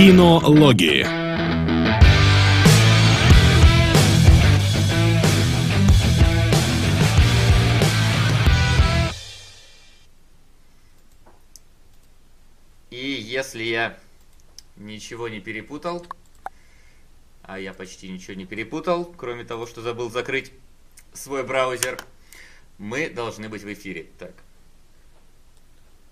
Кинологии. И если я ничего не перепутал, а я почти ничего не перепутал, кроме того, что забыл закрыть свой браузер, мы должны быть в эфире. Так.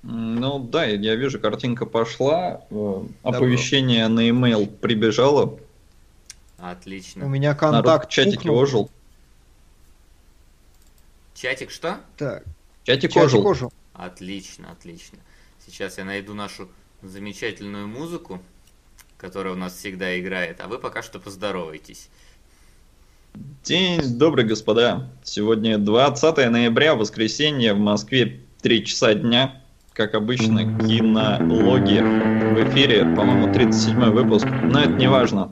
Ну да, я вижу, картинка пошла, э, оповещение на e-mail прибежало. Отлично. У меня Народ контакт в чатике пукнул. ожил. Чатик что? Так, Чатик, чатик ожил. ожил. Отлично, отлично. Сейчас я найду нашу замечательную музыку, которая у нас всегда играет, а вы пока что поздоровайтесь. День добрый, господа. Сегодня 20 ноября, воскресенье, в Москве 3 часа дня. Как обычно, кинология в эфире, по-моему, 37 выпуск, но это не важно.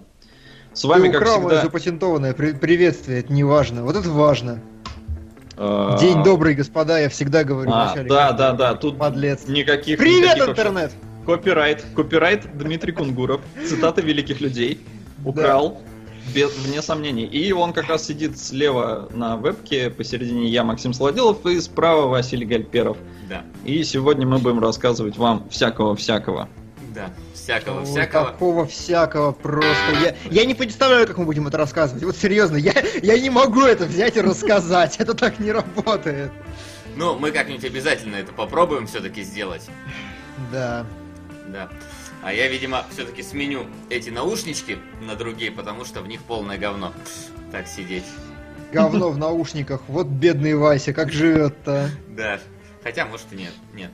С вами, Ты как украл мое всегда... запатентованное при- приветствие, это не важно. Вот это важно. э, День добрый, господа, я всегда говорю. А, начале да, да, да, тут Подлец. никаких... Привет, никаких вообще- интернет! Копирайт, копирайт Дмитрий Кунгуров, цитаты великих людей, украл, без, вне сомнений. И он как раз сидит слева на вебке, посередине я, Максим Солодилов, и справа Василий Гальперов. Да, И сегодня мы будем рассказывать вам всякого-всякого. да, всякого, Ой, всякого. Такого всякого просто. Я, я не представляю, как мы будем это рассказывать. Вот серьезно, я, я не могу это взять и рассказать. Это так не работает. Ну, мы как-нибудь обязательно это попробуем все-таки сделать. Да. Да. А я, видимо, все-таки сменю эти наушнички на другие, потому что в них полное говно. Так сидеть. Говно в наушниках. Вот бедный Вася, как живет-то. Да. Хотя, может, и нет. Нет.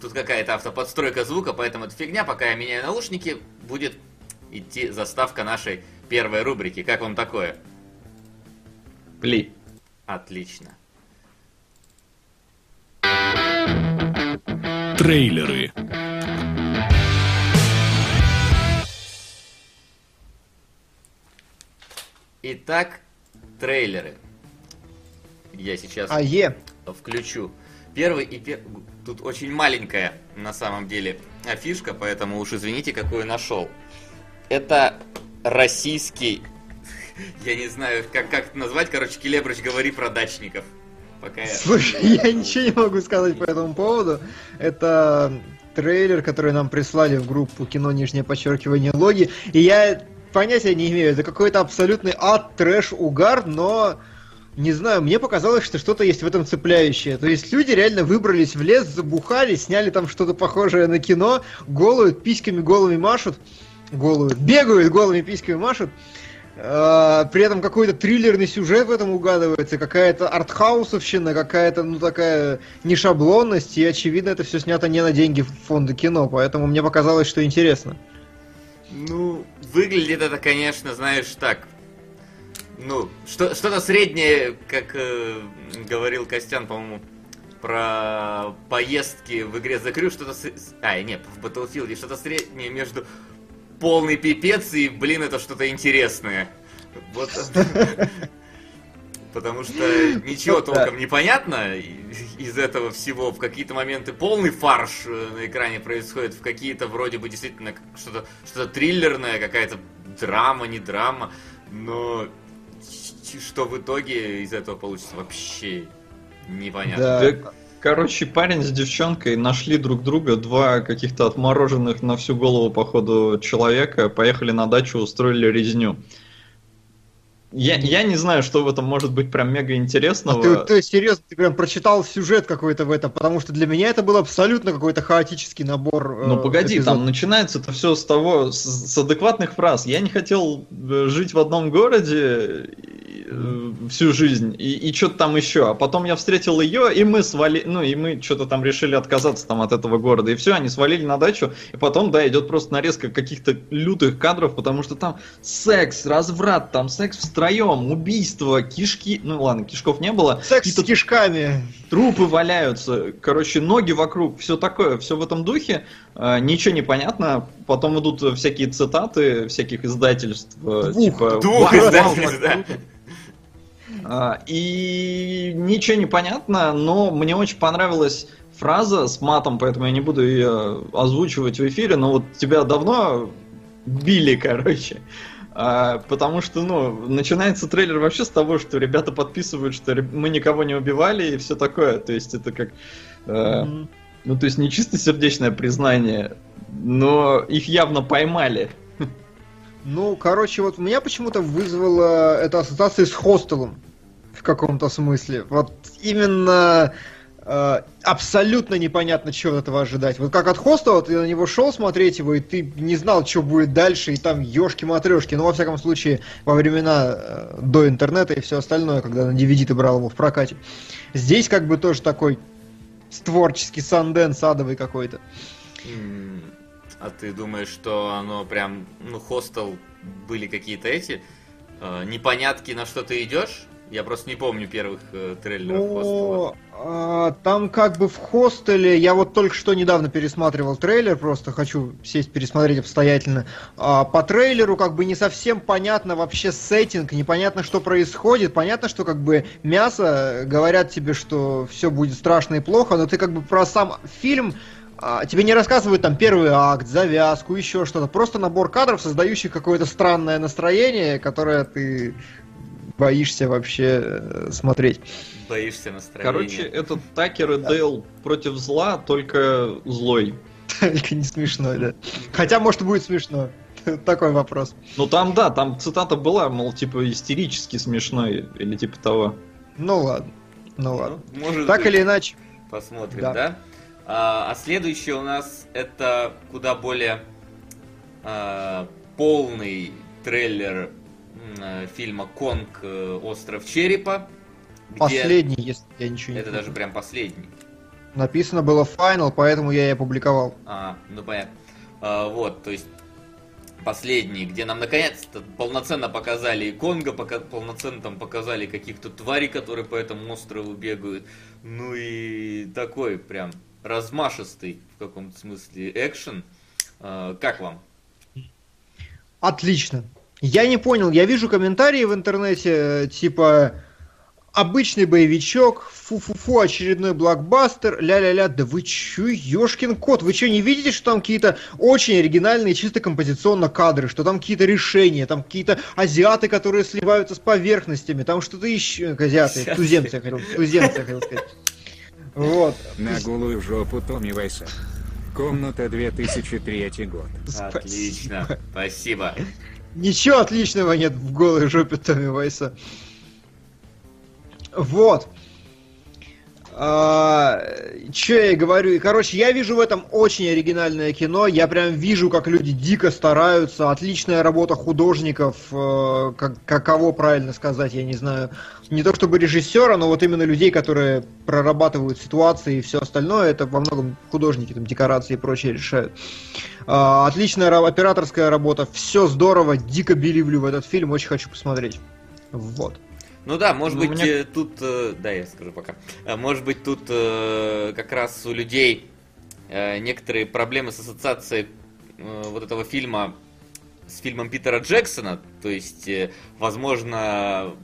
Тут какая-то автоподстройка звука, поэтому это фигня. Пока я меняю наушники, будет идти заставка нашей первой рубрики. Как вам такое? Пли. Отлично. Трейлеры. Итак, трейлеры. Я сейчас А е. включу. Первый и пер... Тут очень маленькая, на самом деле, афишка, поэтому уж извините, какую нашел. Это российский... Я не знаю, как, как это назвать. Короче, Келебрыч, говори про дачников. Пока я... Слушай, я ничего не могу сказать по этому поводу. Это трейлер, который нам прислали в группу кино нижнее подчеркивание логи. И я понятия не имею, это какой-то абсолютный ад, трэш, угар, но не знаю, мне показалось, что что-то есть в этом цепляющее. То есть люди реально выбрались в лес, забухали, сняли там что-то похожее на кино, голуют, письками голыми машут, голуют, бегают голыми письками машут. А, При этом какой-то триллерный сюжет в этом угадывается, какая-то артхаусовщина, какая-то, ну, такая нешаблонность, и, очевидно, это все снято не на деньги фонда кино, поэтому мне показалось, что интересно. Ну, выглядит это, конечно, знаешь, так. Ну, что, что-то среднее, как э, говорил Костян, по-моему, про поездки в игре The Crew, что-то... с- А, нет, в Battlefield, что-то среднее между полный пипец и, блин, это что-то интересное. Вот. Потому что ничего толком не понятно из этого всего. В какие-то моменты полный фарш э, на экране происходит, в какие-то вроде бы действительно что-то что триллерное, какая-то драма, не драма. Но что в итоге из этого получится вообще непонятно. Да. Да, короче, парень с девчонкой нашли друг друга, два каких-то отмороженных на всю голову, походу, человека, поехали на дачу, устроили резню. Я, я не знаю, что в этом может быть прям мега А интересного. ты, то есть, серьезно, ты прям прочитал сюжет какой-то в этом, потому что для меня это был абсолютно какой-то хаотический набор. э, Ну погоди, эпизодов. там начинается это все с того, с, с адекватных фраз. Я не хотел э, жить в одном городе э, всю жизнь и, и что-то там еще. А потом я встретил ее, и мы свали, ну и мы что-то там решили отказаться там от этого города. И все, они свалили на дачу. И потом, да, идет просто нарезка каких-то лютых кадров, потому что там секс, разврат, там секс втроем, убийство, кишки. Ну ладно, кишков не было. Секс с Какие-то кишками. трупы валяются, короче, ноги вокруг, все такое, все в этом духе, Э, ничего не понятно, потом идут всякие цитаты всяких издательств, э, Двух. типа... Двух «Вау, издательств, да. круто». А, И ничего не понятно, но мне очень понравилась фраза с матом, поэтому я не буду ее озвучивать в эфире, но вот тебя давно били, короче. А, потому что, ну, начинается трейлер вообще с того, что ребята подписывают, что мы никого не убивали и все такое. То есть это как... Э, ну, то есть не чисто сердечное признание, но их явно поймали. Ну, короче, вот меня почему-то вызвало это ассоциация с хостелом в каком-то смысле. Вот именно абсолютно непонятно, чего от этого ожидать. Вот как от хостела, ты на него шел смотреть его, и ты не знал, что будет дальше, и там ешки-матрешки. Ну, во всяком случае, во времена э, до интернета и все остальное, когда на DVD ты брал его в прокате. Здесь как бы тоже такой творческий санден садовый какой-то. А ты думаешь, что оно прям, ну, хостел были какие-то эти э, непонятки, на что ты идешь? Я просто не помню первых э, трейлеров ну, хостела. А, там как бы в хостеле, я вот только что недавно пересматривал трейлер, просто хочу сесть пересмотреть обстоятельно. А, по трейлеру как бы не совсем понятно вообще сеттинг, непонятно, что происходит. Понятно, что как бы мясо, говорят тебе, что все будет страшно и плохо, но ты как бы про сам фильм а, тебе не рассказывают там первый акт, завязку, еще что-то. Просто набор кадров, создающих какое-то странное настроение, которое ты боишься вообще э, смотреть. Боишься настроения. Короче, этот Такер и Дейл против зла, только злой. Только не смешной, да. Хотя, может, будет смешно. Такой вопрос. Ну там, да, там цитата была, мол, типа истерически смешной, или типа того. Ну ладно. Ну ладно. Может так быть. или иначе. Посмотрим, да? да? А, а следующий у нас это куда более а, полный трейлер фильма Конг э, Остров Черепа. Последний, если я ничего не Это даже прям последний. Написано было Final, поэтому я и опубликовал. А, ну понятно. А, вот, то есть последний, где нам наконец-то полноценно показали и Конга, пока, полноценно там показали каких-то тварей, которые по этому острову бегают. Ну и такой прям размашистый в каком-то смысле экшен. А, как вам? Отлично. Я не понял, я вижу комментарии в интернете, типа, обычный боевичок, фу-фу-фу, очередной блокбастер, ля-ля-ля, да вы чё, ёшкин кот, вы чё, не видите, что там какие-то очень оригинальные, чисто композиционно кадры, что там какие-то решения, там какие-то азиаты, которые сливаются с поверхностями, там что-то еще, азиаты, туземцы, я хотел, туземцы, я хотел сказать. Вот. На голую жопу Томми Вайса. Комната 2003 год. Отлично, спасибо. Ничего отличного нет в голой жопе Томми Вайса. Вот. А, че я говорю? Короче, я вижу в этом очень оригинальное кино. Я прям вижу, как люди дико стараются. Отличная работа художников. Э, как, каково правильно сказать, я не знаю. Не то чтобы режиссера, но вот именно людей, которые прорабатывают ситуации и все остальное. Это во многом художники, там, декорации и прочее решают. Отличная операторская работа. Все здорово. Дико биливлю в этот фильм. Очень хочу посмотреть. Вот. Ну да, может ну, быть, меня... Э, тут... Э, да, я скажу пока. Э, может быть, тут как раз у людей некоторые проблемы с ассоциацией вот этого фильма с фильмом Питера Джексона. То есть, возможно,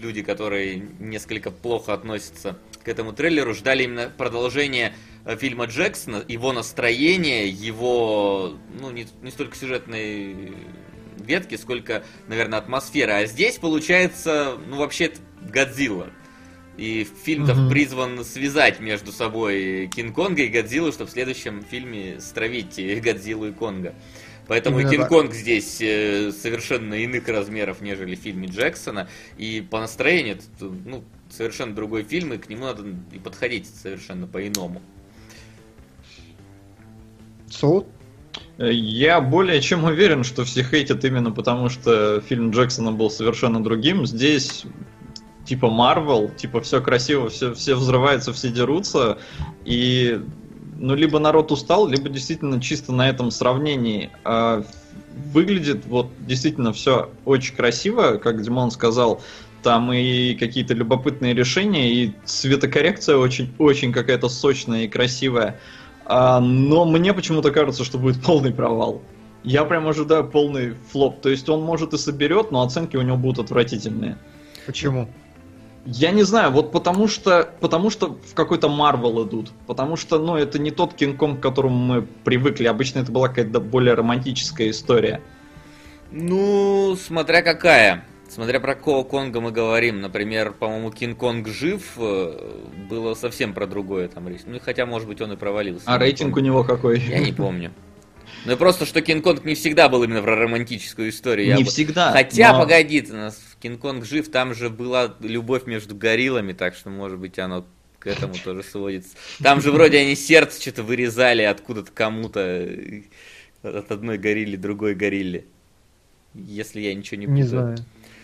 люди, которые несколько плохо относятся к этому трейлеру, ждали именно продолжения фильма Джексона, его настроение, его, ну, не, не столько сюжетной ветки, сколько, наверное, атмосферы. А здесь получается, ну, вообще Годзилла. И фильм-то угу. призван связать между собой Кинг-Конга и Годзиллу, чтобы в следующем фильме стравить Годзиллу и Конга. Поэтому Именно Кинг-Конг так. здесь э, совершенно иных размеров, нежели в фильме Джексона. И по настроению, это, ну, совершенно другой фильм, и к нему надо и подходить совершенно по-иному. Соут? Я более чем уверен, что все хейтят именно потому, что фильм Джексона был совершенно другим. Здесь типа Марвел, типа все красиво, все, все взрываются, все дерутся, и ну либо народ устал, либо действительно чисто на этом сравнении. А выглядит вот действительно все очень красиво, как Димон сказал. Там и какие-то любопытные решения, и цветокоррекция очень-очень какая-то сочная и красивая. А, но мне почему-то кажется, что будет полный провал. Я прям ожидаю полный флоп. То есть он может и соберет, но оценки у него будут отвратительные. Почему? Я не знаю, вот потому что, потому что в какой-то Марвел идут. Потому что, ну, это не тот Кинг Конг, к которому мы привыкли. Обычно это была какая-то более романтическая история. Ну, смотря какая. Смотря про какого Конга мы говорим. Например, по-моему, Кинг-Конг жив э, было совсем про другое там речь. Ну, хотя, может быть, он и провалился. А рейтинг у него какой? Я не помню. Ну и просто, что Кинг-Конг не всегда был именно про романтическую историю. Я Не бы- всегда. Хотя, но- погоди, у нас в Кинг-Конг жив, там же была любовь между гориллами, так что, может быть, оно к этому тоже сводится. Там же вроде они сердце что-то вырезали откуда-то кому-то э, от одной гориллы другой горилле. Если я ничего не путаю. Не знаю.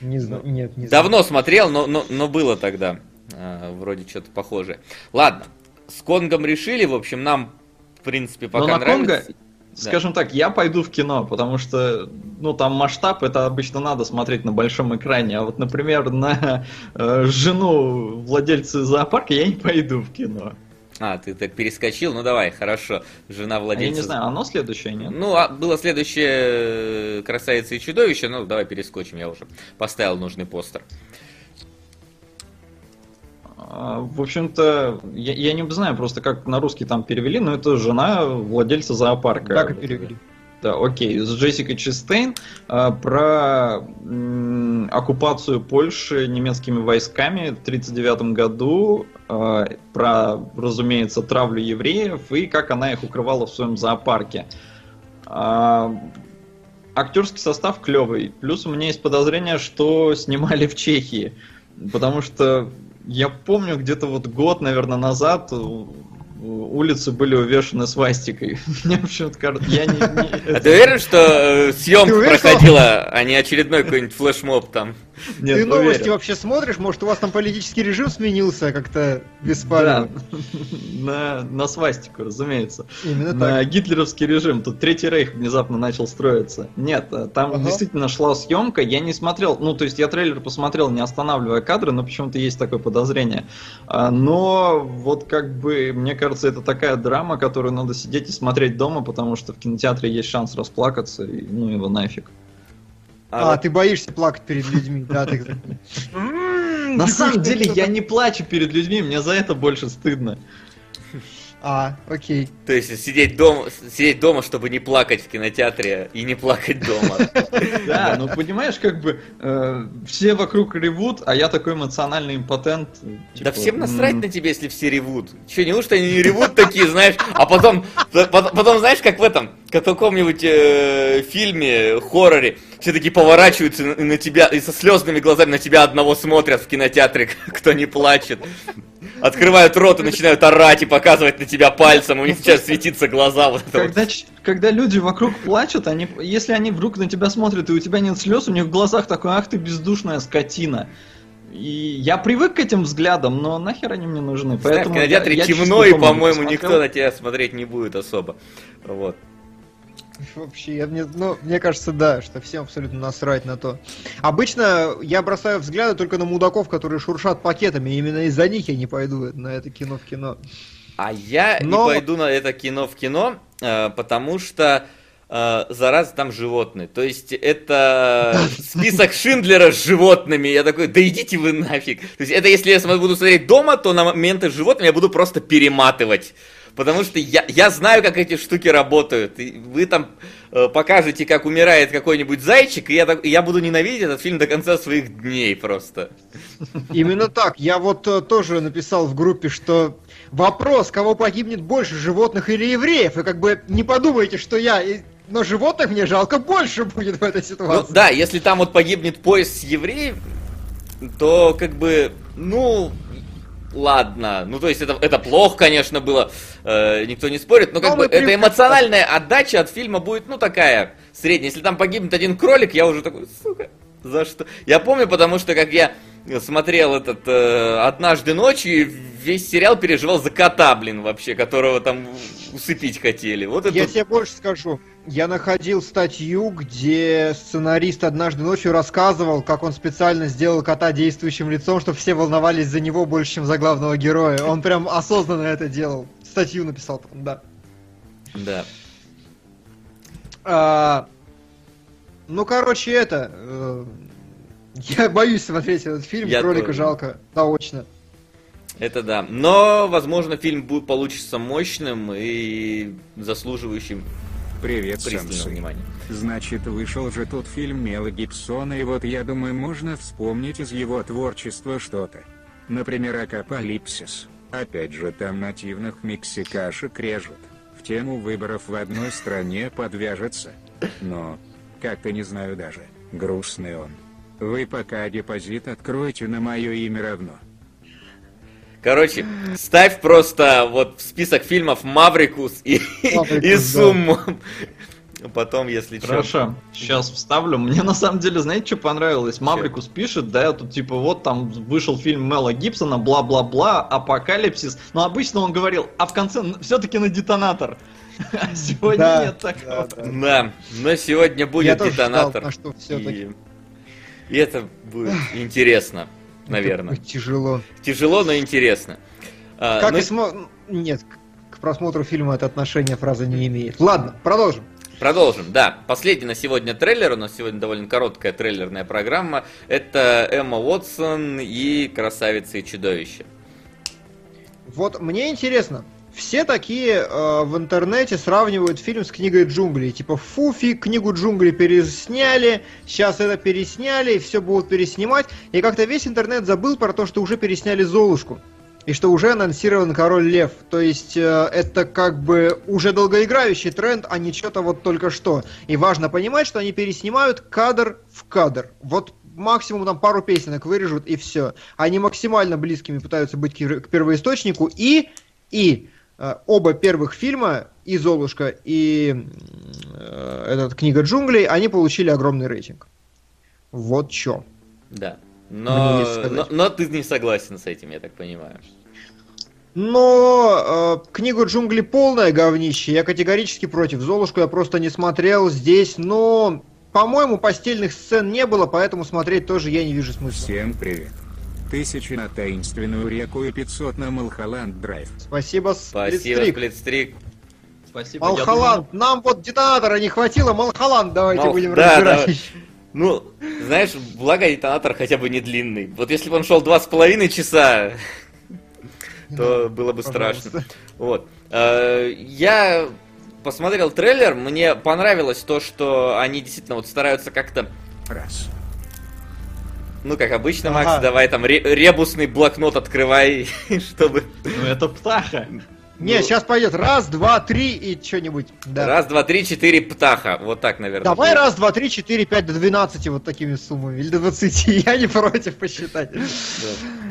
Не знаю. Ну, Нет, не знаю. Давно смотрел, но, но, но было тогда а, вроде что-то похожее. Ладно, с Конгом решили, в общем, нам, в принципе, Но пока на Конга, нравится. скажем так, я пойду в кино, потому что, ну, там масштаб, это обычно надо смотреть на большом экране, а вот, например, на э, жену владельца зоопарка я не пойду в кино. А, ты так перескочил, ну давай, хорошо. Жена А я владельца... не знаю, оно следующее, нет? Ну, а было следующее э, «Красавица и чудовище», ну, давай перескочим, я уже поставил нужный постер. А, В общем-то, я, я не знаю просто, как на русский там перевели, но это жена владельца зоопарка. Так и перевели. Да, окей. С Джессикой Честейн а, про оккупацию Польши немецкими войсками в 1939 году, а, про, разумеется, травлю евреев и как она их укрывала в своем зоопарке. А, актерский состав клевый. Плюс у меня есть подозрение, что снимали в Чехии. Потому что я помню где-то вот год, наверное, назад улицы были увешаны свастикой. Мне почему-то кажется, я не... не- А ты уверен, что э, съемка проходила, а не очередной какой-нибудь флешмоб там? Нет, Ты новости уверен. вообще смотришь? Может, у вас там политический режим сменился как-то Да, беспалевно? на, на свастику, разумеется. Именно На так. гитлеровский режим. Тут Третий Рейх внезапно начал строиться. Нет, э, там Ага. действительно шла съемка. Я не смотрел, ну, то есть я трейлер посмотрел, не останавливая кадры, но почему-то есть такое подозрение. А, Но вот как бы, мне кажется, это такая драма, которую надо сидеть и смотреть дома, потому что в кинотеатре есть шанс расплакаться, и ну его нафиг. А, вот ты боишься плакать перед людьми, да? На самом деле я не плачу перед людьми, мне за это больше стыдно. А, окей. То есть сидеть дома, сидеть дома, чтобы не плакать в кинотеатре и не плакать дома. Да, ну понимаешь, как бы э, все вокруг ревут, а я такой эмоциональный импотент. Да типа, всем насрать на тебя, если все ревут. Че, неужто они не ревут такие, знаешь, а потом, потом, потом, знаешь, как в этом, как в каком-нибудь э, фильме, хорроре, все такие поворачиваются на, тебя и со слезными глазами на тебя одного смотрят в кинотеатре, кто не плачет. Открывают рот и начинают орать и показывать на тебя пальцем, у них сейчас светится глаза. Вот это вот. Когда, когда люди вокруг плачут, они, если они вдруг на тебя смотрят и у тебя нет слез, у них в глазах такой, ах ты бездушная скотина. И я привык к этим взглядам, но нахер они мне нужны. Знаешь, в Поэтому кинотеатре я- я темно, чисто и, по-моему, никто на тебя смотреть не будет особо. Вот. Вообще, я, мне, ну, мне кажется, да, что всем абсолютно насрать на то. Обычно я бросаю взгляды только на мудаков, которые шуршат пакетами. и Именно из-за них я не пойду на это кино в кино. А я Но- не пойду на это кино в кино, э, потому что э, зараза там животные. То есть это список Шиндлера с животными. Я такой, да идите вы нафиг. То есть это если я буду смотреть дома, то на моменты с животными я буду просто перематывать. Потому что я, я знаю, как эти штуки работают. И вы там э, покажете, как умирает какой-нибудь зайчик, и я, так- и я буду ненавидеть этот фильм до конца своих дней просто. Именно так. Я вот э, тоже написал в группе, что вопрос, кого погибнет больше, животных или евреев. И как бы не подумайте, что я... Но животных мне жалко больше будет в этой Ну ситуации. да, если там вот погибнет поезд с евреев, то как бы, ну, ладно. Ну, то есть это, это плохо, конечно, было, э, никто не спорит, но как Но бы эта эмоциональная отдача от фильма будет, ну, такая средняя. Если там погибнет один кролик, я уже такой, сука, за что? Я помню, потому что как я смотрел этот э, «Однажды ночью», весь сериал переживал за кота, блин, вообще, которого там усыпить хотели. Вот это... Я тебе больше скажу. Я находил статью, где сценарист однажды ночью рассказывал, как он специально сделал кота действующим лицом, чтобы все волновались за него больше, чем за главного героя. Он прям осознанно это делал. Статью написал потом, да. Да. А, ну, короче, это... я боюсь смотреть этот фильм, Я кролика тоже. жалко, заочно. Это да. Но, возможно, фильм будет получится мощным и заслуживающим Привет, пристального Самсей. внимания. Значит, вышел же тут фильм Мела Гибсона, и вот я думаю, можно вспомнить из его творчества что-то. Например, Акапалипсис. Опять же, там нативных мексикашек режут. В тему выборов в одной стране подвяжется. Но, как-то не знаю даже, грустный он. Вы пока депозит откройте на мое имя равно. Короче, ставь просто вот в список фильмов Маврикус и, Маврикус, и да. сумму. Потом, если что. Хорошо, сейчас вставлю. Мне на самом деле, знаете, что понравилось? Маврикус пишет, да, тут типа вот там вышел фильм Мела Гибсона, бла-бла-бла, апокалипсис. Но обычно он говорил, а в конце все-таки на детонатор. А сегодня Да, нет такого. да, да. Да, но сегодня Я будет тоже ждал, детонатор. на что всё-таки. И, и это будет интересно, наверное. Это Тяжело. Тяжело, но интересно. А, Как ну, и смо... Нет, к- к просмотру фильма это отношение фраза не имеет. Ладно, продолжим. Продолжим, да. Последний на сегодня трейлер, у нас сегодня довольно короткая трейлерная программа. Это Эмма Уотсон и Красавица и Чудовище. Вот мне интересно, все такие э, в интернете сравнивают фильм с книгой джунглей. Типа, фуфи, книгу джунглей пересняли, сейчас это пересняли, все будут переснимать. И как-то весь интернет забыл про то, что уже пересняли Золушку. И что уже анонсирован Король Лев. То есть э, это как бы уже долгоиграющий тренд, а не что-то вот только что. И важно понимать, что они переснимают кадр в кадр. Вот максимум там пару песенок вырежут и все. Они максимально близкими пытаются быть к первоисточнику. И, и оба первых фильма, и Золушка, и э, этот книга джунглей, они получили огромный рейтинг. Вот чё. Да. Но, но, но ты не согласен с этим, я так понимаю. Но э, книгу джунглей полное говнище. Я категорически против. Золушку я просто не смотрел здесь, но, по-моему, постельных сцен не было, поэтому смотреть тоже я не вижу смысла. Всем привет. Тысячи на таинственную реку и 500 на Малхолланд Драйв. Спасибо, Спасибо, Сплитстрик. Сплитстрик. Спасибо. Малхолланд, нам вот детонатора не хватило, Малхолланд давайте Мал- будем да, разбирать. да. Ну, знаешь, благо детонатор хотя бы не длинный. Вот если бы он шел два с половиной часа, то было бы страшно. Вот. Э, Я посмотрел трейлер, мне понравилось то, что они действительно вот стараются как-то, Раз. Ну, как обычно, Ага. Макс, давай там ре- ребусный блокнот открывай, чтобы... Ну это птаха. Не, сейчас пойдет раз, два, три и что-нибудь. Да. Раз, два, три, четыре, птаха. Вот так, наверное. Давай будет. раз, два, три, четыре, пять до 12 вот такими суммами. Или до 20. Я не против посчитать. Да.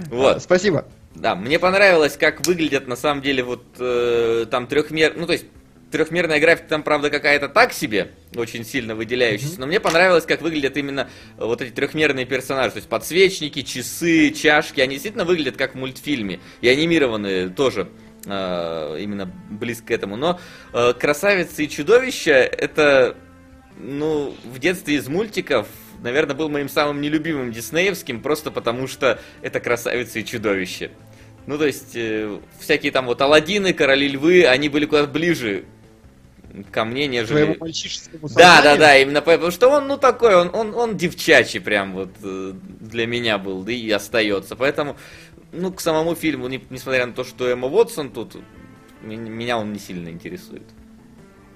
Вот. Спасибо. Да, мне понравилось, как выглядят на самом деле вот э, там трехмер... Ну, то есть трехмерная графика там, правда, какая-то так себе, очень сильно выделяющаяся, но мне понравилось, как выглядят именно э, вот эти трехмерные персонажи, то есть подсвечники, часы, чашки, они действительно выглядят как в мультфильме, и анимированные тоже э, именно близко к этому, но э, «Красавица и чудовище» это, ну, в детстве из мультиков, наверное, был моим самым нелюбимым диснеевским, просто потому что это «Красавица и чудовище». Ну, то есть, э, всякие там вот Аладдины, Короли Львы, они были куда-то ближе ко мне, нежели... мальчишескому Да, да, да, именно поэтому, что он, ну, такой, он, он, он девчачий прям вот э, для меня был, да и остается. Поэтому, ну, к самому фильму, не- несмотря на то, что Эмма Уотсон тут, меня он не сильно интересует.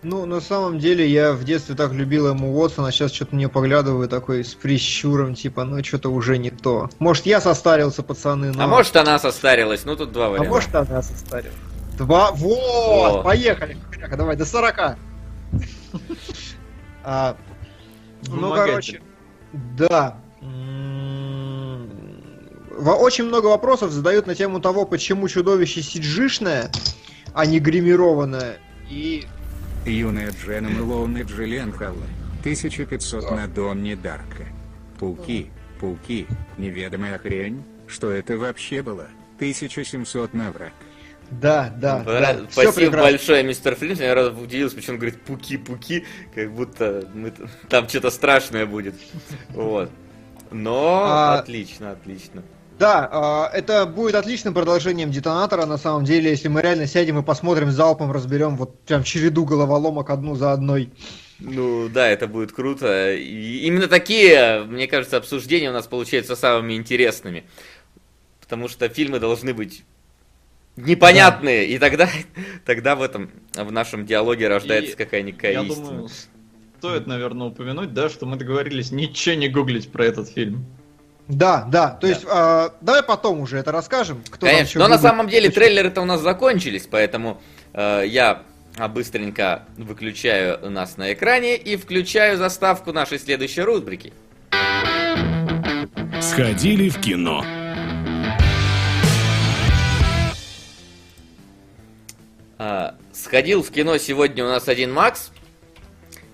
Ну, на самом деле, я в детстве так любил ему Уотсона, а сейчас что-то мне поглядываю такой с прищуром, типа, ну, что-то уже не то. Может, я состарился, пацаны, но... А может, она состарилась, ну, тут два А варианта. может, она состарилась. Два... Вот! О. Поехали! Давай, до 40. А, ну, короче, да. Очень много вопросов задают на тему того, почему чудовище сиджишное, а не гримированное. И Юная Джена Мэлоун и Джиллиан Халлан. 1500 на Донни Дарка. Пауки, пауки, неведомая хрень. Что это вообще было? 1700 на враг. Да, да, Понрав- да. Спасибо большое, мистер Флинт. Я раз удивился, почему он говорит пуки-пуки, как будто мы там что-то страшное будет. Вот. Но А- отлично, отлично. Да, а, это будет отличным продолжением детонатора, на самом деле, если мы реально сядем и посмотрим залпом, разберем вот прям череду головоломок одну за одной. Ну да, это будет круто. И именно такие, мне кажется, обсуждения у нас получаются самыми интересными. Потому что фильмы должны быть непонятные. И тогда, тогда в этом, в нашем диалоге рождается И какая-никакая Я истина. думаю, стоит, наверное, упомянуть, да, что мы договорились ничего не гуглить про этот фильм. Да, да, то есть а, давай потом уже это расскажем. Кто там Конечно, но на самом деле трейлеры-то у нас закончились, поэтому э, я а, быстренько выключаю нас на экране и включаю заставку нашей следующей рубрики. Сходили в кино. А, сходил в кино сегодня у нас один Макс,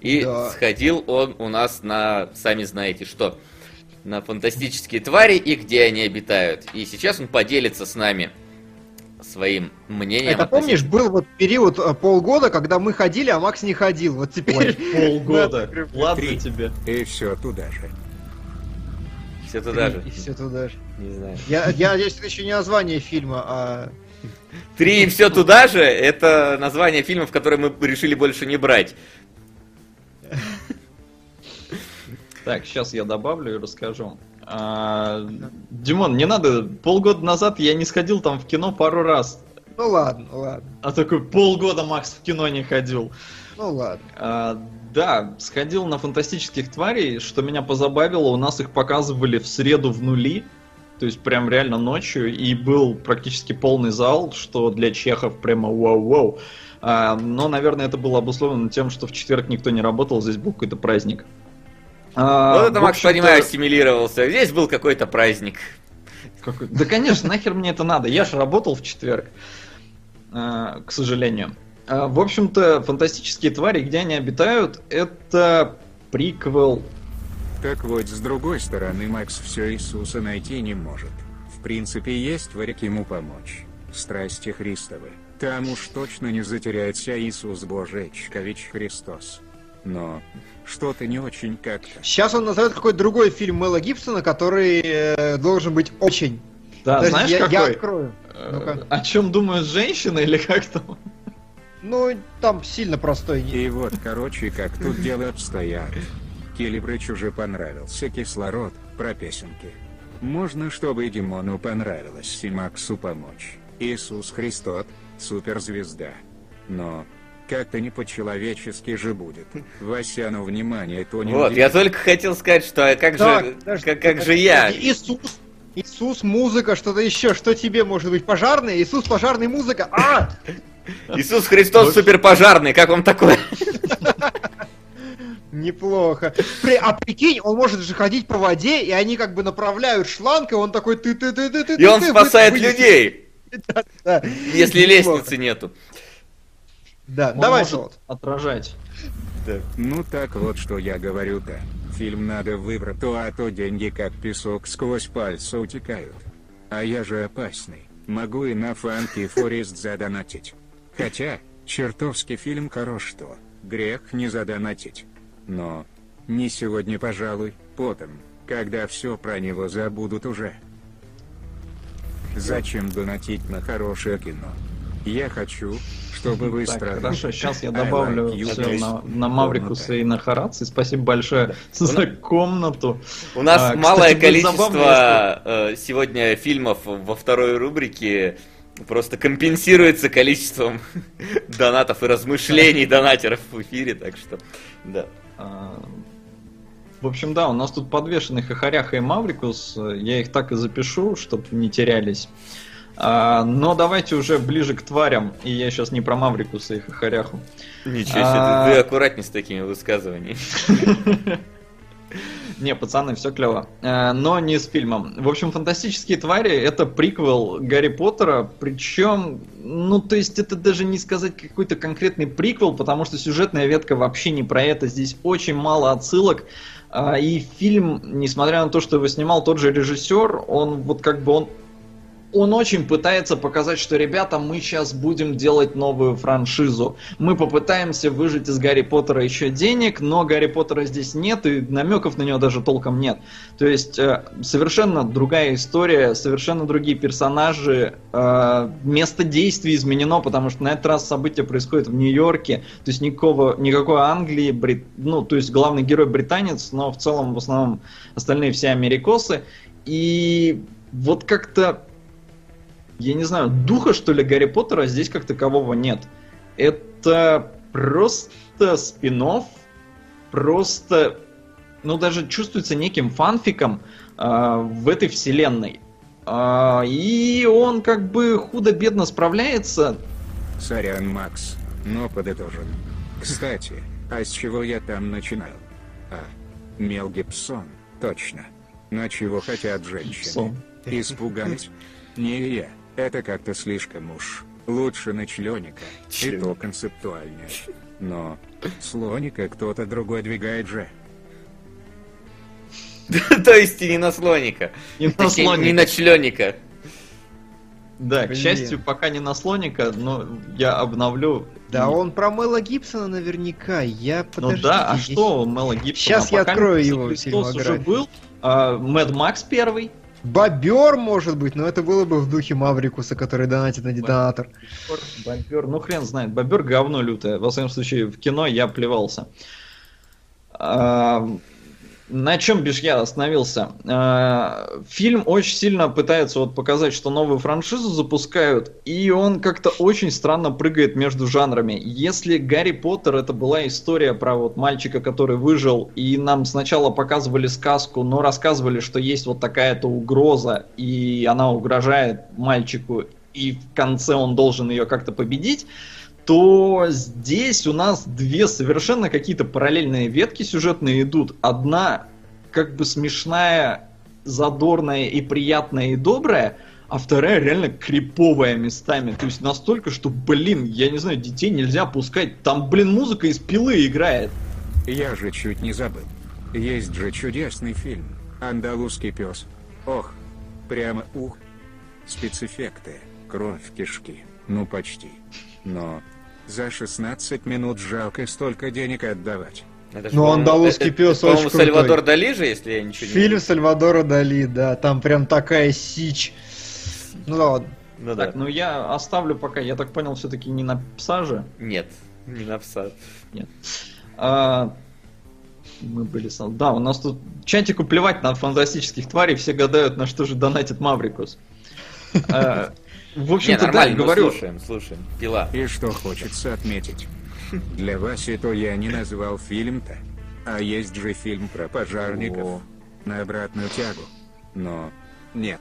и Да. сходил он у нас на, сами знаете что, на фантастические твари и где они обитают. И сейчас он поделится с нами своим мнением. Это помнишь, был вот период а, полгода, когда мы ходили, а Макс не ходил. Вот теперь... Ой, полгода. Ладно Три. тебе. И все туда же. Все туда же. И все туда же. Не знаю. Я, я это еще не название фильма, а... Три и все туда же это название фильмов, которые мы решили больше не брать. Так, сейчас я добавлю и расскажу. А, Димон, не надо. Полгода назад я не сходил там в кино пару раз. Ну ладно, ладно. А такой полгода Макс в кино не ходил. Ну ладно. А, да, сходил на фантастических тварей, что меня позабавило, у нас их показывали в среду в нули, то есть прям реально ночью, и был практически полный зал, что для чехов прямо вау-вау. А, но, наверное, это было обусловлено тем, что в четверг никто не работал, здесь был какой-то праздник. А, вот это, Макс, понимаю, ассимилировался. Здесь был какой-то праздник. какой- Да, конечно, нахер мне это надо. Я же работал в четверг, а, к сожалению. А, В общем-то, фантастические твари, где они обитают, это приквел. Так вот, с другой стороны, Макс все Иисуса найти не может. В принципе, есть варик ему помочь. Страсти Христовы. Там уж точно не затеряется Иисус Божечкович Христос. Но что-то не очень как-то. Сейчас он назовет какой-то другой фильм Мэла Гибсона, который э, должен быть очень. Да, Подожди, знаешь я, я какой? открою. Э, Ну-ка. О чем думают женщины или как там? Ну, там сильно простой. И вот, короче, как тут дело обстоят. Келебрыч уже понравился кислород, про песенки. Можно, чтобы и Димону понравилось, и Максу помочь. Иисус Христос, суперзвезда. Но как-то не по-человечески же будет. Васяну внимание, то не Вот, я только хотел сказать, что а как Так, же, подожди, как, как же я? Иисус, Иисус, музыка, что-то еще. Что тебе может быть? Пожарный? Иисус, пожарный, музыка. А! Иисус Христос суперпожарный, как вам такое? Неплохо. При- а прикинь, он может же ходить по воде, и они как бы направляют шланг, и он такой ты ты ты ты ты И он ты, спасает людей, Да, если неплохо. лестницы нету. Да, Он давай, Солод. отражать. Ну так вот что я говорю-то. Фильм надо выбрать, то а то деньги как песок сквозь пальцы утекают. А я же опасный. Могу и на Фанки Форест задонатить. Хотя, чертовски фильм хорош что. Грех не задонатить. Но, не сегодня, пожалуй, потом, когда все про него забудут уже. Зачем донатить на хорошее кино? Я хочу, чтобы вы Так, страдали. хорошо, сейчас я добавлю like все на, на Маврикуса Комната. и на Хараци. Спасибо большое за комнату. У нас А, малое кстати, будет забавно, количество э, сегодня фильмов во второй рубрике просто компенсируется количеством донатов и размышлений донатеров в эфире, так что, да. А, В общем, да, у нас тут подвешены Хахаряха и Маврикус. Я их так и запишу, чтобы не терялись. А, Но давайте уже ближе к тварям. И я сейчас не про Маврикуса и Хахаряху. Ничего себе, А. ты, ты аккуратней с такими высказываниями. Не, пацаны, все клево. Э, Но не с фильмом. В общем, «Фантастические твари» — это приквел Гарри Поттера, причем, ну, то есть это даже не сказать какой-то конкретный приквел, потому что сюжетная ветка вообще не про это. Здесь очень мало отсылок. А, И фильм, несмотря на то, что его снимал тот же режиссер, он вот как бы он он очень пытается показать, что, ребята, мы сейчас будем делать новую франшизу. Мы попытаемся выжить из Гарри Поттера еще денег, но Гарри Поттера здесь нет, и намеков на него даже толком нет. То есть э, совершенно другая история, совершенно другие персонажи, э, место действия изменено, потому что на этот раз события происходят в Нью-Йорке, то есть никакого, никакой Англии, брит... ну, то есть главный герой британец, но в целом в основном остальные все америкосы. И вот как-то я не знаю, духа, что ли, Гарри Поттера здесь как такового нет. Это просто спин просто, ну, даже чувствуется неким фанфиком э, в этой вселенной. Э, и он как бы худо-бедно справляется. Сорян, Макс, но подытожен. Кстати, а с чего я там начинал? А, Мел Гибсон, точно. На чего хотят женщины? Гибсон. Испугались? Не я, это как-то слишком уж. Лучше на членика, и Член. то концептуальнее. Но слоника кто-то другой двигает же. То есть и не на слоника. Не на слоника. Не на членика. Да, к счастью, пока не на слоника, но я обновлю. Да, И- он про Мэла Гибсона наверняка. Я Ну подождите. да, а здесь- что Мэла Гибсона? Щас я открою его Христос уже был. а, Мэд Макс первый. Бобер, может быть, но это было бы в духе Маврикуса, который донатит на детонатор. Бобер, ну хрен знает, Бобер говно лютое. Во всяком случае, в кино я плевался. На чем бишь я остановился? А, фильм очень сильно пытается вот показать, что новую франшизу запускают, и он как-то очень странно прыгает между жанрами. Если Гарри Поттер это была история про вот мальчика, который выжил, и нам сначала показывали сказку, но рассказывали, что есть вот такая-то угроза, и она угрожает мальчику, и в конце он должен ее как-то победить, то здесь у нас две совершенно какие-то параллельные ветки сюжетные идут. Одна как бы смешная, задорная и приятная и добрая, а вторая реально криповая местами. То есть настолько, что, блин, я не знаю, детей нельзя пускать. Там, блин, музыка из пилы играет. Я же чуть не забыл. Есть же чудесный фильм «Андалузский пес». Ох, прямо ух. Спецэффекты, кровь, кишки. Ну почти. Но за 16 минут жалко столько денег отдавать. Это Ну, «Андалузский это- пес» По-моему, очень крутой. Сальвадор Дали же, если я ничего не... Фильм Сальвадора Дали, да, там прям такая сич. Ну да ладно. Ну да. Так, ну я оставлю пока, я так понял, все-таки не на пса же. Нет, не на пса. А, мы были. Да, у нас тут чатику плевать на фантастических тварей, все гадают, на что же донатит Маврикус. В общем-то, да, говорю. слушаем, слушаем. Пила. И что хочется отметить. Для Васи то я не назвал фильм-то. А есть же фильм про пожарников. О. На обратную тягу. Но нет.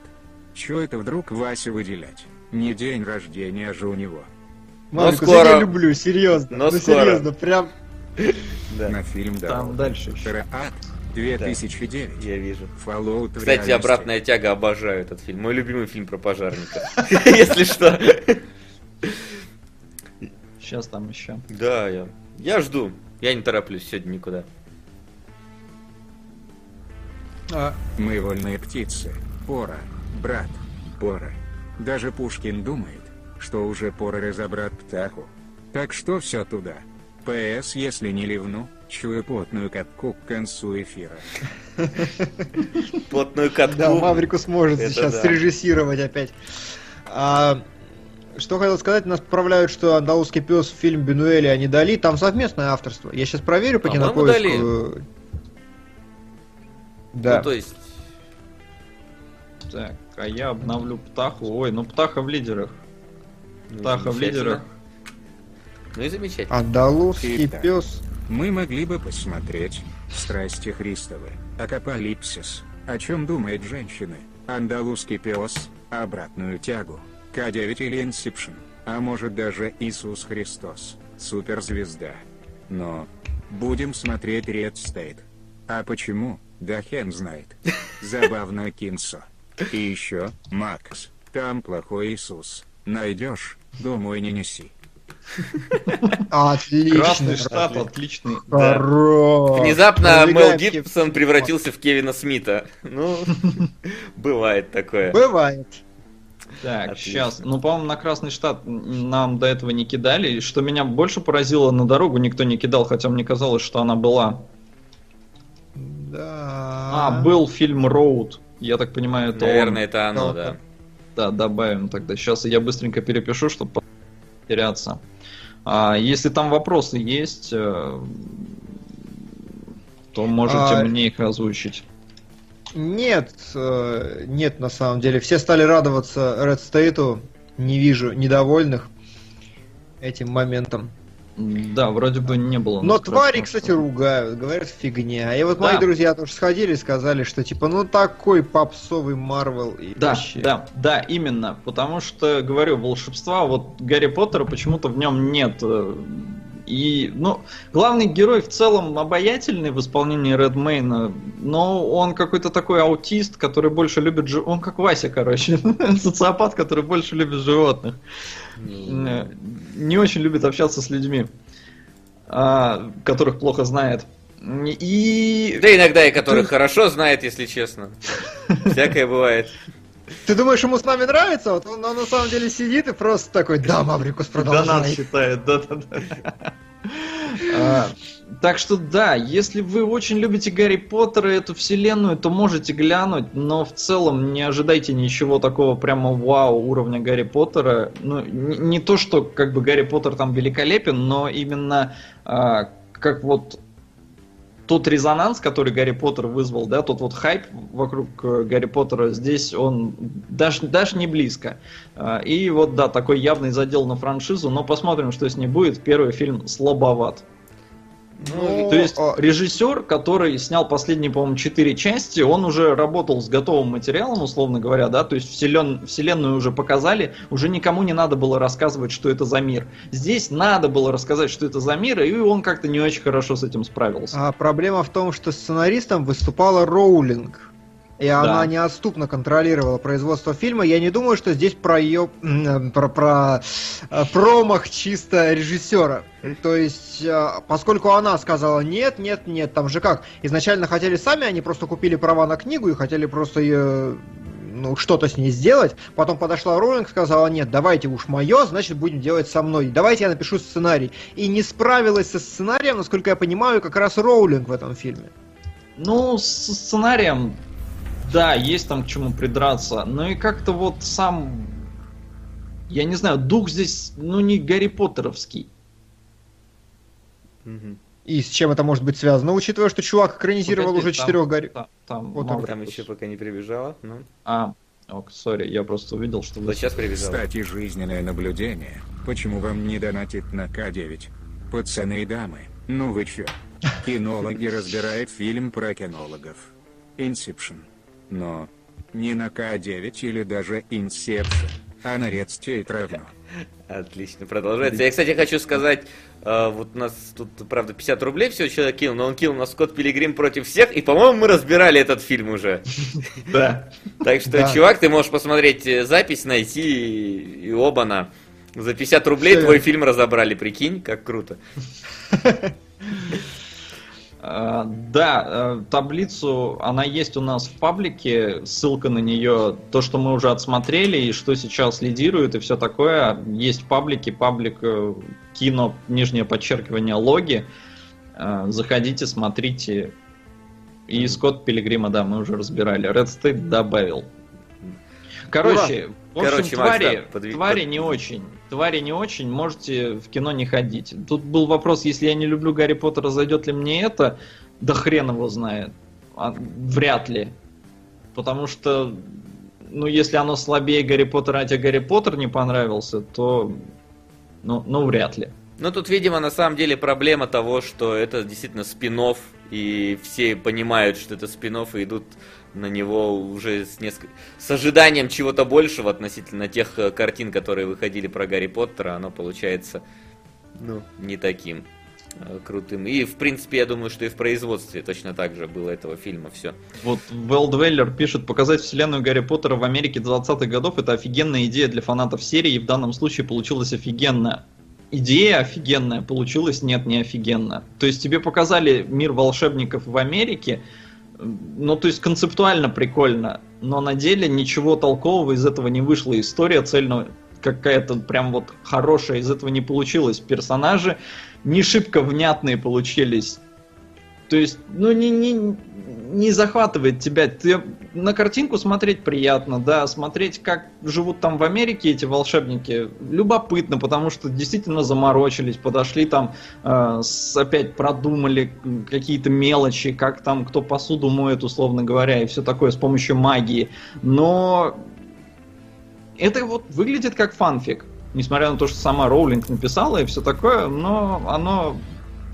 Чё это вдруг Васе выделять? Не день рождения же у него. Но Маврикус, скоро. я люблю, серьезно. Но ну скоро. серьезно, прям. Да, На фильм да. Там дальше еще. Ад 2009. я вижу. Fallout в Кстати, реальности. «Обратная тяга» обожаю этот фильм. Мой любимый фильм про пожарников. Если что. Сейчас там еще. Да, я, я жду. Я не тороплюсь сегодня никуда. А, Мы вольные птицы. Пора. Брат. Пора. Даже Пушкин думает, что уже пора разобрать птаху. Так что все туда. ПС, если не ливну, чую потную катку к концу эфира. Плотную катку. Да, Маврикус может Это сейчас срежиссировать опять. А, что хотел сказать, нас поправляют, что андалузский пес фильм Бенуэли, а не Дали. Там совместное авторство. Я сейчас проверю по кинопоиску. Да. Ну, то есть, Так, а я обновлю Птаху. Ой, ну Птаха в лидерах. ну, Птаха в лидерах. Ну и замечательно. Андалузский Итак. пес. Мы могли бы посмотреть «Страсти Христовы», «Акапалипсис», «О чем думают женщины», «Андалузский пес», «Обратную тягу», К9 или «Инсепшн», а может даже «Иисус Христос», «Суперзвезда». Но будем смотреть Red State. А почему? Да хен знает. Забавно Кинсо. И еще, Макс, там плохой Иисус. Найдешь, домой не неси. Отлично. Красный штат, отличный. Хорош. Внезапно Мел Гибсон превратился в Кевина Смита. Ну, бывает такое. Бывает. Так, Отлично. сейчас. Ну, по-моему, на Красный штат нам до этого не кидали. Что меня больше поразило, на дорогу никто не кидал, хотя мне казалось, что она была. Да. А, был фильм Роуд. Я так понимаю, это он. Наверное, это оно, да. Да, добавим тогда. Сейчас я быстренько перепишу, чтобы теряться. А, если там вопросы есть, э, то можете А, мне их озвучить. Нет, э, нет, на самом деле. Все стали радоваться Red State, не вижу недовольных этим моментом. Да, вроде бы не было. Но твари, кстати, ругают, говорят фигня. И вот да. мои друзья тоже сходили и сказали, что типа, ну такой попсовый Марвел и Да, вообще. да, да, именно. Потому что, говорю, волшебства, вот Гарри Поттера почему-то в нем нет. Э, и, ну, главный герой в целом обаятельный в исполнении Редмейна, но он какой-то такой аутист, который больше любит... Жи... Он как Вася, короче. Социопат, который больше любит животных. Э, не очень любит общаться с людьми, а, которых плохо знает. И... Да иногда и которых хорошо знает, если честно. Всякое бывает. Ты думаешь, ему с нами нравится? Вот он, он на самом деле сидит и просто такой, да, Маврикус, продолжай. Да, нас считает, да-да-да. А, так что да, если вы очень любите Гарри Поттера и эту вселенную, то можете глянуть, но в целом не ожидайте ничего такого прямо вау уровня Гарри Поттера. Ну, не, не то, что как бы Гарри Поттер там великолепен, но именно а, как вот тот резонанс, который Гарри Поттер вызвал, да, тот вот хайп вокруг э, Гарри Поттера, здесь он даже, даже не близко. А, и вот, да, такой явный задел на франшизу, но посмотрим, что с ней будет. Первый фильм слабоват. Ну, То есть а... режиссер, который снял последние, по-моему, четыре части, он уже работал с готовым материалом, условно говоря, да, то есть вселен... вселенную уже показали, уже никому не надо было рассказывать, что это за мир. Здесь надо было рассказать, что это за мир, и он как-то не очень хорошо с этим справился. А проблема в том, что сценаристом выступала Роулинг и да. она неотступно контролировала производство фильма. Я не думаю, что здесь про ее про, про э, промах чисто режиссера. То есть, э, поскольку она сказала нет, нет, нет, там же как, изначально хотели сами, они просто купили права на книгу и хотели просто ее ну, что-то с ней сделать. Потом подошла Роулинг, сказала, нет, давайте уж мое, значит, будем делать со мной. Давайте я напишу сценарий. И не справилась со сценарием, насколько я понимаю, как раз Роулинг в этом фильме. Ну, с сценарием да, есть там к чему придраться. Но и как-то вот сам... Я не знаю, дух здесь, ну, не Гарри Поттеровский. И с чем это может быть связано? Учитывая, что чувак экранизировал Погоди, уже четырех Гарри... Там, там, вот там, там еще пока не прибежала. Ну. А, ок, сори, я просто увидел, что... Вот сейчас прибежала. Кстати, жизненное наблюдение. Почему вам не донатить на К9? Пацаны и дамы, ну вы чё? Кинологи разбирают фильм про кинологов. Инсепшн но не на К9 или даже Inception, а на Red State равно. Отлично, продолжается. Я, кстати, хочу сказать, э, вот у нас тут, правда, 50 рублей всего человек кинул, но он кинул на Скотт Пилигрим против всех, и, по-моему, мы разбирали этот фильм уже. Да. Так что, чувак, ты можешь посмотреть э, запись, найти, и оба-на. За 50 рублей твой фильм разобрали, прикинь, как круто. Э, да, э, таблицу, она есть у нас в паблике, ссылка на нее, то, что мы уже отсмотрели и что сейчас лидирует и все такое, есть в паблике, паблик э, кино, нижнее подчеркивание, логи. Заходите, смотрите. И Скотт Пилигрима, да, мы уже разбирали. Red State добавил. Короче, Ура! В общем, Короче, твари, Макс, да, подвиг... твари не очень. Твари не очень, можете в кино не ходить. Тут был вопрос, если я не люблю Гарри Поттера, зайдет ли мне это? Да хрен его знает. А, вряд ли. Потому что, ну, если оно слабее Гарри Поттера, а тебе Гарри Поттер не понравился, то, ну, ну вряд ли. Ну, тут, видимо, на самом деле проблема того, что это действительно спин и все понимают, что это спин и идут на него уже с, несколько... с ожиданием чего-то большего относительно тех э, картин, которые выходили про Гарри Поттера, оно получается ну, не таким э, крутым. И, в принципе, я думаю, что и в производстве точно так же было этого фильма все. Вот Велдвеллер пишет, показать вселенную Гарри Поттера в Америке 20-х годов это офигенная идея для фанатов серии, и в данном случае получилось офигенно. Идея офигенная, получилось нет, не офигенно. То есть тебе показали мир волшебников в Америке, ну, то есть концептуально прикольно, но на деле ничего толкового из этого не вышло. История цельно какая-то прям вот хорошая из этого не получилось. Персонажи не шибко внятные получились. То есть, ну, не, не, не захватывает тебя. Ты на картинку смотреть приятно, да, смотреть, как живут там в Америке эти волшебники, любопытно, потому что действительно заморочились, подошли там, э, с, опять продумали какие-то мелочи, как там кто посуду моет, условно говоря, и все такое с помощью магии. Но это вот выглядит как фанфик. Несмотря на то, что сама Роулинг написала и все такое, но оно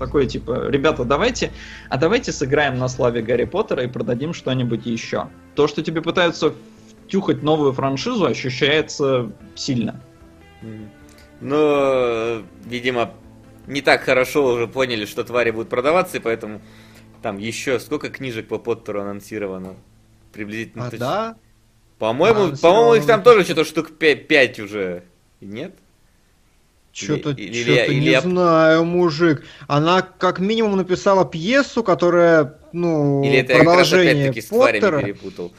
такое типа, ребята, давайте, а давайте сыграем на славе Гарри Поттера и продадим что-нибудь еще. То, что тебе пытаются втюхать новую франшизу, ощущается сильно. Но, видимо, не так хорошо уже поняли, что твари будут продаваться, и поэтому там еще сколько книжек по Поттеру анонсировано? Приблизительно. А, да? По-моему, по-моему, их там тоже что-то штук 5 уже. Нет? Что-то, не или... знаю, мужик. Она как минимум написала пьесу, которая, ну, или это продолжение я как раз, с перепутал.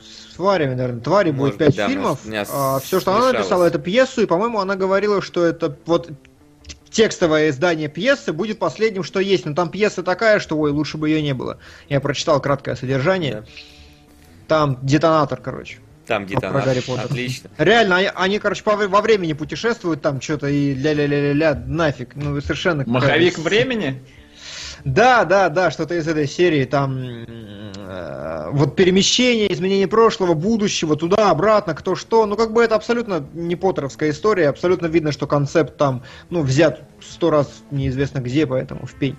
С тварями, наверное. Твари Может будет пять да, фильмов. А, все, что она написала, это пьесу, и, по-моему, она говорила, что это вот текстовое издание пьесы будет последним, что есть. Но там пьеса такая, что, ой, лучше бы ее не было. Я прочитал краткое содержание. Да. Там детонатор, короче. Там детонатор. Про Гарри Поттер. Отлично. Реально, они, они короче, по, во времени путешествуют там что-то и ля-ля-ля-ля-ля, нафиг. Ну, совершенно... Маховик времени? Да, да, да, что-то из этой серии, там, э, вот перемещение, изменение прошлого, будущего, туда, обратно, кто что, ну, как бы это абсолютно не поттеровская история, абсолютно видно, что концепт там, ну, взят сто раз неизвестно где, поэтому в пень.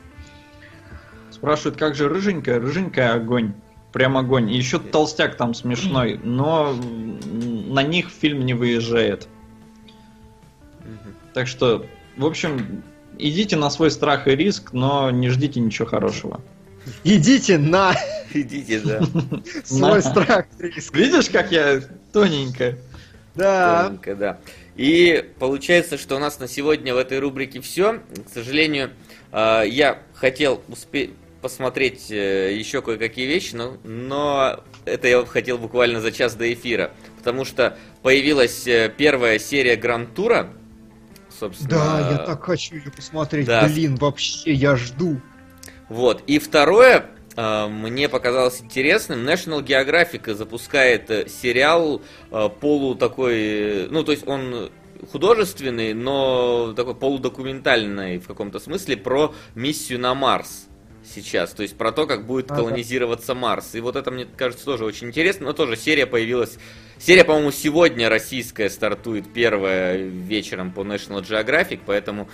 Спрашивают, как же рыженькая? Рыженькая огонь. Прям огонь. И еще толстяк там смешной, но на них фильм не выезжает. Так что, в общем, идите на свой страх и риск, но не ждите ничего хорошего. Идите на... Идите, да. Свой страх и риск. Видишь, как я тоненько? Да. Тоненько, да. И получается, что у нас на сегодня в этой рубрике все. К сожалению, а, я хотел успеть посмотреть э, еще кое-какие вещи, но, но это я хотел буквально за час до эфира. Потому что появилась э, первая серия Гранд-тура. Собственно, да, я так хочу ее посмотреть. Да. Блин, вообще, я жду. Вот. И второе, э, мне показалось интересным. National Geographic запускает сериал полу такой... Ну, то есть он художественный, но такой полудокументальный в каком-то смысле про миссию на Марс сейчас, то есть про то, как будет колонизироваться Марс. И вот это, мне кажется, тоже очень интересно, но тоже серия появилась... Серия, по-моему, сегодня российская стартует первая вечером по National Geographic, поэтому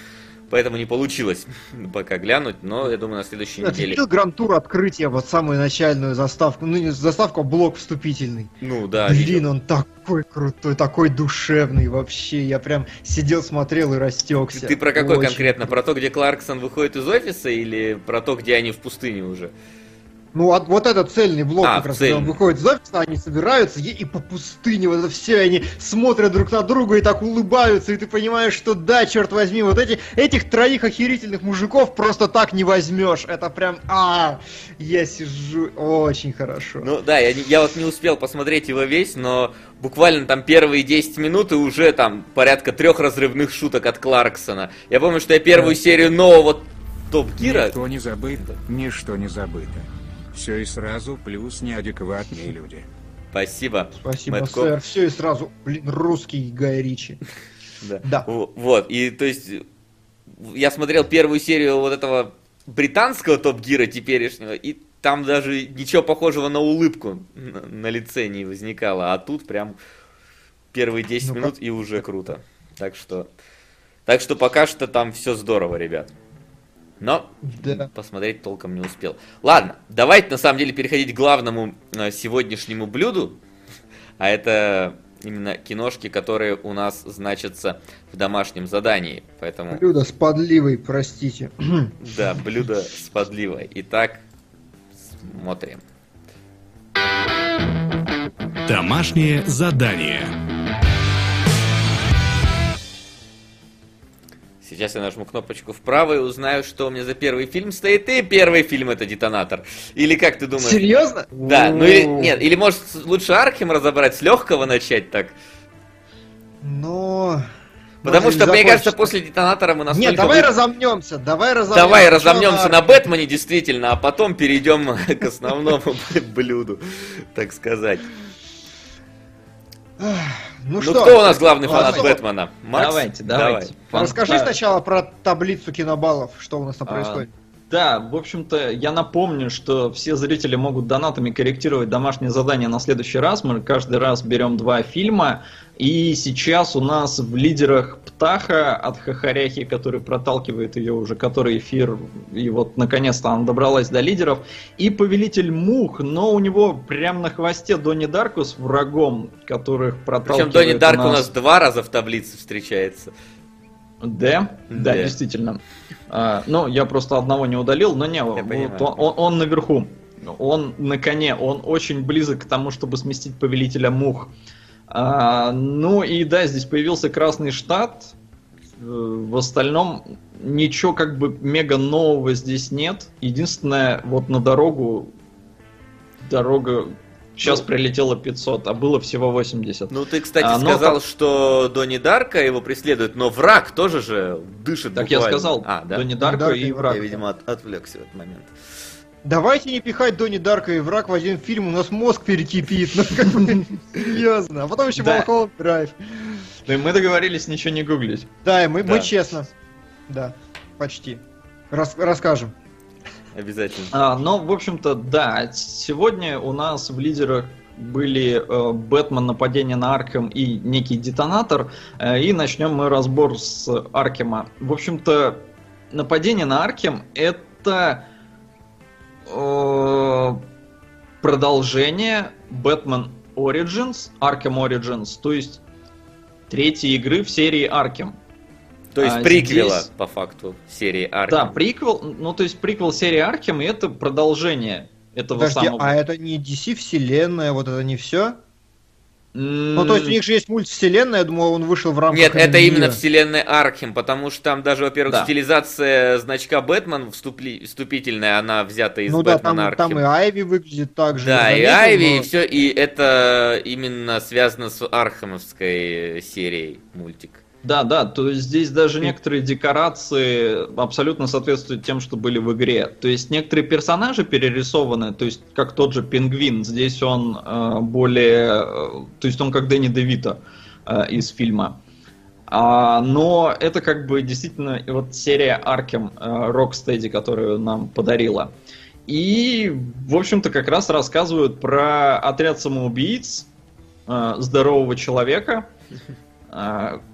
Поэтому не получилось пока глянуть, но я думаю на следующей я неделе. Видел гранд-тур открытия, вот самую начальную заставку, ну не заставку, а блок вступительный. Ну да. Блин, видел. он такой крутой, такой душевный вообще. Я прям сидел, смотрел и растекся. Ты, ты про какой Очень конкретно? Про то, где Кларксон выходит из офиса или про то, где они в пустыне уже? Ну, вот, вот этот цельный блок, а, как раз, когда он выходит из офиса, они собираются и, и по пустыне, вот это все, они смотрят друг на друга и так улыбаются, и ты понимаешь, что да, черт возьми, вот эти, этих троих охерительных мужиков просто так не возьмешь. Это прям, а, я сижу, очень хорошо. Ну да, я, я вот не успел посмотреть его весь, но буквально там первые 10 минут и уже там порядка трех разрывных шуток от Кларксона. Я помню, что я первую серию нового Топ Гира... Ничто не забыто, ничто не забыто. Все и сразу, плюс неадекватные люди. Спасибо. Спасибо, Мэтт сэр. Все и сразу, блин, русский Гай Ричи. Да. да. Вот, и то есть я смотрел первую серию вот этого британского топ-гира теперешнего, и там даже ничего похожего на улыбку на, на лице не возникало, а тут прям первые 10 ну, минут и уже круто. Так что, так что пока что там все здорово, ребят. Но да. посмотреть толком не успел. Ладно, давайте на самом деле переходить к главному э, сегодняшнему блюду. А это именно киношки, которые у нас значатся в домашнем задании. Поэтому... Блюдо с подливой, простите. Да, блюдо с подливой. Итак, смотрим. Домашнее задание. Сейчас я нажму кнопочку вправо и узнаю, что у меня за первый фильм стоит. И первый фильм это детонатор. Или как ты думаешь? Серьезно? Да, ну или нет, или может лучше Архим разобрать, с легкого начать так. Но Потому Может, что, мне кажется, после детонатора мы настолько... Нет, давай вы- разомнемся, давай разомнемся. Давай разомнемся на Бэтмене, действительно, а потом перейдем к основному блюду, так сказать. Ну, Ну что, кто у нас главный Ладно, фанат Бэтмена? Макс? Давайте, Давай. давайте. Расскажи Фан- сначала про таблицу кинобаллов, что у нас там А, происходит. Да, в общем-то, я напомню, что все зрители могут донатами корректировать домашнее задание на следующий раз. Мы каждый раз берем два фильма. И сейчас у нас в лидерах Птаха от Хахаряхи, который проталкивает ее уже который эфир. И вот наконец-то она добралась до лидеров. И Повелитель Мух, но у него прям на хвосте Донни Дарко с врагом, которых проталкивает Причем Донни Дарк у нас нас два раза в таблице встречается. Да, да, действительно. А, ну, я просто одного не удалил, но не, вот понимаю. он, он- он наверху. Он на коне, он очень близок к тому, чтобы сместить повелителя мух. А, ну и да, здесь появился Красный Штат. В остальном ничего как бы мега нового здесь нет. Единственное, вот на дорогу дорога сейчас Ну. прилетело 500, а было всего 80. Ну, ты, кстати, А, но сказал, по- что Донни Дарка его преследует, но враг тоже же дышит Так я буквально. сказал, А, да? Донни Дарко Дарко и и враг. Я, видимо, от- отвлекся в этот момент. Давайте не пихать Донни Дарка и враг в один фильм, у нас мозг перекипит. Ну, как бы, серьезно. А потом еще Да. Малхолланд Драйв. Да и мы договорились ничего не гуглить. Да, и мы, мы честно. Да, почти. Рас- расскажем. Обязательно. А, но, в общем-то, да, сегодня у нас в лидерах были э, Бэтмен, нападение на Аркем и некий детонатор. Э, и начнем мы разбор с Аркема. В общем-то, нападение на Аркем это э, продолжение Бэтмен Origins, Arkham Origins, то есть третьей игры в серии Аркем. То есть а приквела, здесь- по факту, серии Арк. Да, приквел, ну то есть приквел серии Аркем, и это продолжение этого Подожди, самого. а это не DC вселенная, вот это не все? Ну, то есть у них же есть мультивселенная, я думал, он вышел в рамках Нет, это именно вселенная Архем, потому что там даже, во-первых, Да. стилизация значка Бэтмен вступли- вступительная, она взята из Ну да, там, Бэтмена там и Архем. Айви выглядит так же. Да, и заметил, Айви, но- и все, и это именно связано с Архемовской серией мультик. Да, да, то есть здесь даже некоторые декорации абсолютно соответствуют тем, что были в игре. То есть некоторые персонажи перерисованы, то есть как тот же Пингвин, здесь он э, более, э, то есть он как Дэнни Девито э, из фильма. А, но это как бы действительно вот серия Аркем э, Rocksteady, которую нам подарила. И, в общем-то, как раз рассказывают про отряд самоубийц э, здорового человека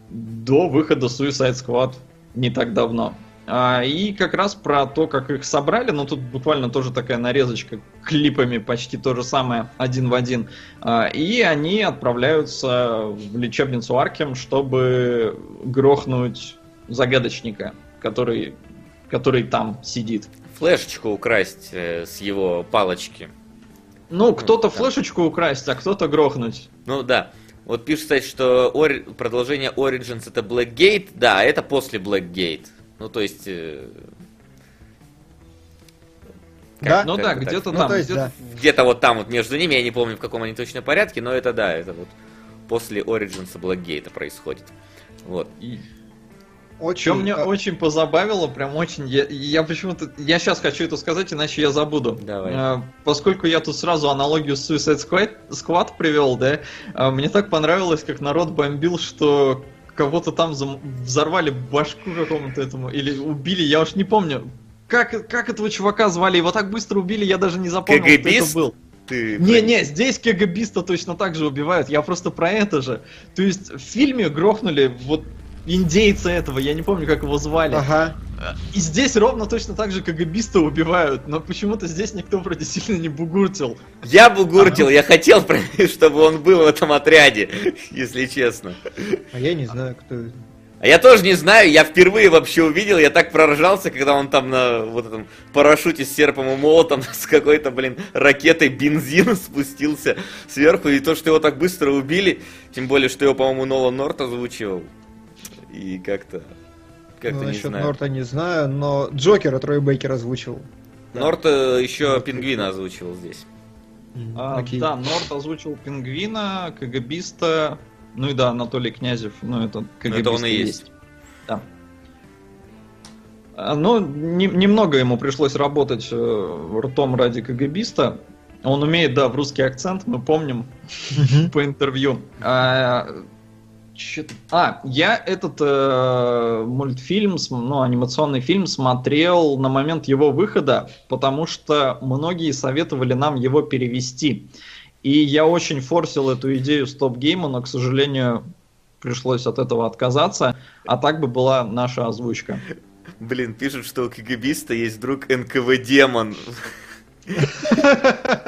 до выхода Suicide Squad не так давно. А, и как раз про то, как их собрали, ну тут буквально тоже такая нарезочка клипами, почти то же самое, один в один. А, и они отправляются в лечебницу Аркем, чтобы грохнуть загадочника, который, который там сидит. Флешечку украсть э, с его палочки. Ну, кто-то да. флешечку украсть, а кто-то грохнуть. Ну да. Вот пишут, кстати, что Ори- продолжение Origins это Blackgate. Да, это после Blackgate. Ну, то есть... э, Да? ну как да, бы так. где-то Ну, там. то есть, где-то- да. Где-то вот там вот между ними, я не помню в каком они точно порядке, но это да, это вот после Origins Blackgate происходит. Вот. И- Очень, Что мне а, очень позабавило, прям очень, я, я почему-то, я сейчас хочу это сказать, иначе я забуду. Давай. А, поскольку я тут сразу аналогию с Suicide Squad, Squad привел, да, а, мне так понравилось, как народ бомбил, что кого-то там взорвали башку какому-то этому, или убили, я уж не помню. Как, как этого чувака звали? Его так быстро убили, я даже не запомнил, кто КГБист? это был. Ты... Не-не, здесь КГБиста точно так же убивают, я просто про это же. То есть в фильме грохнули вот индейца этого, я не помню, как его звали. Ага. И здесь ровно точно так же КГБиста убивают, но почему-то здесь никто вроде сильно не бугуртил. Я бугуртил, я хотел, чтобы он был в этом отряде, если честно. А я не знаю, кто это. А я тоже не знаю, я впервые вообще увидел, я так проржался, когда он там на вот этом парашюте с серпом и молотом с какой-то, блин, ракетой бензин спустился сверху, и то, что его так быстро убили, тем более, что его, по-моему, Нолан Норт озвучивал, и как-то, как-то ну, не знаю. Норта не знаю, но Джокера Трой Бейкер озвучил. Норт э, еще Пингвина озвучивал здесь. А, Окей. да, Норт озвучил Пингвина, КГБиста, Ну и да, Анатолий Князев, ну это КГБист Это он и есть. Да. А, Ну, не- немного ему пришлось работать э, ртом ради КГБиста. Он умеет, да, в русский акцент, мы помним по интервью. А, а, я этот э, мультфильм, ну, анимационный фильм смотрел на момент его выхода, потому что многие советовали нам его перевести. И я очень форсил эту идею стоп-гейма, но, к сожалению, пришлось от этого отказаться. А так бы была наша озвучка. Блин, пишут, что у КГБиста есть друг НКВ-демон.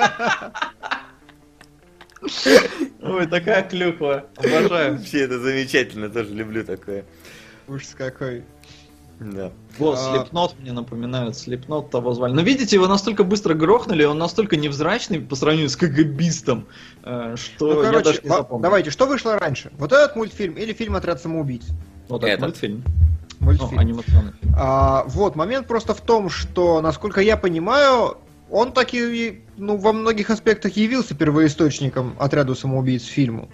Ой, такая клюква. Обожаю. Вообще, это замечательно, тоже люблю такое. Ужас какой. Да. Вот, А. Слепнот мне напоминают, Слепнот того звали. Но видите, его настолько быстро грохнули, он настолько невзрачный по сравнению с КГБистом, э, что Ну, я короче, даже не запомнил. давайте, что вышло раньше? Вот этот мультфильм или фильм «Отряд самоубийц»? Вот этот Этот. мультфильм. Мультфильм. Ну, анимационный фильм. А, вот, момент просто в том, что, насколько я понимаю, он таки, ну, во многих аспектах явился первоисточником отряду самоубийц фильму.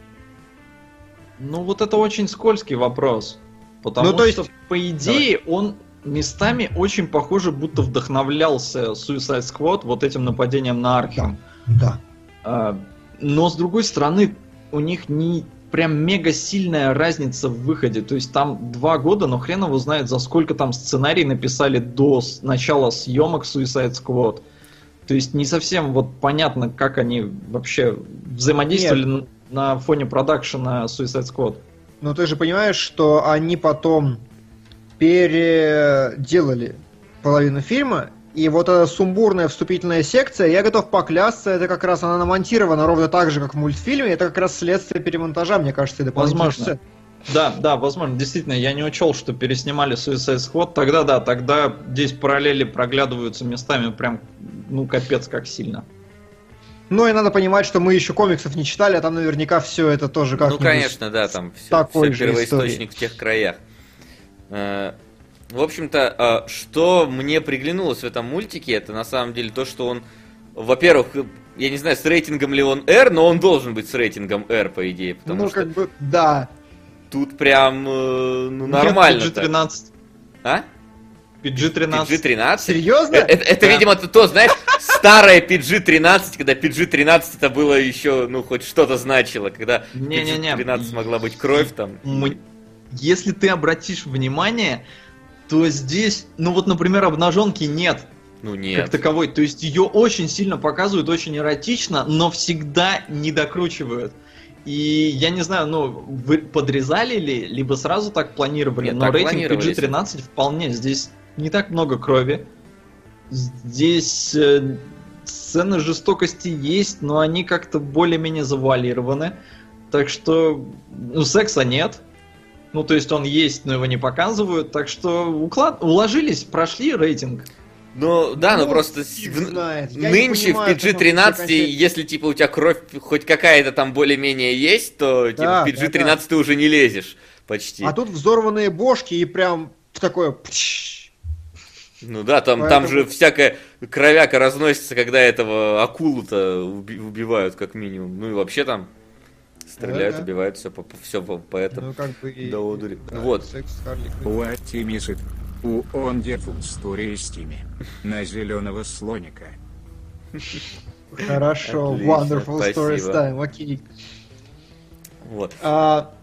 Ну, вот это очень скользкий вопрос. Потому Ну, то что, есть- по идее, он местами очень похоже, будто вдохновлялся Suicide Squad вот этим нападением на Архем. Да. А, Но с другой стороны, у них не прям мега сильная разница в выходе. То есть там два года, но хрен его знает, за сколько там сценарий написали до начала съемок Suicide Squad. То есть не совсем вот понятно, как они вообще взаимодействовали н- на фоне продакшена Suicide Squad. Но ты же понимаешь, что они потом переделали половину фильма, и вот эта сумбурная вступительная секция, я готов поклясться, это как раз она намонтирована ровно так же, как в мультфильме, это как раз следствие перемонтажа, мне кажется, и дополнительных Возможно. сцен. Да, да, возможно, действительно, я не учел, что переснимали Suicide Squad. Тогда да, тогда здесь параллели проглядываются местами прям, ну, капец как сильно. Ну и надо понимать, что мы еще комиксов не читали, а там наверняка все это тоже как Ну, конечно, да, там все, такой же первоисточник в тех краях. Э, В общем-то, э, что мне приглянулось в этом мультике, это на самом деле то, что он, во-первых, я не знаю, с рейтингом ли он R, но он должен быть с рейтингом R, по идее, потому Ну, что как бы, да. Тут прям, э, ну, нормально. Нет, PG-13. А? PG-13. PG-13? Серьезно? Э, Это, это, Да. видимо, то, знаешь, старое PG-13, когда PG-13 это было еще, ну, хоть что-то значило, когда Не-не-не. PG-13 могла быть кровь там. Если ты обратишь внимание, то здесь, ну вот, например, обнаженки нет Ну, как нет. таковой. То есть ее очень сильно показывают, очень эротично, но всегда не докручивают. И я не знаю, ну, вы подрезали ли, либо сразу так планировали, Нет, но так рейтинг планировали, PG-13 вполне. Здесь не так много крови. Здесь э, сцены жестокости есть, но они как-то более-менее завуалированы. Так что, ну, секса нет. Ну, то есть он есть, но его не показывают. Так что уклад... уложились, прошли рейтинг. Ну, да, ну, Ну, просто в- знает. Нынче в понимаю, он PG-13, окончательно- если типа у тебя кровь хоть какая-то там более-менее есть, то типа, Да, в PG-13 ты уже не лезешь почти. А тут взорванные бошки и прям такое... Ну да, там, там Поэтому- же всякая кровяка разносится, когда этого акулу-то уби- убивают как минимум. Ну и вообще там стреляют, Да-да. убивают, все по, все по, по этому. Ну, как бы... и- Да, одури. да, Вот. секс с Харли. У Ондефул Story Стиме. На зеленого слоника. Хорошо, Отлично, wonderful stories спасибо. time, окей. Вот. А,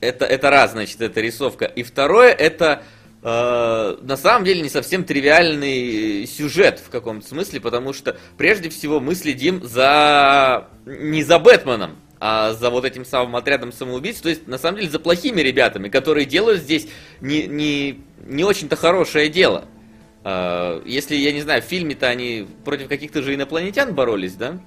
Это, это раз, значит, эта рисовка. И второе, это э, на самом деле не совсем тривиальный сюжет в каком-то смысле, потому что прежде всего мы следим за не за Бэтменом, а за вот этим самым отрядом самоубийц, то есть на самом деле за плохими ребятами, которые делают здесь не, не, не очень-то хорошее дело. Э, если, я не знаю, в фильме-то они против каких-то же инопланетян боролись, да?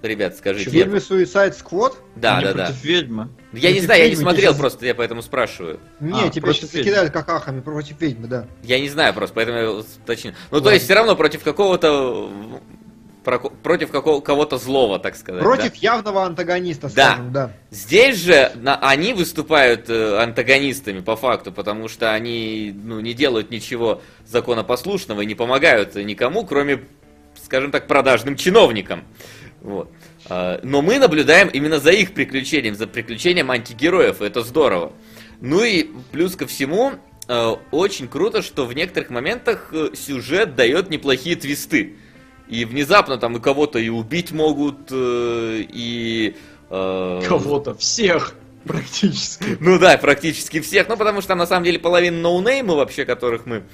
Ребят, в скажите. фильме Suicide Squad? Да, да, да. против ведьмы. Я не Против знаю, я не смотрел тебе- просто, я поэтому спрашиваю. Не, А, тебя сейчас ведьмы. закидают какахами против ведьмы, да. Я не знаю просто, поэтому я уточнил. Ну, то Ладно. есть, все равно против какого-то... Против какого- кого-то злого, так сказать. Против да? явного антагониста, Да. скажем, да. Здесь же на- они выступают э, антагонистами по факту, потому что они ну, не делают ничего законопослушного и не помогают никому, кроме, скажем так, продажным чиновникам. Вот. А, Но мы наблюдаем именно за их приключением, за приключением антигероев, и это здорово. Ну и плюс ко всему, э, очень круто, что в некоторых моментах э, сюжет дает неплохие твисты. И внезапно там и кого-то и убить могут, э, и... э, Кого-то, всех практически. Ну да, практически всех. Ну, потому что там на самом деле половина ноунеймы вообще, которых мы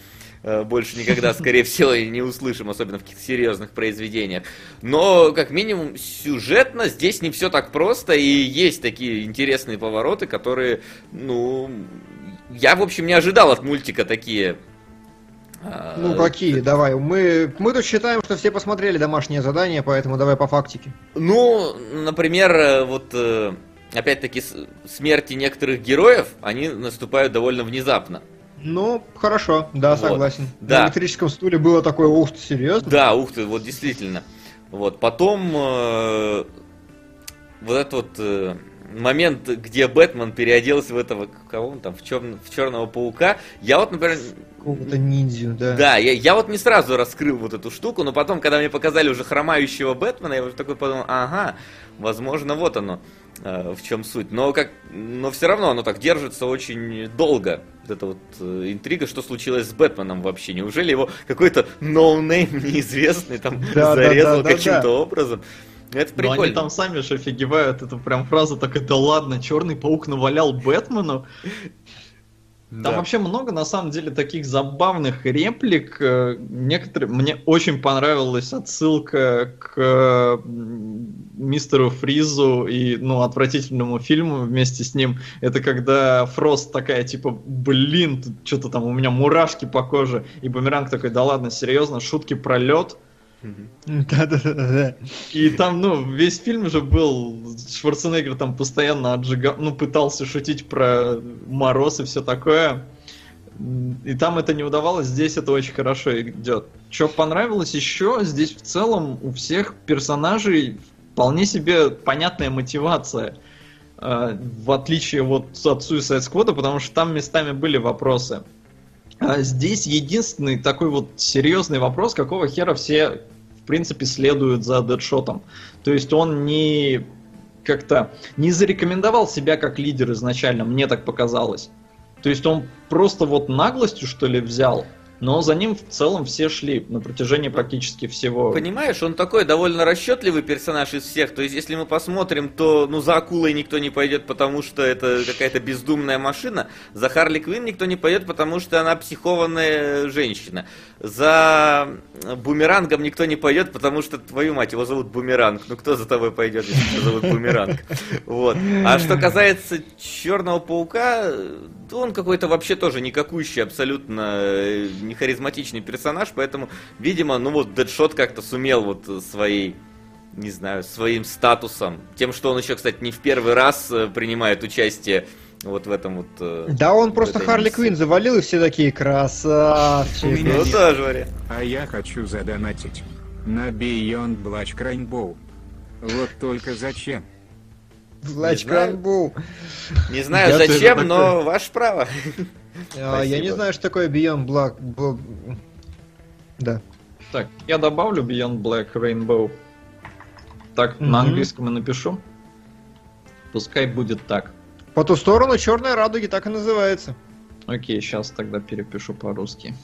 э, больше никогда, скорее всего, и не услышим, особенно в каких-то серьезных произведениях. Но, как минимум, сюжетно здесь не все так просто, и есть такие интересные повороты, которые, ну, я, в общем, не ожидал от мультика такие. А, Ну какие, давай. Мы, мы тут считаем, что все посмотрели домашнее задание, поэтому давай по фактике. Ну, например, э, вот э, опять-таки смерти некоторых героев, они наступают довольно внезапно. Ну, хорошо, да, Вот. согласен. Да. На электрическом стуле было такое, ух ты, серьезно? Да, ух ты, вот действительно. Вот, потом э, вот этот вот э, момент, где Бэтмен переоделся в этого, кого он там, в, черн- в черного паука, я вот, например, Какого-то ниндзю, да. да, я, я вот не сразу раскрыл вот эту штуку, но потом, когда мне показали уже хромающего Бэтмена, я уже такой подумал, ага, возможно, вот оно, э, в чем суть. Но как, но все равно оно так держится очень долго. Вот эта вот э, интрига, что случилось с Бэтменом вообще. Неужели его какой-то no-name неизвестный там Да, да, зарезал да, да, каким-то да. образом? Это Но они прикольно. там сами же офигевают, это прям фраза такая, да ладно, Черный паук навалял Бэтмену. Там Да. вообще много, на самом деле, таких забавных реплик. Э, Некоторые... Мне очень понравилась отсылка к э, мистеру Фризу и, ну, отвратительному фильму вместе с ним. Это когда Фрост такая, типа, блин, что-то там у меня мурашки по коже. И Бумеранг такой, да ладно, серьезно, шутки про лед. Да-да-да. И там, ну, весь фильм же был, Шварценеггер там постоянно отжигал, ну, пытался шутить про мороз и все такое. И там это не удавалось, здесь это очень хорошо идет. Что понравилось еще, здесь в целом у всех персонажей вполне себе понятная мотивация. Э, В отличие вот от Suicide Squad, потому что там местами были вопросы. А здесь единственный такой вот серьезный вопрос, какого хера все в принципе, следуют за Дэдшотом. То есть он не как-то не зарекомендовал себя как лидер изначально, мне так показалось. То есть он просто вот наглостью, что ли, взял, но за ним в целом все шли на протяжении практически всего. Понимаешь, он такой довольно расчетливый персонаж из всех. То есть, если мы посмотрим, то ну за акулой никто не пойдет, потому что это какая-то бездумная машина. За Харли Квин никто не пойдет, потому что она психованная женщина. За бумерангом никто не пойдет, потому что твою мать, его зовут Бумеранг. Ну кто за тобой пойдет, если тебя зовут Бумеранг? Вот. А что касается Черного паука, то он какой-то вообще тоже никакущий, абсолютно э, не харизматичный персонаж, поэтому, видимо, ну вот Дэдшот как-то сумел вот своей не знаю, своим статусом, тем, что он еще, кстати, не в первый раз э, принимает участие вот в этом вот... э, Да он просто Харли миссии. Квин завалил, и все такие красавчик. У меня Ну, тоже вариант. А я хочу задонатить. На Beyond Black Rainbow. Вот только зачем? Знаю. Кранбул. Не знаю Я зачем, но ваше право. А, Я не знаю, что такое Beyond Black. Да. Так, я добавлю Beyond Black Rainbow. Так, на английском и напишу. Пускай будет так. По ту сторону черной радуги так и называется. Окей, сейчас тогда перепишу по-русски.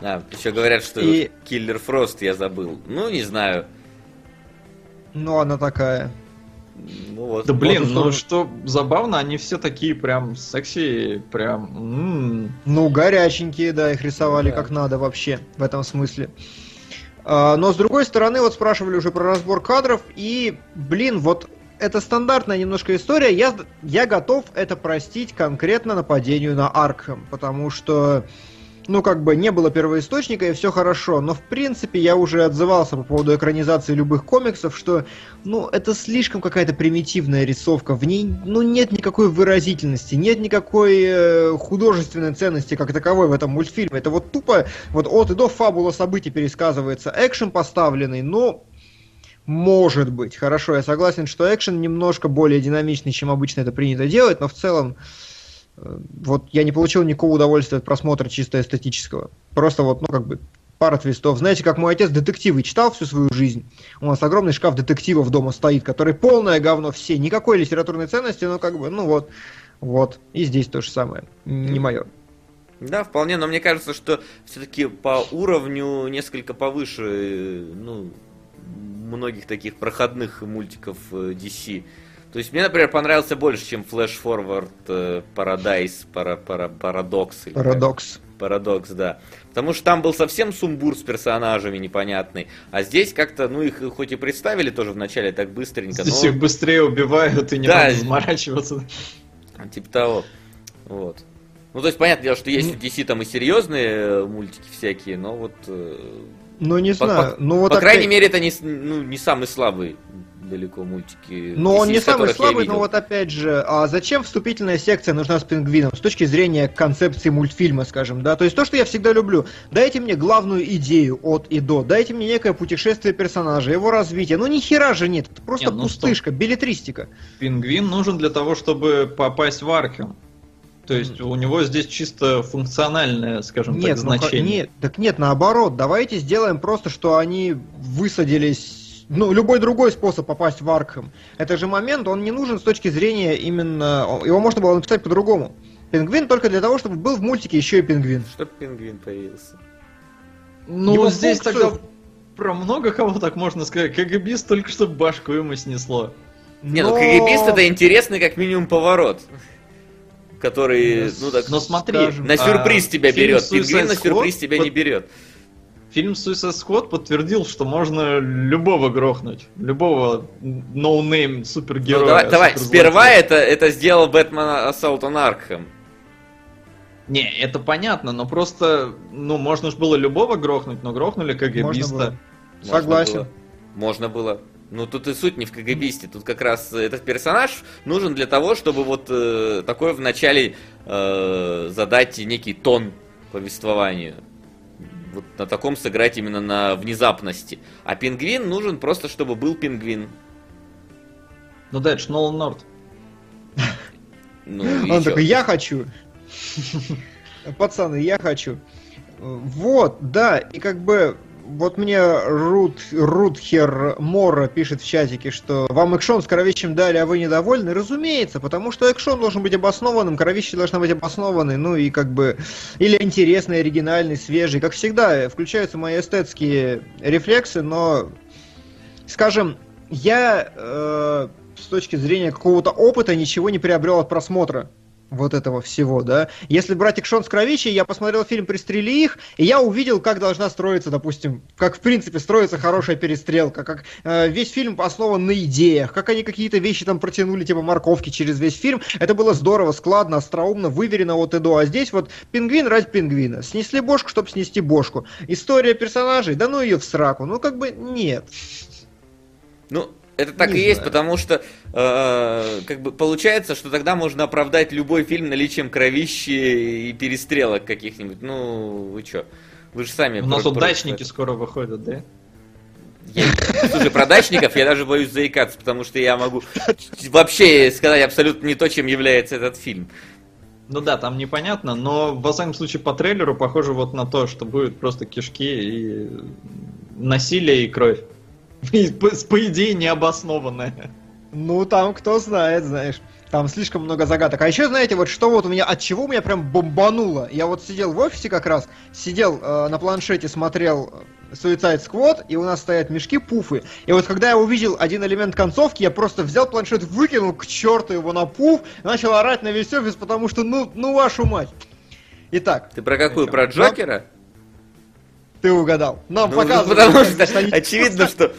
А, еще говорят, что И- Киллер Фрост я забыл. Ну, не знаю. Ну, она такая. Ну вот. Да блин, ну условно. что забавно, они все такие прям секси, прям... м. Ну, горяченькие, да, их рисовали Да. как надо вообще в этом смысле. А, но с другой стороны, вот спрашивали уже про разбор кадров, и, блин, вот это стандартная немножко история. Я, я готов это простить конкретно нападению на Аркхэм, потому что, ну, как бы не было первоисточника, и все хорошо. Но, в принципе, я уже отзывался по поводу экранизации любых комиксов, что, ну, это слишком какая-то примитивная рисовка. В ней, ну, нет никакой выразительности, нет никакой э, художественной ценности как таковой в этом мультфильме. Это вот тупо, вот от и до фабула событий пересказывается. Экшен поставленный, но может быть. Хорошо, я согласен, что экшен немножко более динамичный, чем обычно это принято делать, но в целом вот я не получил никакого удовольствия от просмотра чисто эстетического. Просто вот, ну, как бы пара твистов. Знаете, как мой отец детективы читал всю свою жизнь. У нас огромный шкаф детективов дома стоит, который полное говно все. Никакой литературной ценности, но как бы, ну вот. Вот. И здесь то же самое. Не мое. Да, вполне, но мне кажется, что все-таки по уровню несколько повыше, э, ну, многих таких проходных мультиков э, DC. То есть мне, например, понравился больше, чем Flash Forward э, Paradise, пара, пара, Парадокс. Парадокс. Парадокс, да. Потому что там был совсем сумбур с персонажами непонятный. А здесь как-то, ну, их хоть и представили тоже вначале так быстренько, Здесь но... их быстрее убивают, и не Да. надо заморачиваться. Типа того. Вот. Ну, то есть, понятное дело, что есть у DC там и серьезные э, мультики всякие, но вот... э, Ну, не по, знаю. по- ну, вот по крайней мере, это не, ну, не самый слабый далеко мультики. Но он не самый слабый, но вот опять же, а зачем вступительная секция нужна с пингвином с точки зрения концепции мультфильма, скажем, да? То есть то, что я всегда люблю. Дайте мне главную идею от и до, дайте мне некое путешествие персонажа, его развитие. Ну ни хера же нет, это просто Нет, ну пустышка, билетристика. Пингвин нужен для того, чтобы попасть в Архем. То есть у него здесь чисто функциональное, скажем Нет, так, ну, значение. нет, так нет, наоборот, давайте сделаем просто, что они высадились, ну, любой другой способ попасть в Аркхэм. Это же момент, он не нужен с точки зрения именно, его можно было написать по-другому. Пингвин только для того, чтобы был в мультике еще и пингвин. Чтоб пингвин появился. Ну, Его здесь функцию- тогда про много кого так можно сказать. КГБист только что башку ему снесло. Не, ну Но- КГБист это интересный как минимум поворот. Который, ну так, Но смотри, скажем, на сюрприз а, тебя берет. Пингвин на сюрприз тебя под- не берет. Фильм Suicide Squad подтвердил, что можно любого грохнуть. Любого no-name Ну, супергероя. давай, давай, суперзлодея. сперва это, это сделал Бэтмен Assault on Arkham. Не, это понятно, но просто, ну, можно же было любого грохнуть, но грохнули Можно КГБиста. было. Можно Согласен. было. Можно было. Ну тут и суть не в КГБисте, тут как раз этот персонаж нужен для того, чтобы вот э, такое вначале э, задать некий тон повествованию. Вот на таком сыграть именно на внезапности. А пингвин нужен просто, чтобы был пингвин. Ну да, это ж Нолан Норт. Ну, Он чё? такой, я хочу. Пацаны, я хочу. Вот, да, и как бы вот мне Рут, Рутхер Мора пишет в чатике, что вам экшон с кровищем дали, а вы недовольны. Разумеется, потому что экшон должен быть обоснованным, кровище должна быть обоснованной, ну и как бы, или интересный, оригинальный, свежий. Как всегда, включаются мои эстетские рефлексы, но, скажем, я э, с точки зрения какого-то опыта ничего не приобрел от просмотра вот этого всего, да. Если брать экшон с кровищей, я посмотрел фильм «Пристрели их», и я увидел, как должна строиться, допустим, как в принципе строится хорошая перестрелка, как э, весь фильм основан на идеях, как они какие-то вещи там протянули, типа морковки через весь фильм. Это было здорово, складно, остроумно, выверено от и до. А здесь вот пингвин ради пингвина. Снесли бошку, чтобы снести бошку. История персонажей, да ну ее в сраку. Ну как бы нет. Ну, это так Не и есть, знаю. потому что э, как бы получается, что тогда можно оправдать любой фильм наличием кровищи и перестрелок каких-нибудь. Ну, вы чё? Вы же сами... У нас про- вот про- дачники скоро выходят, да? Я- Слушай, про дачников я даже боюсь заикаться, потому что я могу вообще сказать абсолютно не то, чем является этот фильм. Ну да, там непонятно, но во всяком случае по трейлеру похоже вот на то, что будет просто кишки и насилие и кровь. И, по, по идее необоснованное. Ну, там кто знает, знаешь. Там слишком много загадок. А еще, знаете, вот что вот у меня, от чего у меня прям бомбануло. Я вот сидел в офисе как раз, сидел э, на планшете, смотрел э, Suicide Squad, и у нас стоят мешки пуфы. И вот когда я увидел один элемент концовки, я просто взял планшет, выкинул к черту его на пуф, начал орать на весь офис, потому что, ну, ну вашу мать. Итак, Ты про какую? Про Джокера? Ты угадал. Нам Ну, показывают. потому что что очевидно, что,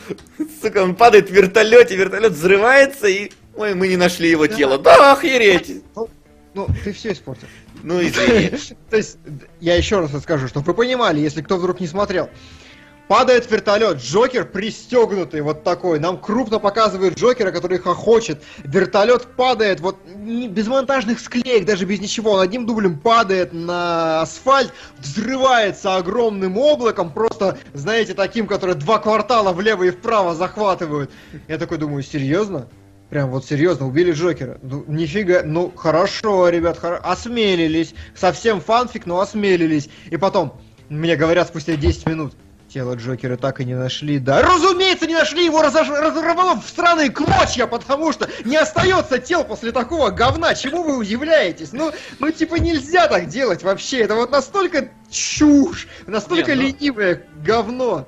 сука, он падает в вертолете, вертолет взрывается, и, ой, мы не нашли его тело. Да, охереть! Ну, ну, ты все испортил. Ну, извини. То есть, я еще раз расскажу, чтобы вы понимали, если кто вдруг не смотрел. Падает вертолет, Джокер пристегнутый, вот такой. Нам крупно показывают Джокера, который хохочет. Вертолет падает, вот без монтажных склеек, даже без ничего. Он одним дублем падает на асфальт, взрывается огромным облаком, просто, знаете, таким, который два квартала влево и вправо захватывают. Я такой думаю, серьезно? Прям вот серьезно, убили Джокера. Ну, нифига, ну хорошо, ребят, хоро- осмелились. Совсем фанфик, но осмелились. И потом, Мне говорят спустя 10 минут. Тело Джокера так и не нашли. Да, разумеется, не нашли его разош... разорвало в странные клочья, потому что не остается тел после такого говна. Чему вы удивляетесь? Ну, ну типа нельзя так делать вообще. Это вот настолько чушь, настолько Не, ну- ленивое говно.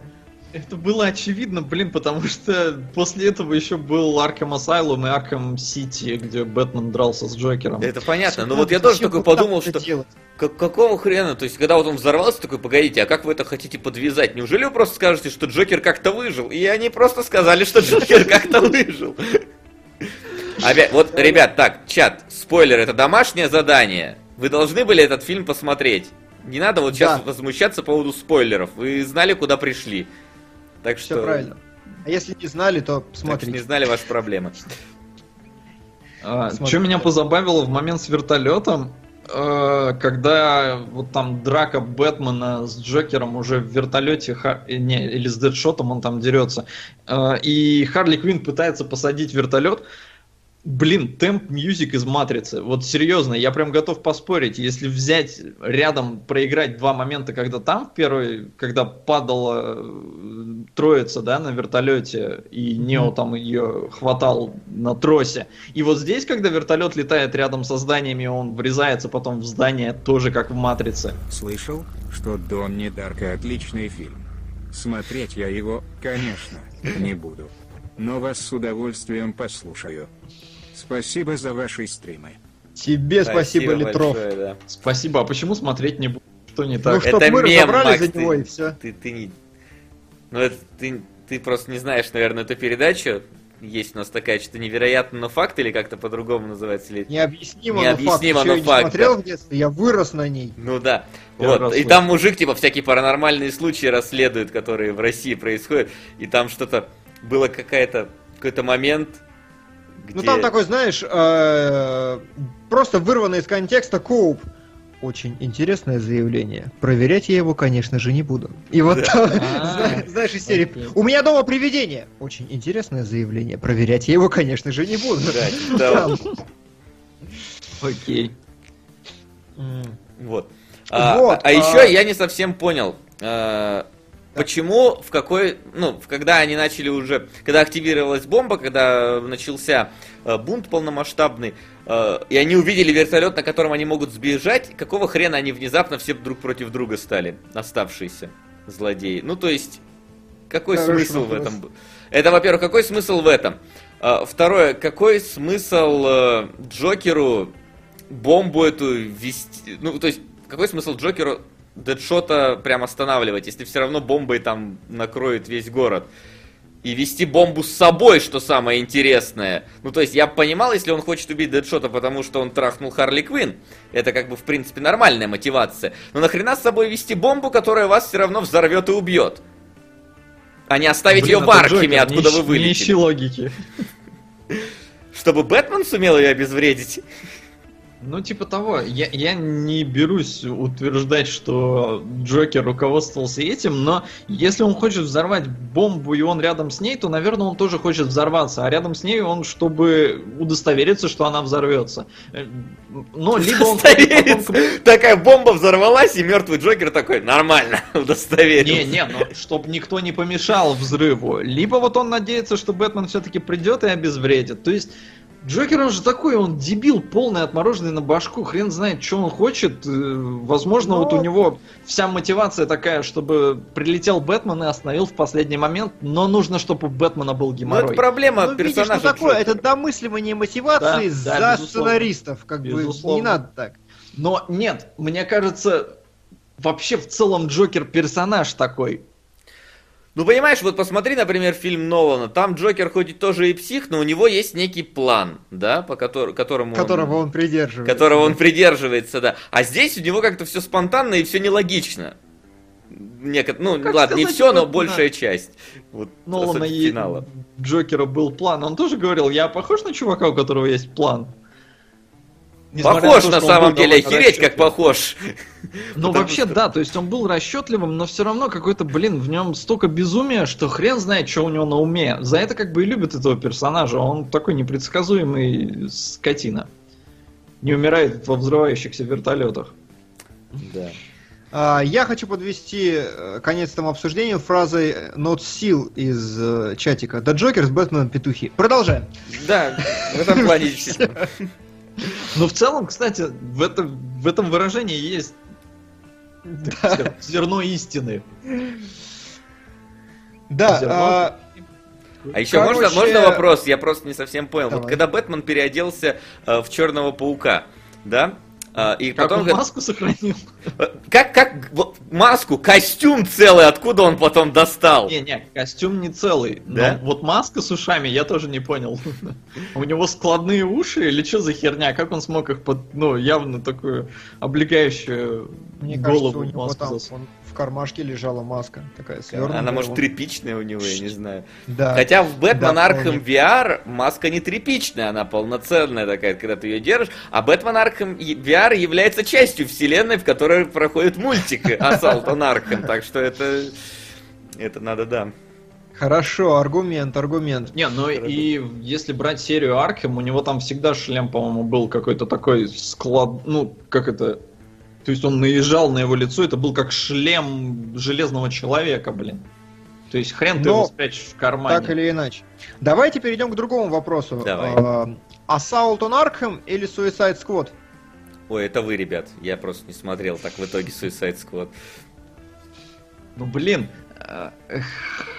Это было очевидно, блин, потому что после этого еще был Арkham Asylum и Arkham City, где Бэтмен дрался с Джокером. Это понятно, но Надо вот я тоже такой подумал, что делать? как- какого хрена? То есть, когда вот он взорвался, такой, погодите, а как вы это хотите подвязать? Неужели вы просто скажете, что Джокер как-то выжил? И они просто сказали, что Джокер как-то выжил. Опять, вот, ребят, так, чат, спойлер, это домашнее задание. Вы должны были этот фильм посмотреть. Не надо вот сейчас Да. возмущаться по поводу спойлеров. Вы знали, куда пришли. Так что... Все правильно. А если не знали, то Так что смотрите. не знали ваши проблемы. что Смотри. меня позабавило в момент с вертолетом, э, когда вот там драка Бэтмена с Джокером уже в вертолете, э, не, или с Дэдшотом он там дерется, э, и Харли Квинн пытается посадить вертолет. Блин, темп мьюзик из Матрицы. Вот серьезно, я прям готов поспорить. Если взять рядом, проиграть два момента, когда там в первый, когда падала э, троица, да, на вертолете, и Нео там ее хватал на тросе. И вот здесь, когда вертолет летает рядом со зданиями, он врезается потом в здание, тоже как в Матрице. Слышал, что Донни Дарка отличный фильм. Смотреть я его, конечно, не буду. Но вас с удовольствием послушаю. Спасибо за ваши стримы. Тебе спасибо, Литров. большое, да. Спасибо, а почему смотреть не буду? Что не Ну, так? чтоб Это мы мем, разобрались Макс, за него ты- и все. Ты, ты не... Ну, это ты, ты просто не знаешь, наверное, эту передачу. Есть у нас такая что-то невероятно, но факт или как-то по-другому называется? Или... Необъяснимо, Необъяснимо, но но факт. Еще я факт, не смотрел да. в детстве, я вырос на ней. Ну да. Первый Вот. И там мужик, типа, всякие паранормальные случаи расследует, которые в России происходят. И там что-то было какая-то какой-то момент, где... Ну там такой, знаешь, э, просто вырванный из контекста коуп. Очень интересное заявление. Проверять я его, конечно же, не буду. И вот там, А, зна- знаешь, из серии. «У меня дома привидение». Очень интересное заявление. Проверять я его, конечно же, не буду. Окей. Вот. А, Вот, а а- еще я не совсем понял, почему, в какой, ну, в- когда они начали уже, когда активировалась бомба, когда начался а, бунт полномасштабный, а, и они увидели вертолет, на котором они могут сбежать, какого хрена они внезапно все друг против друга стали, оставшиеся злодеи? Ну, то есть, какой Хороший смысл в вопрос. этом? Это, во-первых, какой смысл в этом? А, Второе, какой смысл э, Джокеру бомбу эту вести? Ну, то есть, какой смысл Джокеру Дэдшота прям останавливать, если все равно бомбой там накроет весь город? И вести бомбу с собой, что самое интересное. Ну, то есть, я понимал, если он хочет убить Дэдшота, потому что он трахнул Харли Квин. Это, как бы, в принципе, нормальная мотивация. Но нахрена с собой вести бомбу, которая вас все равно взорвет и убьет? А не оставить Блин, ее в Архиме, Джокер, откуда не вы ищ- Не вылетели. ищи логики. Чтобы Бэтмен сумел ее обезвредить? Ну, типа того, я, я не берусь утверждать, что Джокер руководствовался этим, но если он хочет взорвать бомбу и он рядом с ней, то, наверное, он тоже хочет взорваться, а рядом с ней он, чтобы удостовериться, что она взорвется. Но либо он потом-. Такая бомба взорвалась, и мертвый Джокер такой, нормально, удостоверился. Не, не, ну, чтобы никто не помешал взрыву. Либо вот он надеется, что Бэтмен все-таки придет и обезвредит. То есть Джокер, он же такой, он дебил, полный отмороженный на башку, хрен знает, что он хочет. Э, Возможно, Ну. вот у него вся мотивация такая, чтобы прилетел Бэтмен и остановил в последний момент, но нужно, чтобы у Бэтмена был Ну, это геморрой. проблема Ну, видишь, что персонажа такое? Джокера. Это домысливание мотивации Да, да, за безусловно. сценаристов. Как бы Безусловно. не надо так. Но нет, мне кажется, вообще в целом Джокер персонаж такой. Ну, понимаешь, вот посмотри, например, фильм Нолана. Там Джокер и тоже и псих, но у него есть некий план, да, по котор- которому он- Которого он придерживается. которого он придерживается, да. А здесь у него как-то все спонтанно и все нелогично. Неко- Ну, Как ладно, не сказать, все, но вот, большая да. часть. Вот, Нолана и финала. Джокера был план. Он тоже говорил, я похож на чувака, у которого есть план. Несмотря Похож то, на он самом деле, охереть как похож. Ну вообще что- да, то есть он был расчетливым, но все равно какой-то, блин, в нем столько безумия, что хрен знает, что у него на уме. За это как бы и любят этого персонажа. Он такой непредсказуемый скотина. Не умирает во взрывающихся вертолетах. Да. А, Я хочу подвести э, конец этому обсуждению фразой Not Seal из э, чатика. Да Джокер с Бэтменом петухи. Продолжаем. Да, в этом плане Ну, в целом, кстати, в этом, в этом выражении есть так сказать, зерно истины. Да, Зерно. а, А еще Короче- можно, можно вопрос? Я просто не совсем понял. Вот Давай. когда Бэтмен переоделся э, в Черного паука, да? А, и Как потом он маску сохранил? э, как, как вот маску, костюм целый, откуда он потом достал? Не-не, костюм не целый. Но Да? вот маска с ушами я тоже не понял. У него складные уши или что за херня? Как он смог их под, ну, явно такую облегающую мне кажется, голову у него маску там засунуть? он- кармашке лежала маска такая свернутая. Она может тряпичная у него, я не знаю. Да. Хотя в Бэтмен Да, Arkham вполне. VR маска не тряпичная, она полноценная такая, когда ты ее держишь. А Бэтмен Arkham VR является частью вселенной, в которой проходит мультик Assault on Arkham. Так что это... Это надо, да. Хорошо, аргумент, аргумент. Не, ну и если брать серию Архем, у него там всегда шлем, по-моему, был какой-то такой склад, ну, как это... То есть он наезжал на его лицо, это был как шлем железного человека, блин. То есть хрен ты Но его спрячешь в кармане. Так или иначе. Давайте перейдем к другому вопросу. Давай. А, Assault on Arkham или Suicide Squad? Ой, это вы, ребят. Я просто не смотрел так в итоге Suicide Squad. Ну, блин, э,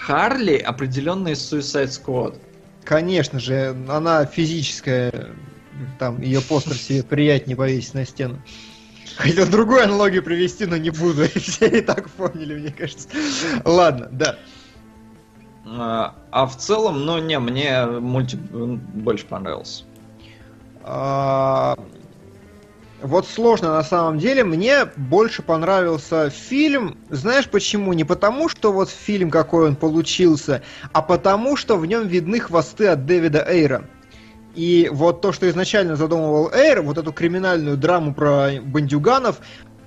Харли определенно из Suicide Squad. Конечно же, она физическая. Там ее постер себе приятнее повесить на стену. Хотел другую аналогию привести, но не буду. Все и так поняли, мне кажется. Ладно, да. А а в целом, ну не, мне мультик м, больше понравился. А, Вот сложно на самом деле. Мне больше понравился фильм. Знаешь почему? Не потому, что вот фильм какой он получился, а потому, что в нем видны хвосты от Дэвида Эйра. И вот то, что изначально задумывал Эйр, вот эту криминальную драму про бандюганов,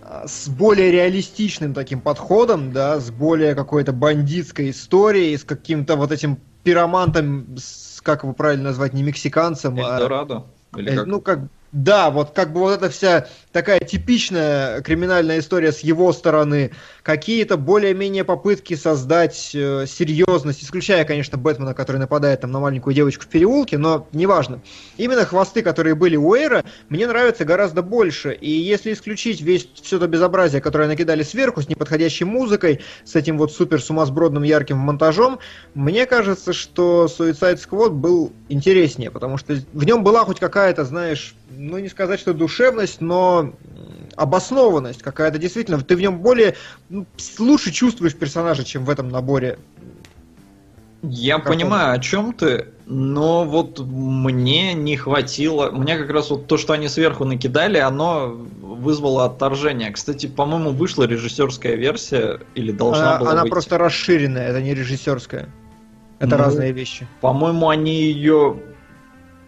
а, с более реалистичным таким подходом, да, с более какой-то бандитской историей, с каким-то вот этим пиромантом, с, как его правильно назвать, не мексиканцем, а Эльдорадо? Или Э, как? Ну, как, да, вот как бы вот эта вся такая типичная криминальная история с его стороны, какие-то более-менее попытки создать э, серьезность, исключая, конечно, Бэтмена, который нападает там на маленькую девочку в переулке, но неважно. Именно хвосты, которые были у Эйра, мне нравятся гораздо больше. И если исключить весь все это безобразие, которое накидали сверху, с неподходящей музыкой, с этим вот супер сумасбродным ярким монтажом, мне кажется, что Suicide Squad был интереснее, потому что в нем была хоть какая-то, знаешь, ну не сказать, что душевность, но обоснованность какая-то действительно. Ты в нем более ну, лучше чувствуешь персонажа, чем в этом наборе. Я понимаю, о чем ты, но вот мне не хватило. Мне как раз вот то, что они сверху накидали, оно вызвало отторжение. Кстати, по-моему, вышла режиссерская версия, или должна Она, была она выйти. просто расширенная, это не режиссерская. Это Ну, разные вещи. По-моему, они ее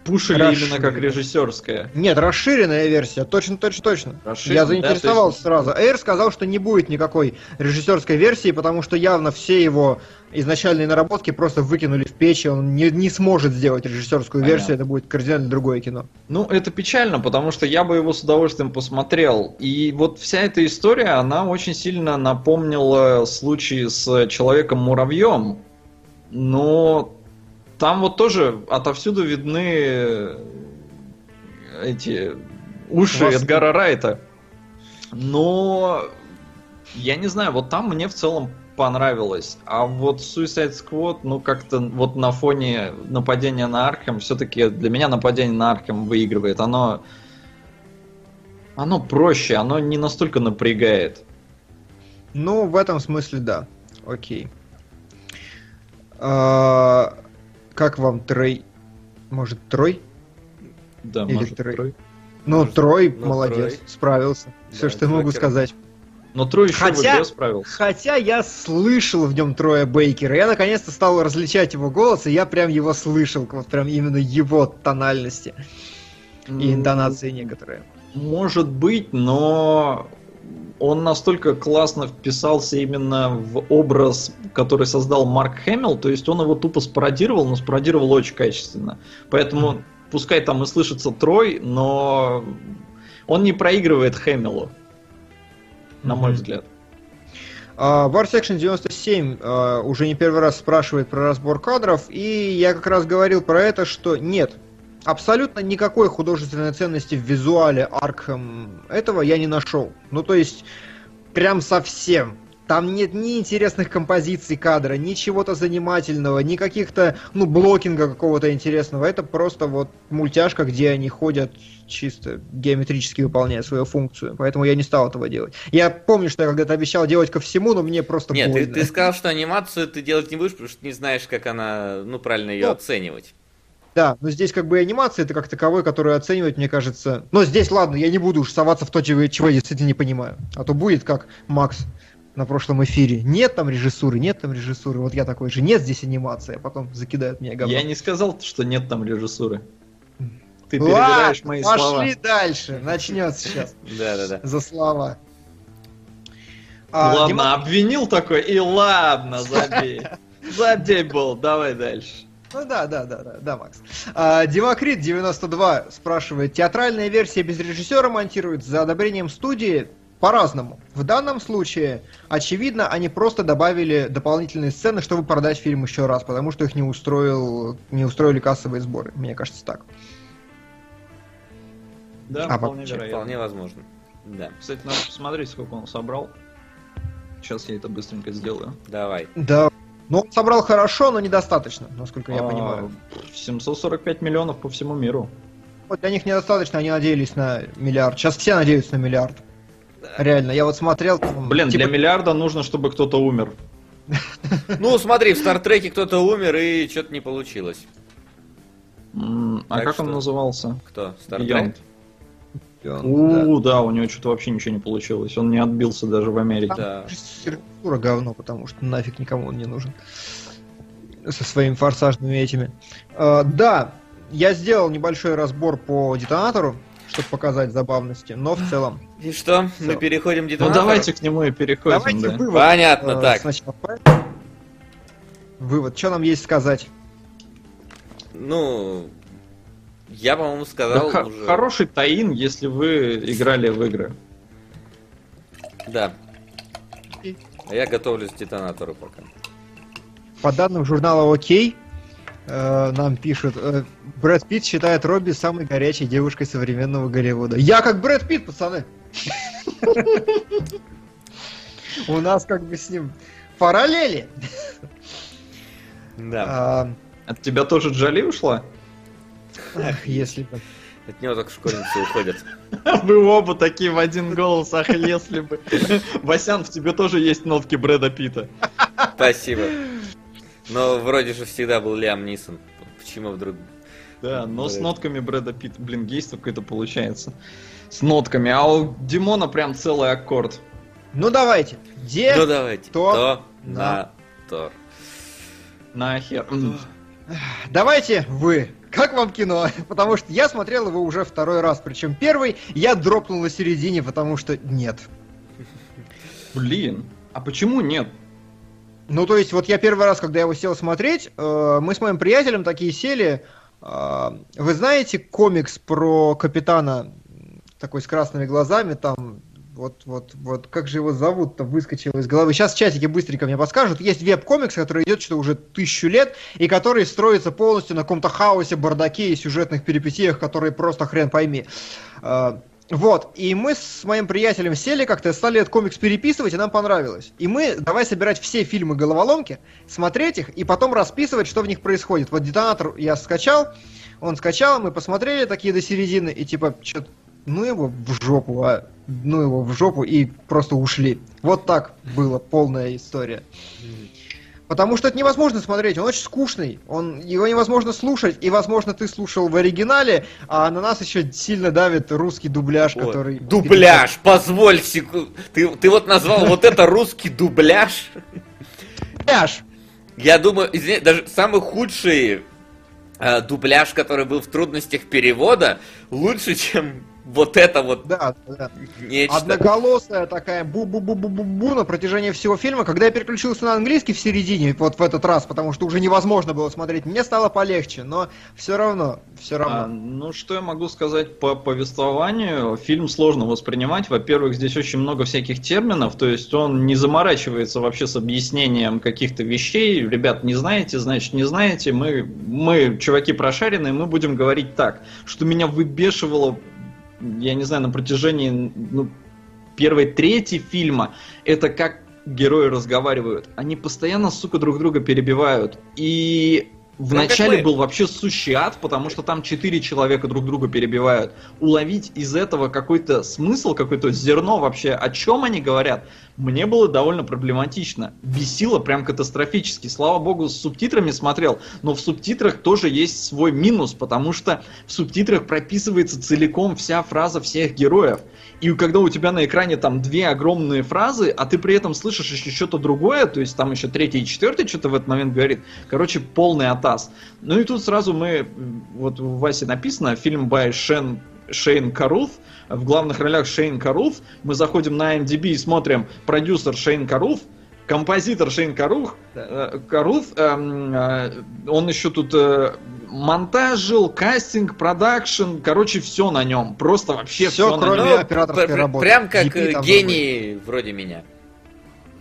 пушили именно Расширили. как режиссерская. Нет, расширенная версия, точно, точно, точно. Расширенная, Я да, заинтересовался есть- сразу. Эйр сказал, что не будет никакой режиссерской версии, потому что явно все его изначальные наработки просто выкинули в печь, и он не, не сможет сделать режиссерскую Понятно. версию, это будет кардинально другое кино. Ну, это печально, потому что я бы его с удовольствием посмотрел. И вот вся эта история, она очень сильно напомнила случай с Человеком-муравьем. Но там вот тоже отовсюду видны эти уши Хвосты. Эдгара Райта. Но я не знаю, вот там мне в целом понравилось. А вот Suicide Squad, ну как-то вот на фоне нападения на Архем, все-таки для меня нападение на Архем выигрывает. Оно, оно проще, оно не настолько напрягает. Ну, в этом смысле да. Окей. А, как вам Трой? Может, Трой? Да, Или может, Трой. Трой. Ну, Может, Трой, ну, молодец, Трой. справился. Все, Да, что я могу сказать. Но Трой еще Хотя- в справился. Хотя я слышал в нем Троя Бейкера. Я наконец-то стал различать его голос, и я прям его слышал, вот прям именно его тональности и интонации некоторые. Может быть, но он настолько классно вписался именно в образ, который создал Марк Хэмилл, то есть он его тупо спародировал, но спародировал очень качественно. Поэтому пускай там и слышится Трой, но он не проигрывает Хэмиллу, на мой взгляд. А, Bar Section 97 а, уже не первый раз спрашивает про разбор кадров, и я как раз говорил про это, что нет, абсолютно никакой художественной ценности в визуале Аркхэм этого я не нашел. Ну, то есть, прям совсем. Там нет ни интересных композиций кадра, ни чего-то занимательного, ни каких-то, ну, блокинга какого-то интересного. Это просто вот мультяшка, где они ходят чисто геометрически выполняя свою функцию. Поэтому я не стал этого делать. Я помню, что я когда-то обещал делать ко всему, но мне просто Нет, ты, ты сказал, что анимацию ты делать не будешь, потому что не знаешь, как она, ну, правильно ее Ну, оценивать. Да, но здесь как бы и анимация это как таковой, которую оценивать, мне кажется... Но здесь, ладно, я не буду уж соваться в то, чего чего я действительно не понимаю. А то будет как Макс на прошлом эфире. Нет там режиссуры, нет там режиссуры. Вот я такой же, нет здесь анимации, а потом закидают меня говном. Я не сказал, что нет там режиссуры. Ты Ладно, перебираешь мои пошли слова. дальше. Начнется сейчас Да-да-да. за слова. А, ладно, Дима- обвинил такой, и ладно, забей. Забей был, давай дальше. Ну да, да, да, да, да, Макс. А, Демокрит 92 спрашивает, театральная версия без режиссера монтируют за одобрением студии по-разному. В данном случае, очевидно, они просто добавили дополнительные сцены, чтобы продать фильм еще раз, потому что их не устроил, не устроили кассовые сборы. Мне кажется так. Да, А, вполне вообще, вероятно. Вполне возможно. Да, Кстати, надо посмотреть, сколько он собрал. Сейчас я это быстренько сделаю. давай. Да. Ну, он собрал хорошо, но недостаточно, насколько я А, понимаю. 745 миллионов по всему миру. Вот для них недостаточно, они надеялись на миллиард. Сейчас все надеются на миллиард. Реально, я вот смотрел... там, Блин, типа, для миллиарда нужно, чтобы кто-то умер. Ну, смотри, в Стартреке кто-то умер и что-то не получилось. А как он назывался? Кто? Стартрек? Да. У, да, у него что-то вообще ничего не получилось. Он не отбился даже в Америке. Да. Режиссура говно, потому что нафиг никому он не нужен. Со своими форсажными этими. Э, да, я сделал небольшой разбор по детонатору, чтобы показать забавности, но в целом. И что? Мы Всё. переходим к Ну детонатору? давайте к нему и переходим. Давайте да. вывод. Понятно, э, так. сначала. Вывод. Что нам есть сказать? Ну, я, по-моему, Да сказал х- уже... Хороший таин, если вы играли в игры. Да. А я готовлюсь к детонатору пока. По данным журнала ОК, э, нам пишут, э, Брэд Питт считает Робби самой горячей девушкой современного Голливуда. Я как Брэд Питт, пацаны! У нас как бы с ним параллели. Да. А, От тебя тоже Джоли ушла? Ах, если бы. От него только школьницы уходят. Вы оба такие в один голос, ах, если бы. Васян, в тебе тоже есть нотки Брэда Питта. Спасибо. Но вроде же всегда был Лиам Нисон. Почему вдруг... Да, но с нотками Брэда Питта. Блин, гейство какое-то получается. С нотками, а у Димона прям целый аккорд. Ну давайте. Где? Ну давайте. то, То, на. на, то. Нахер. Давайте вы. Как вам кино? Потому что я смотрел его уже второй раз. Причем первый я дропнул на середине, потому что нет. Блин, а почему нет? Ну, то есть, вот я первый раз, когда я его сел смотреть, э, мы с моим приятелем такие сели. э, вы знаете комикс про капитана, такой с красными глазами, там, вот, вот, вот, как же его зовут-то, выскочило из головы. Сейчас в чатике быстренько мне подскажут. Есть веб-комикс, который идет что-то уже тысячу лет, и который строится полностью на каком-то хаосе, бардаке и сюжетных перипетиях, которые просто хрен пойми. Э, Вот, и мы с моим приятелем сели как-то, стали этот комикс переписывать, и нам понравилось. И мы давай собирать все фильмы головоломки, смотреть их, и потом расписывать, что в них происходит. Вот детонатор я скачал, он скачал, мы посмотрели такие до середины, и типа, что ну его в жопу, а, ну его в жопу, и просто ушли. Вот так было, полная история. Потому что это невозможно смотреть, он очень скучный, он, его невозможно слушать, и, возможно, ты слушал в оригинале, а на нас еще сильно давит русский дубляж, Вот. который... Дубляж, позволь секунду. Ты, ты вот назвал вот это русский дубляж? Дубляж! Я думаю, извини, даже самый худший э, дубляж, который был в трудностях перевода, лучше, чем вот это вот Да, да. нечто. Одноголосая такая бу-бу-бу-бу-бу на протяжении всего фильма. Когда я переключился на английский в середине, вот в этот раз, потому что уже невозможно было смотреть, мне стало полегче, но все равно, все А, равно. ну, что я могу сказать по повествованию? Фильм сложно воспринимать. Во-первых, здесь очень много всяких терминов, то есть он не заморачивается вообще с объяснением каких-то вещей. Ребят, не знаете, значит не знаете. Мы, мы чуваки прошаренные, мы будем говорить так. Что меня выбешивало, я не знаю, на протяжении ну, первой трети фильма, это как герои разговаривают. Они постоянно, сука, друг друга перебивают. И в Прям как начале мы. был вообще сущий ад, потому что там четыре человека друг друга перебивают. Уловить из этого какой-то смысл, какое-то зерно вообще, о чем они говорят, мне было довольно проблематично. Бесило прям катастрофически. Слава богу, с субтитрами смотрел, но в субтитрах тоже есть свой минус, потому что в субтитрах прописывается целиком вся фраза всех героев. И когда у тебя на экране там две огромные фразы, а ты при этом слышишь еще что-то другое, то есть там еще третий и четвертый что-то в этот момент говорит, короче, полный атас. Ну и тут сразу мы, вот в Васе написано, фильм by Шен, Шейн Каруth, в главных ролях Шейн Каруth, мы заходим на MDB и смотрим продюсер Шейн Каруth, композитор Шейн Карух, э, Каруth, эм, э, он еще тут э, монтажил, кастинг, продакшн, короче, все на нем, просто вообще все, на кроме нем. операторской пр- пр- работы. Прям как там гений вроде меня.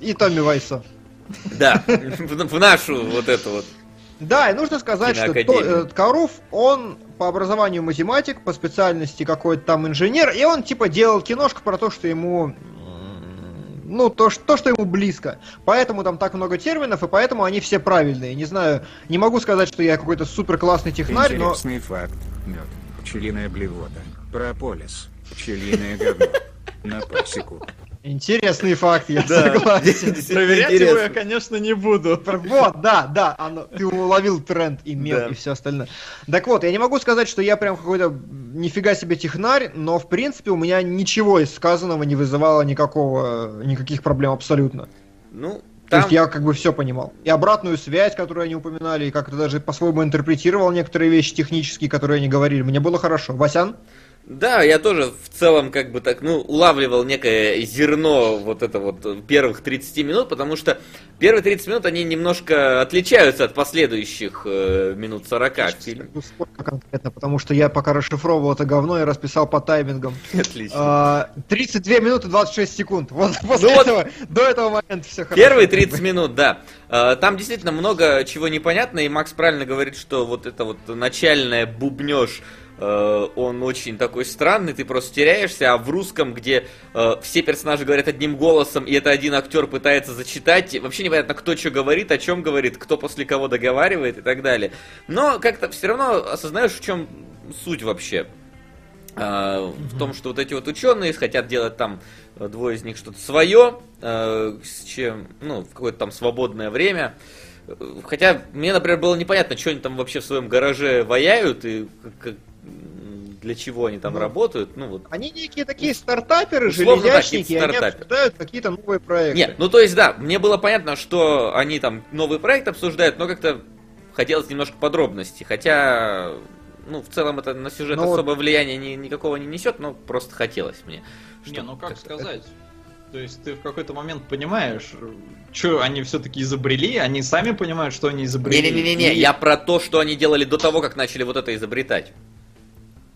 И Томми Вайсо. Да, в нашу вот эту вот. Да, и нужно сказать, что Каруф, он по образованию математик, по специальности какой-то там инженер, и он типа делал киношку про то, что ему ну, то, ш- то, что ему близко. Поэтому там так много терминов, и поэтому они все правильные. Не знаю, не могу сказать, что я какой-то супер классный технарь, но... Интересный факт. Мед. Пчелиная блевота. Прополис. Пчелиное говно. На пасеку. Интересный факт, я согласен. Проверять его я, конечно, не буду. Вот, да, да, оно, ты уловил тренд и мем Да. и все остальное. Так вот, я не могу сказать, что я прям какой-то нифига себе технарь, но в принципе у меня ничего из сказанного не вызывало никакого, никаких проблем абсолютно. Ну, То там... есть я как бы все понимал. И обратную связь, которую они упоминали, и как-то даже по-своему интерпретировал некоторые вещи технические, которые они говорили. Мне было хорошо. Васян? Да, я тоже в целом как бы так, ну, улавливал некое зерно вот это вот первых 30 минут, потому что первые 30 минут они немножко отличаются от последующих э, минут 40 в фильме. Сколько конкретно, потому что я пока расшифровывал это говно и расписал по таймингам. Отлично. А, 32 минуты 26 секунд. Вот после Ну вот. этого, до этого момента все хорошо. Первые 30 минут, да. Э, Там действительно много чего непонятно, и Макс правильно говорит, что вот это вот начальная бубнеж, он очень такой странный, ты просто теряешься, а в русском, где э, все персонажи говорят одним голосом, и это один актер пытается зачитать, вообще непонятно, кто что говорит, о чем говорит, кто после кого договаривает и так далее. Но как-то все равно осознаешь, в чем суть вообще. А, в том, что вот эти вот ученые хотят делать там э, двое из них что-то свое, э, с чем, ну, в какое-то там свободное время. Э, Хотя мне, например, было непонятно, что они там вообще в своем гараже ваяют и для чего они там Ну, работают. Ну вот. Они некие такие стартаперы, железячники, и они стартапер. обсуждают какие-то новые проекты. Нет, ну то есть да, мне было понятно, что они там новый проект обсуждают, но как-то хотелось немножко подробностей. Хотя, ну, в целом это на сюжет Ну вот- особо влияния ни- никакого не несет, но просто хотелось мне. Не, что ну как как-то- сказать? То есть ты в какой-то момент понимаешь, что они все-таки изобрели, они сами понимают, что они изобрели. Не-не-не-не, И- я про то, что они делали до того, как начали вот это изобретать.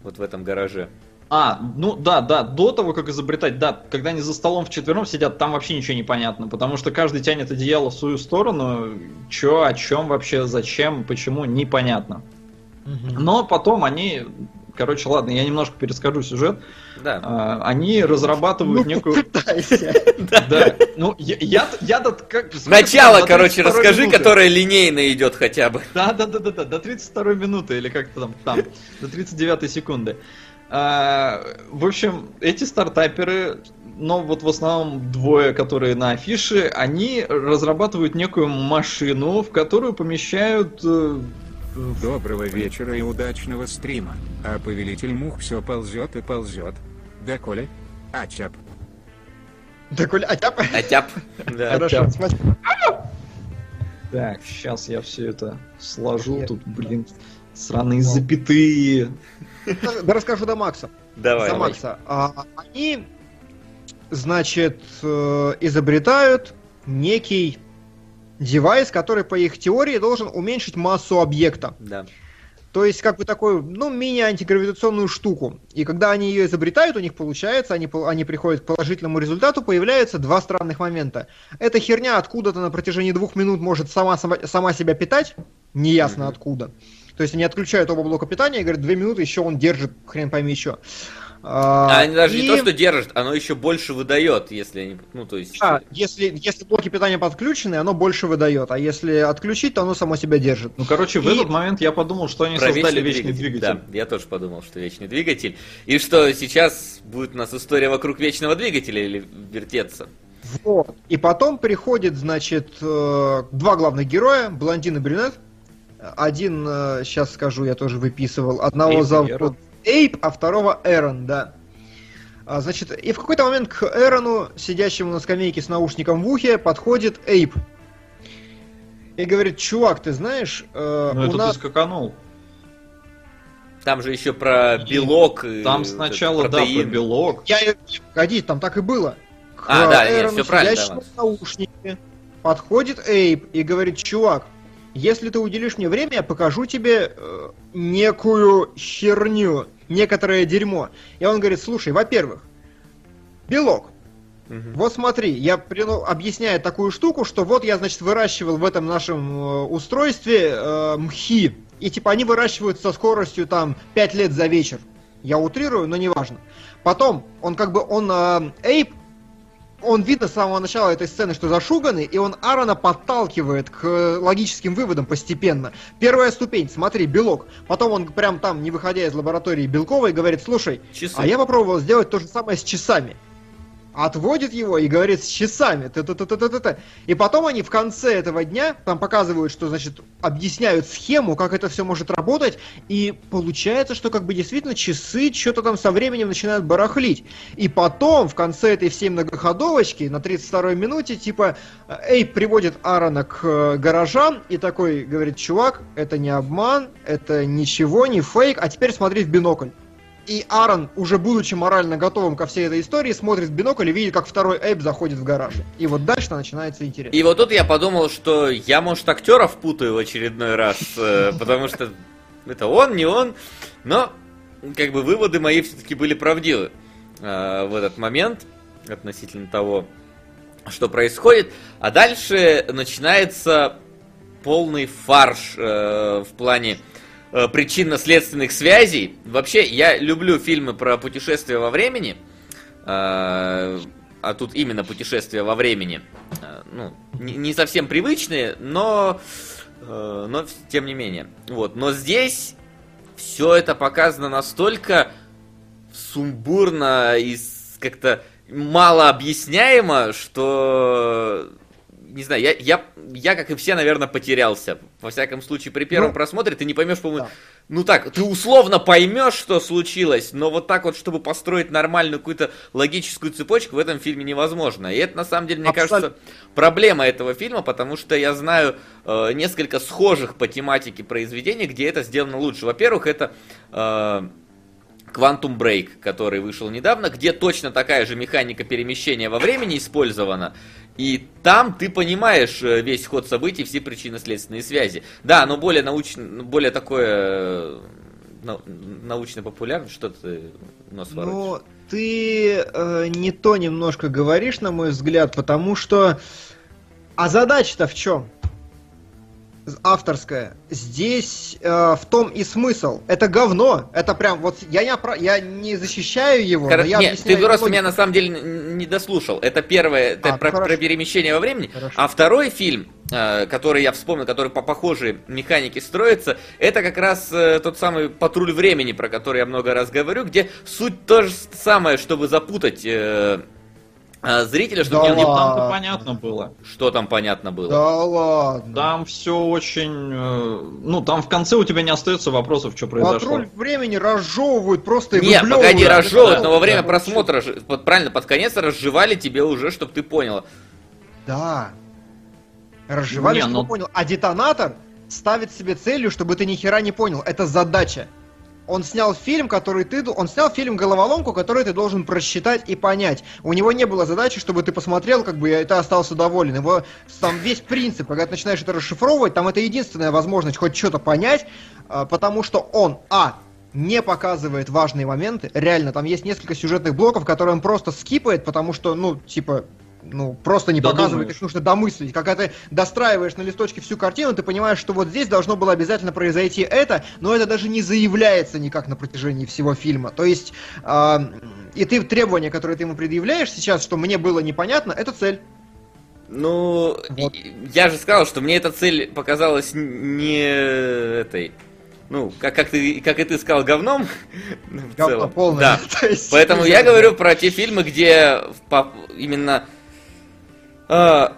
Вот в этом гараже. А, ну да, да, до того, как изобретать, да, когда они за столом вчетвером сидят, там вообще ничего не понятно, потому что каждый тянет одеяло в свою сторону, что, о чем вообще, зачем, почему, непонятно. Мгм. Но потом они, короче, ладно, я немножко перескажу сюжет, Да. А, они разрабатывают Ну, некую... Пытайся. Да, ну я, я, я-то как... Начало, короче, 32-й расскажи, которое линейно идет хотя бы. Да, да, да, да, да, до 32 минуты или как-то там, там, до 39 секунды. А, в общем, эти стартаперы, но вот в основном двое, которые на афише, они разрабатывают некую машину, в которую помещают э, Доброго вечера и удачного стрима. А повелитель мух все ползет и ползет. Да, Коля? А, чап. Да, Коля, а тяп? Атяп. Да. Хорошо, спасибо. Так, сейчас я все это сложу. Тут, блин, сраные запятые. Да расскажу до Макса. Давай. за Макса. А, они, значит, э, изобретают некий девайс, который, по их теории, должен уменьшить массу объекта. Да. То есть, как бы такую, ну, мини-антигравитационную штуку. И когда они ее изобретают, у них получается, они, они приходят к положительному результату, появляются два странных момента. Эта херня откуда-то на протяжении двух минут может сама, сама, сама себя питать, неясно Мгм. откуда. То есть они отключают оба блока питания и говорят, две минуты еще он держит, хрен пойми еще. А они даже не и- то, что держат, оно еще больше выдает, если они. Ну, то есть. Да, если, если блоки питания подключены, оно больше выдает, а если отключить, то оно само себя держит. Ну, короче, в И- этот момент я подумал, что они Про создали вечный двигатель. Да, я тоже подумал, что вечный двигатель. И что сейчас будет у нас история вокруг вечного двигателя или вертеться. Вот. И потом приходит, значит, э, два главных героя, блондин и брюнет. Один, сейчас скажу, я тоже выписывал. Одного зовут. Эйп, а второго Эрон, да. А, Значит, и в какой-то момент к Эрону, сидящему на скамейке с наушником в ухе, подходит Эйп. И говорит, чувак, ты знаешь, э, Ну, у это нас... ты скаканул. Там же еще про белок. и Там вот сначала, этот да, про протеин. белок. Я, погоди, там так и было. К А, да, Эрону, всё правильно, сидящему да. в наушнике, подходит Эйп и говорит, чувак, если ты уделишь мне время, я покажу тебе э, некую херню, некоторое дерьмо. И он говорит, слушай, во-первых, белок. Мгм. Вот смотри, я прину- объясняю такую штуку, что вот я, значит, выращивал в этом нашем э, устройстве э, мхи. И типа они выращивают со скоростью там 5 лет за вечер. Я утрирую, но неважно. Потом, он как бы, он э, Эйп, он видно с самого начала этой сцены, что зашуганный, и он Аарона подталкивает к э, логическим выводам постепенно. Первая ступень, смотри, белок. Потом он прям там, не выходя из лаборатории Белковой, говорит, слушай, Часы. а я попробовал сделать то же самое с часами. Отводит его и говорит с часами. Т-т-т-т-т-т. И потом они в конце этого дня там показывают, что, значит, объясняют схему, как это все может работать. И получается, что как бы действительно часы что-то там со временем начинают барахлить. И потом, в конце этой всей многоходовочки, на 32-й минуте, типа, Эйп приводит Аарона к э, гаражам и такой говорит, чувак, это не обман, это ничего, не фейк, а теперь смотри в бинокль. И Аарон, уже будучи морально готовым ко всей этой истории, смотрит в бинокль и видит, как второй Эйп заходит в гараж. И вот дальше начинается интерес. И вот тут я подумал, что я, может, актеров путаю в очередной раз, э, потому что это он, не он, но как бы выводы мои все-таки были правдивы э, в этот момент относительно того, что происходит. А дальше начинается полный фарш э, в плане причинно-следственных связей. Вообще, я люблю фильмы про путешествия во времени. э, а тут именно путешествия во времени. Э, Ну, не, совсем привычные, но, э, но тем не менее. Вот. Но здесь все это показано настолько сумбурно и как-то мало объясняемо, что не знаю, я, я, я, как и все, наверное, потерялся. Во всяком случае, при первом Ну, просмотре ты не поймешь, по-моему, да. ну так, ты условно поймешь, что случилось, но вот так вот, чтобы построить нормальную какую-то логическую цепочку, в этом фильме невозможно. И это, на самом деле, мне Абсолютно. кажется, проблема этого фильма, потому что я знаю э, несколько схожих по тематике произведений, где это сделано лучше. Во-первых, это э, Quantum Break, который вышел недавно, где точно такая же механика перемещения во времени использована. И там ты понимаешь э, весь ход событий, все причинно-следственные связи. Да, оно более научно, более такое э, нау- научно-популярное, что ты нос воротишь. Ну, ты э, не то немножко говоришь, на мой взгляд, потому что... А задача-то в чем? Авторская. Здесь э, в том и смысл. Это говно. Это прям вот я не, опра- я не защищаю его, но я Нет, ты просто меня на самом деле не дослушал. Это первое, это А, про, хорошо. про перемещение во времени. Хорошо. А второй фильм, э, который я вспомнил, который по похожей механике строится, это как раз э, тот самый патруль времени, про который я много раз говорю, где суть то же самое, чтобы запутать э, э, зрителя, чтобы Да не- не- ладно. Там-то понятно было. что там понятно было. Да ладно. Там все очень... э, Ну, там в конце у тебя не остается вопросов, что произошло. Патруль времени разжевывают просто и Нет, погоди, разжевывают, но во Да, время да. просмотра, же- вот правильно, под конец разжевали тебе уже, чтобы ты понял. Да. Разжевали, Не, чтобы ну- понял. А детонатор ставит себе целью, чтобы ты ни хера не понял. Это задача. Он снял фильм, который ты... Он снял фильм «Головоломку», который ты должен просчитать и понять. У него не было задачи, чтобы ты посмотрел, как бы, и ты остался доволен. Его там весь принцип, когда ты начинаешь это расшифровывать, там это единственная возможность хоть что-то понять, а, потому что он, а, не показывает важные моменты. Реально, там есть несколько сюжетных блоков, которые он просто скипает, потому что, ну, типа, ну, просто не Додумаешь. показывает, их нужно домыслить. Когда ты достраиваешь на листочке всю картину, ты понимаешь, что вот здесь должно было обязательно произойти это, но это даже не заявляется никак на протяжении всего фильма. То есть, а, и ты требования, которые ты ему предъявляешь сейчас, что мне было непонятно, это цель. Ну, Вот. я же сказал, что мне эта цель показалась не этой. Ну, как, как, ты, как и ты сказал, говном. Говно полное. Да. Поэтому ну, я говорю про те фильмы, где именно а,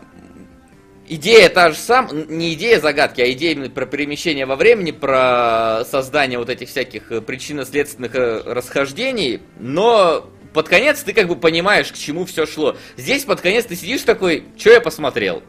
идея та же самая, не идея загадки, а идея именно про перемещение во времени, про создание вот этих всяких э, причинно-следственных э, расхождений, но под конец ты как бы понимаешь, к чему все шло. Здесь под конец ты сидишь такой, что я посмотрел?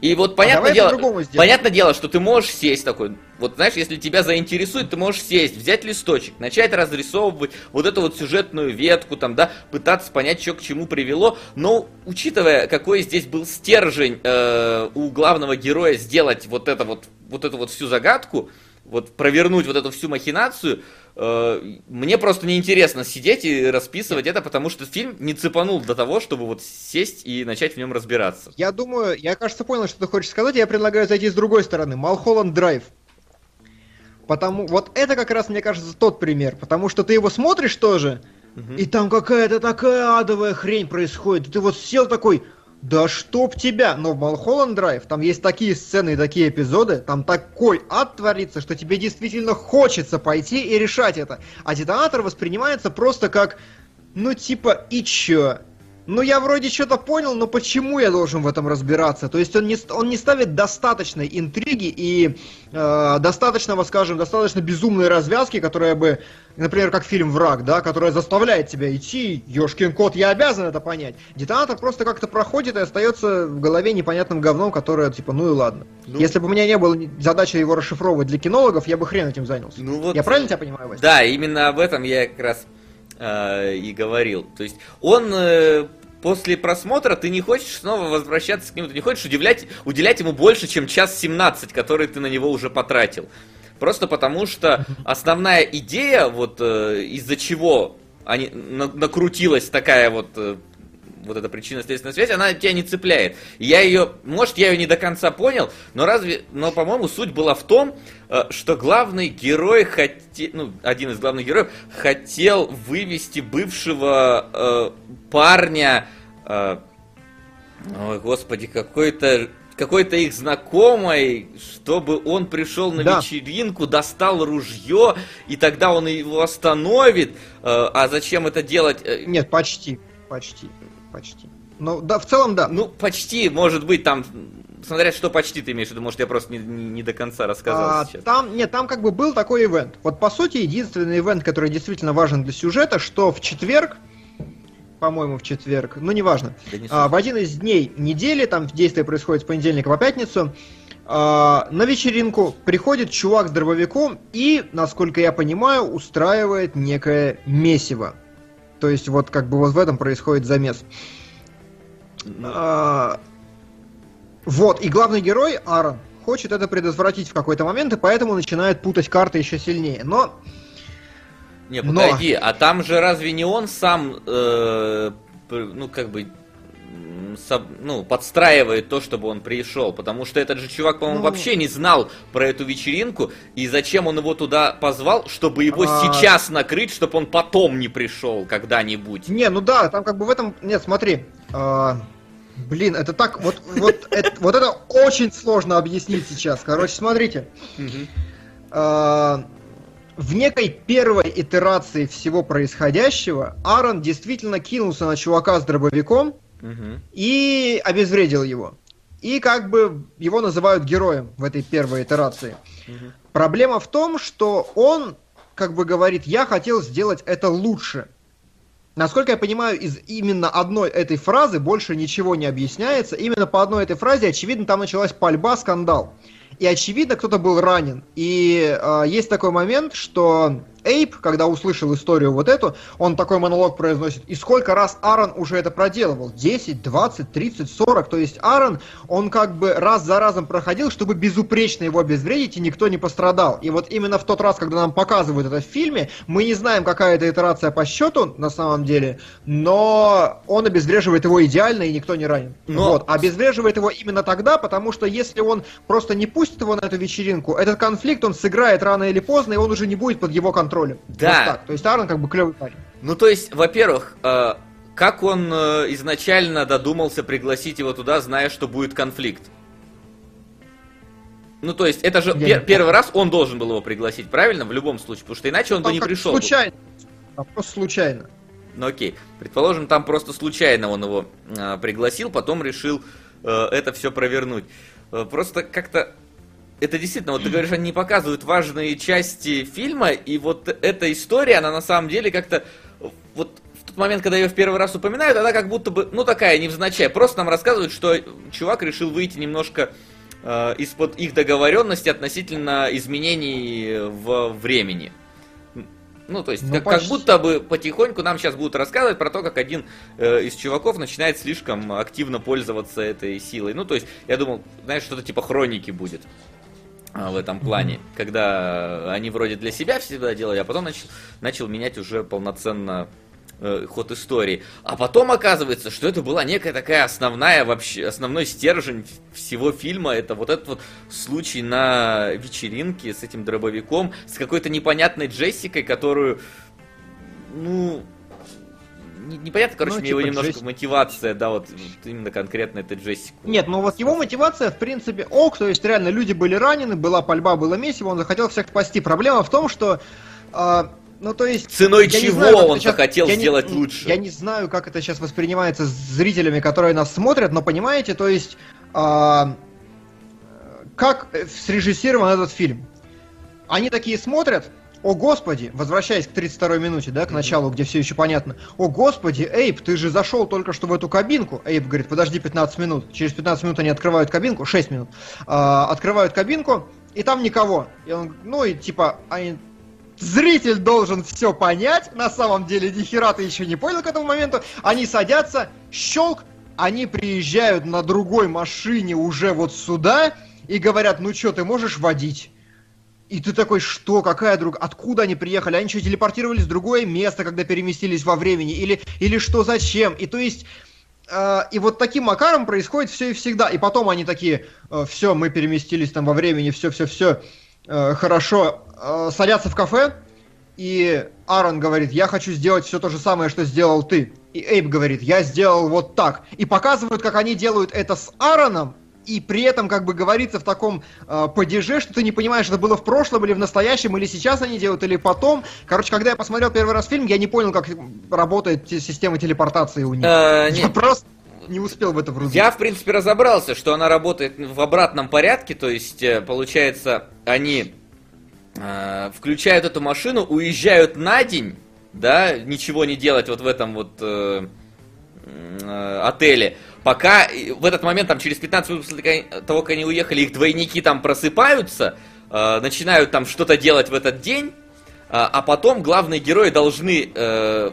И вот понятное А дело, понятное дело, что ты можешь сесть такой, вот знаешь, если тебя заинтересует, ты можешь сесть, взять листочек, начать разрисовывать вот эту вот сюжетную ветку, там, да, пытаться понять, что к чему привело, но учитывая, какой здесь был стержень э, у главного героя сделать вот это вот, вот эту вот всю загадку, вот провернуть вот эту всю махинацию, э, мне просто неинтересно сидеть и расписывать это, потому что фильм не цепанул до того, чтобы вот сесть и начать в нем разбираться. Я думаю, я, кажется, понял, что ты хочешь сказать, я предлагаю зайти с другой стороны. Малхолланд Драйв. Потому, вот это как раз, мне кажется, тот пример. Потому что ты его смотришь тоже, и там какая-то такая адовая хрень происходит. Ты вот сел такой, да чтоб тебя. Но в Малхолланд Драйв там есть такие сцены и такие эпизоды, там такой ад творится, что тебе действительно хочется пойти и решать это. А детонатор воспринимается просто как, ну типа, и чё? Ну я вроде что-то понял, но почему я должен в этом разбираться? То есть он не, ст- он не ставит достаточной интриги и э, достаточного, скажем, достаточно безумной развязки, которая бы, например, как фильм «Враг», да, которая заставляет тебя идти, ёшкин кот, я обязан это понять. Детонатор просто как-то проходит и остается в голове непонятным говном, которое, типа, ну и ладно. Ну. Если бы у меня не было задачи его расшифровывать для кинологов, я бы хрен этим занялся. Ну вот- Я правильно тебя понимаю, Вася? Да, именно об этом я как раз э, и говорил. То есть он э, после просмотра ты не хочешь снова возвращаться к нему, ты не хочешь удивлять, уделять ему больше, чем час 17, который ты на него уже потратил. Просто потому что основная идея, вот э, из-за чего они, на- накрутилась такая вот э, вот эта причинно-следственная связь, она тебя не цепляет. Я ее, может, я ее не до конца понял, но разве, но, по-моему, суть была в том, э, что главный герой хотел, ну, один из главных героев хотел вывести бывшего э, парня, э, ой, господи, какой-то какой-то их знакомый, чтобы он пришел на Да. вечеринку, достал ружье, и тогда он его остановит. Э, а зачем это делать? Э, Нет, почти, почти, почти. Ну, да, в целом, да. Ну, почти, может быть, там, смотря что почти ты имеешь в виду, может, я просто не, не- до конца рассказал А, сейчас. там, нет, там как бы был такой ивент. Вот по сути единственный ивент, который действительно важен для сюжета, что в четверг, по-моему, в четверг, ну неважно, Да не а, в один из дней недели, там действие происходит с понедельника по пятницу, а, на вечеринку приходит чувак с дробовиком и, насколько я понимаю, устраивает некое месиво. То есть вот как бы вот в этом происходит замес. А, Вот, и главный герой, Аарон, хочет это предотвратить в какой-то момент, и поэтому начинает путать карты еще сильнее. Но Не, но- подожди, а там же разве не он сам, э, ну, как бы, ну, подстраивает то, чтобы он пришел, потому что этот же чувак, по-моему, Ну. вообще не знал про эту вечеринку, и зачем он его туда позвал, чтобы его А. сейчас накрыть, чтобы он потом не пришел когда-нибудь. Не, ну да, там как бы в этом... Нет, смотри. а, Блин, это так... Вот, вот, это, вот это очень сложно объяснить сейчас. Короче, смотрите. А, В некой первой итерации всего происходящего Аарон действительно кинулся на чувака с дробовиком И обезвредил его. И как бы его называют героем в этой первой итерации. Проблема в том, что он как бы говорит, я хотел сделать это лучше. Насколько я понимаю, из именно одной этой фразы больше ничего не объясняется. Именно по одной этой фразе, очевидно, там началась пальба, скандал. И очевидно, кто-то был ранен. И э, есть такой момент, что Эйп, когда услышал историю вот эту, он такой монолог произносит. И сколько раз Аарон уже это проделывал? 10, 20, 30, 40. То есть Аарон, он как бы раз за разом проходил, чтобы безупречно его обезвредить, и никто не пострадал. И вот именно в тот раз, когда нам показывают это в фильме, мы не знаем, какая это итерация по счету на самом деле, но он обезвреживает его идеально, и никто не ранен. Но- Вот. Обезвреживает его именно тогда, потому что если он просто не пустит его на эту вечеринку, этот конфликт он сыграет рано или поздно, и он уже не будет под его контролем. Да. Вот так. То есть Аарон как бы клевый парень. Ну, то есть, во-первых, э, как он э, изначально додумался пригласить его туда, зная, что будет конфликт? Ну, то есть, это же не пер- первый раз он должен был его пригласить, правильно? В любом случае, потому что иначе он бы Там не как пришел. бы. Случайно. Там просто случайно. Ну окей, предположим, там просто случайно он его э, пригласил, потом решил э, это все провернуть. Э, просто как-то это действительно, вот ты говоришь, они не показывают важные части фильма, и вот эта история, она на самом деле как-то вот в тот момент, когда ее в первый раз упоминают, она как будто бы, ну такая невзначай, просто нам рассказывают, что чувак решил выйти немножко э, из-под их договоренности относительно изменений в времени. Ну, то есть, Ну, как, как почти. будто бы потихоньку нам сейчас будут рассказывать про то, как один э, из чуваков начинает слишком активно пользоваться этой силой. Ну, то есть, я думал, знаешь, что-то типа хроники будет в этом плане, когда они вроде для себя всегда делали, а потом начал, начал менять уже полноценно э, ход истории. А потом оказывается, что это была некая такая основная вообще, основной стержень всего фильма. Это вот этот вот случай на вечеринке с этим дробовиком, с какой-то непонятной Джессикой, которую, ну, не- непонятно, короче, Ну, мне его типа немножко Джесси- мотивация, да, вот, именно конкретно это Джессику. Нет, ну вот его мотивация, в принципе, ок, то есть реально люди были ранены, была пальба, было месиво, он захотел всех спасти. Проблема в том, что, а, ну то есть... Ценой не чего знаю, он это щас- захотел я не- сделать лучше? Я не знаю, как это сейчас воспринимается зрителями, которые нас смотрят, но понимаете, то есть... а, как э, срежиссирован этот фильм? Они такие смотрят, о господи, возвращаясь к 32-й минуте, да, к началу, где все еще понятно. О господи, Эйп, ты же зашел только что в эту кабинку. Эйп говорит, подожди 15 минут. Через 15 минут они открывают кабинку, 6 минут. А, открывают кабинку, и там никого. И он, ну и типа, они Зритель должен все понять, на самом деле ни хера ты еще не понял к этому моменту. Они садятся, щелк, они приезжают на другой машине уже вот сюда и говорят, ну что, ты можешь водить? И ты такой, что, какая друг, откуда они приехали? Они что, телепортировались в другое место, когда переместились во времени? Или, или что, зачем? И то есть, э, и вот таким макаром происходит все и всегда. И потом они такие, все, мы переместились там во времени, все, все, все, хорошо, э, садятся в кафе, и Аарон говорит, я хочу сделать все то же самое, что сделал ты. И Эйб говорит, я сделал вот так. И показывают, как они делают это с Аароном, и при этом как бы говорится в таком э, падеже, что ты не понимаешь, это было в прошлом или в настоящем, или сейчас они делают, или потом. Короче, когда я посмотрел первый раз фильм, я не понял, как работает те- система телепортации у них. Э, я просто не успел в это врубиться. Я, в принципе, разобрался, что она работает в обратном порядке, то есть, э, получается, они э, включают эту машину, уезжают на день, да, ничего не делать вот в этом вот э, отеле, пока э, в этот момент, там, через 15 минут после того, как они уехали, их двойники там просыпаются, э, начинают там что-то делать в этот день, а, а потом главные герои должны э,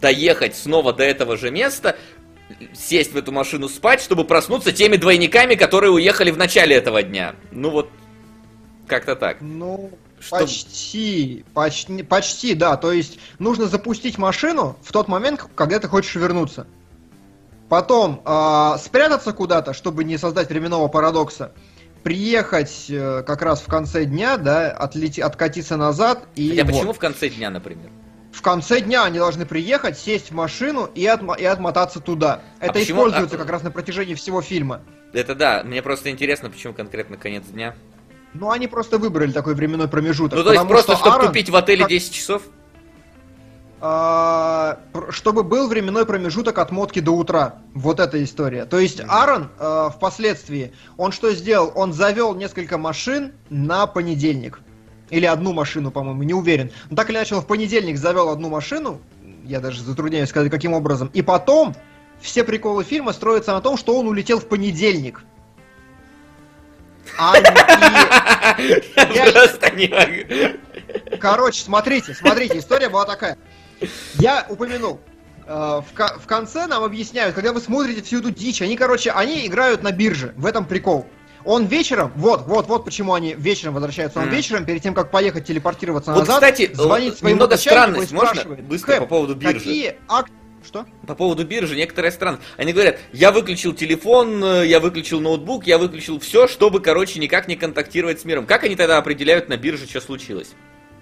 доехать снова до этого же места, сесть в эту машину спать, чтобы проснуться теми двойниками, которые уехали в начале этого дня. Ну вот, как-то так. Ну, Что- почти, почти, почти, да. То есть нужно запустить машину в тот момент, когда ты хочешь вернуться. Потом а, спрятаться куда-то, чтобы не создать временного парадокса. Приехать э, как раз в конце дня, да, отлети, откатиться назад и Хотя вот. почему в конце дня, например? в конце дня они должны приехать, сесть в машину и, отмо- и отмотаться туда. Это А почему- используется а- как раз на протяжении всего фильма. Это да, мне просто интересно, почему конкретно конец дня. Ну, они просто выбрали такой временной промежуток. Ну, то есть просто, что чтобы Аарон- купить в отеле как- 10 часов? А, чтобы был временной промежуток от мотки до утра. Вот эта история. То есть Аарон э, впоследствии, он что сделал? Он завел несколько машин на понедельник. Или одну машину, по-моему, не уверен. Но так или иначе, он в понедельник завел одну машину. Я даже затрудняюсь сказать, каким образом. И потом все приколы фильма строятся на том, что он улетел в понедельник. А, и- Я просто не могу. Короче, смотрите, смотрите, история была такая. Я упомянул. э, В, ко- в конце нам объясняют, когда вы смотрите всю эту дичь, они, короче, они играют на бирже. В этом прикол. Он вечером, вот, вот, вот почему они вечером возвращаются. Он Мгм. вечером, перед тем, как поехать телепортироваться Вот, назад, кстати, звонит э, своему немного странность можно спрашивает, быстро «Кэп, по поводу биржи? Какие ак... Что? По поводу биржи некоторые страны. Они говорят, я выключил телефон, э, я выключил ноутбук, я выключил все, чтобы, короче, никак не контактировать с миром. Как они тогда определяют на бирже, что случилось?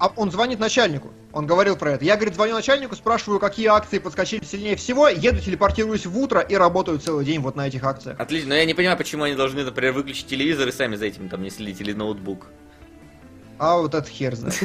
А он звонит начальнику. Он говорил про это. Я, говорит, звоню начальнику, спрашиваю, какие акции подскочили сильнее всего, еду, телепортируюсь в утро и работаю целый день вот на этих акциях. Отлично, но я не понимаю, почему они должны, например, выключить телевизор и сами за этим там не следить или ноутбук. А вот это хер знает.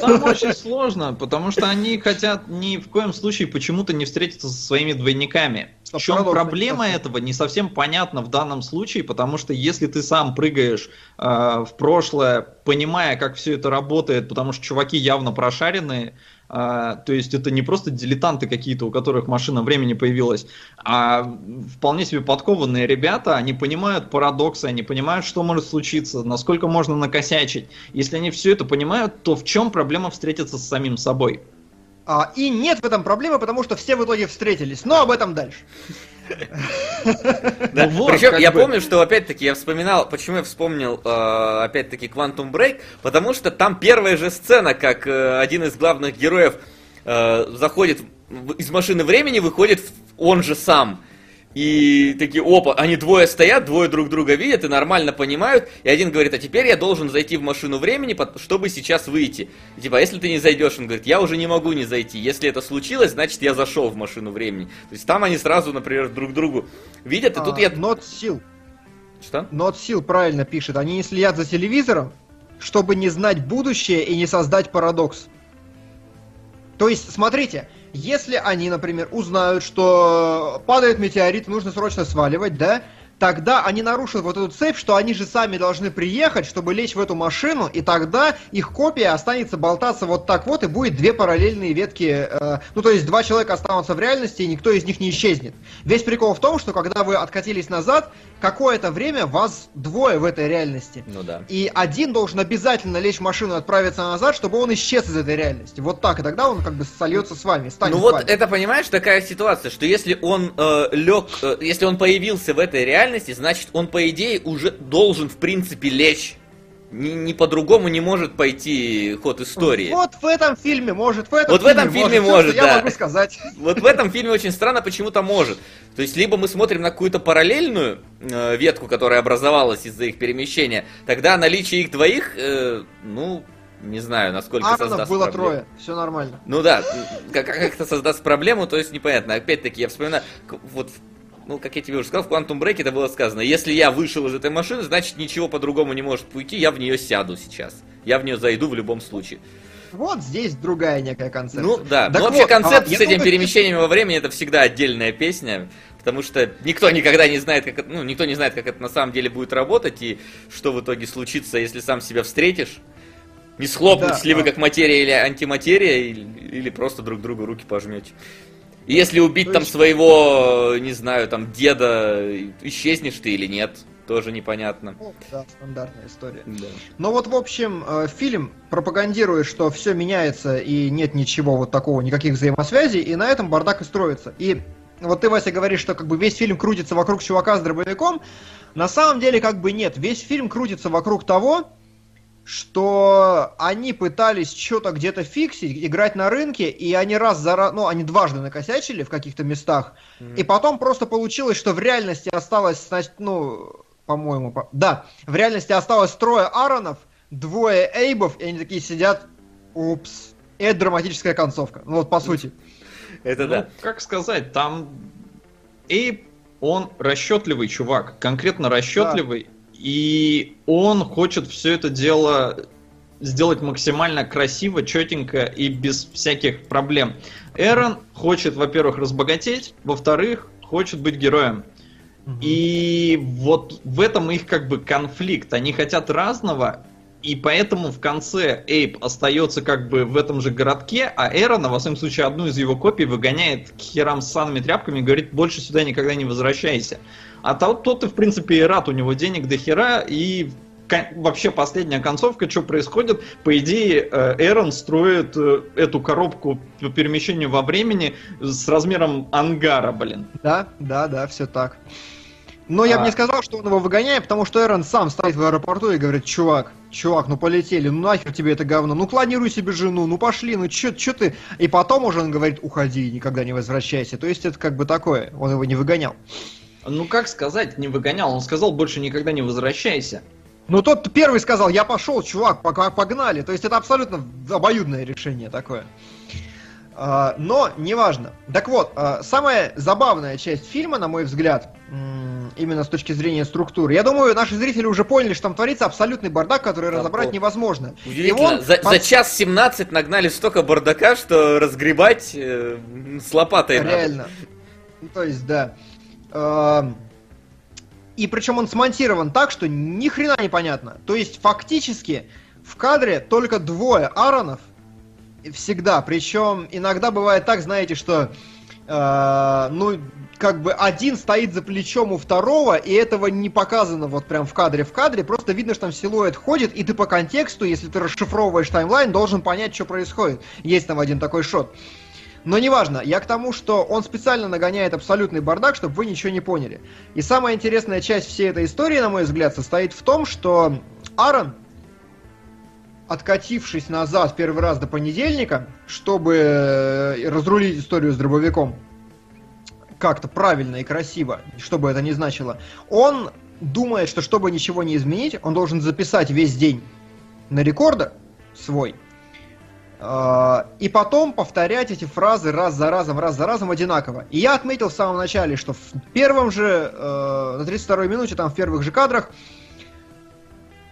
Там очень сложно, потому что они хотят ни в коем случае почему-то не встретиться со своими двойниками. В чем проблема этого, не совсем понятно в данном случае, потому что если ты сам прыгаешь э, в прошлое, понимая, как все это работает, потому что чуваки явно прошаренные, э, то есть это не просто дилетанты какие-то, у которых машина времени появилась, а вполне себе подкованные ребята, они понимают парадоксы, они понимают, что может случиться, насколько можно накосячить. Если они все это понимают, то в чем проблема встретиться с самим собой? А, и нет в этом проблемы, потому что все в итоге встретились. Но об этом дальше. Да. Ну вот, Причем я бы. помню, что опять-таки я вспоминал, почему я вспомнил э, опять-таки Quantum Break, потому что там первая же сцена, как э, один из главных героев э, заходит в- из машины времени, выходит он же сам. И такие, опа, они двое стоят, двое друг друга видят и нормально понимают. И один говорит, а теперь я должен зайти в машину времени, чтобы сейчас выйти. И типа, а если ты не зайдешь, он говорит, я уже не могу не зайти. Если это случилось, значит я зашел в машину времени. То есть там они сразу, например, друг другу видят, и тут А, я... Not Seal. Что? Not Seal правильно пишет. Они не следят за телевизором, чтобы не знать будущее и не создать парадокс. То есть, смотрите, если они, например, узнают, что падает метеорит, нужно срочно сваливать, да, тогда они нарушат вот эту цепь, что они же сами должны приехать, чтобы лечь в эту машину, и тогда их копия останется болтаться вот так вот, и будет две параллельные ветки, э, ну то есть два человека останутся в реальности, и никто из них не исчезнет. Весь прикол в том, что когда вы откатились назад, какое-то время вас двое в этой реальности. Ну да. И один должен обязательно лечь в машину и отправиться назад, чтобы он исчез из этой реальности. Вот так, и тогда он как бы сольется с вами, станет Ну вот вами. это, понимаешь, такая ситуация, что если он э, лег, э, если он появился в этой реальности, значит он по идее уже должен в принципе лечь. Ни, ни по-другому не может пойти ход истории. Вот. Вот в этом фильме может, в этом Вот в этом фильме Всё, может, что я да. могу сказать. в этом фильме очень странно почему-то может. То есть либо мы смотрим на какую-то параллельную э, ветку, которая образовалась из-за их перемещения, тогда наличие их двоих, э, ну не знаю, насколько Ааронов создаст было проблему. трое, все нормально. Ну да, как, как это создаст проблему, то есть непонятно. Опять-таки, я вспоминаю, вот, ну, как я тебе уже сказал, в Quantum Break это было сказано. Если я вышел из этой машины, значит ничего по-другому не может уйти, я в нее сяду сейчас. Я в нее зайду в любом случае. Вот здесь другая некая концепция. Ну да, Так ну вообще вот, концепт а, с этим думаю, перемещением во времени это всегда отдельная песня. Потому что никто никогда не знает, как это, ну, никто не знает, как это на самом деле будет работать, и что в итоге случится, если сам себя встретишь. Не схлопнетесь Да, ли вы а. как материя или антиматерия, или, или просто друг другу руки пожмете. И если убить То там своего, не знаю, там деда, исчезнешь ты или нет, тоже непонятно. Ну, да, стандартная история. Да. Но вот, в общем, э, фильм пропагандирует, что все меняется и нет ничего вот такого, никаких взаимосвязей, и на этом бардак и строится. И вот ты, Вася, говоришь, что как бы весь фильм крутится вокруг чувака с дробовиком. На самом деле, как бы нет. Весь фильм крутится вокруг того, что они пытались что-то где-то фиксить, играть на рынке, и они раз за раз, ну, они дважды накосячили в каких-то местах, и потом просто получилось, что в реальности осталось, значит, ну, по-моему, по- да, в реальности осталось трое Ааронов, двое Эйбов, и они такие сидят, упс, и это драматическая концовка. Ну вот, по сути. Это Ну, да. как сказать, там Эйп, он расчетливый чувак, конкретно расчетливый, и он хочет все это дело сделать максимально красиво, четенько и без всяких проблем. Эрон хочет, во-первых, разбогатеть, во-вторых, хочет быть героем. И вот в этом их как бы конфликт. Они хотят разного, и поэтому в конце Эйп остается как бы в этом же городке, а Эрона, во всяком случае, одну из его копий выгоняет к херам с санными тряпками и говорит, больше сюда никогда не возвращайся. А тот, тот и, в принципе, и рад, у него денег до хера, и вообще последняя концовка, что происходит? По идее, э, Эрон строит э, эту коробку по перемещению во времени с размером ангара, блин. Да, да, да, все так. Но я бы А. не сказал, что он его выгоняет, потому что Эрон сам стоит в аэропорту и говорит, чувак, чувак, ну полетели, ну нахер тебе это говно, ну клонируй себе жену, ну пошли, ну чё, чё ты... И потом уже он говорит, уходи, никогда не возвращайся. То есть это как бы такое, он его не выгонял. Ну как сказать, не выгонял, он сказал, больше никогда не возвращайся. Ну тот первый сказал, я пошел, чувак, пока погнали. То есть это абсолютно обоюдное решение такое. А, но неважно. Так вот, а, самая забавная часть фильма, на мой взгляд, именно с точки зрения структуры. Я думаю, наши зрители уже поняли, что там творится абсолютный бардак, который Да, разобрать пол- невозможно. И Удивительно, он за, под- за час 17 нагнали столько бардака, что разгребать э, с лопатой надо. Реально. Ну, То есть, да. Эм, И причем он смонтирован так, что ни хрена непонятно. То есть, фактически, в кадре только двое Ааронов всегда. Причем иногда бывает так, знаете, что э, ну, как бы один стоит за плечом у второго, и этого не показано вот прям в кадре в кадре, просто видно, что там силуэт ходит, и ты по контексту, если ты расшифровываешь таймлайн, должен понять, что происходит. Есть там один такой шот. Но неважно, я к тому, что он специально нагоняет абсолютный бардак, чтобы вы ничего не поняли. И самая интересная часть всей этой истории, на мой взгляд, состоит в том, что Аарон, откатившись назад первый раз до понедельника, чтобы э, разрулить историю с дробовиком как-то правильно и красиво, что бы это ни значило, он думает, что чтобы ничего не изменить, он должен записать весь день на рекордер свой, и потом повторять эти фразы раз за разом, раз за разом одинаково. И я отметил в самом начале, что в первом же, э, на 32-й минуте, там в первых же кадрах,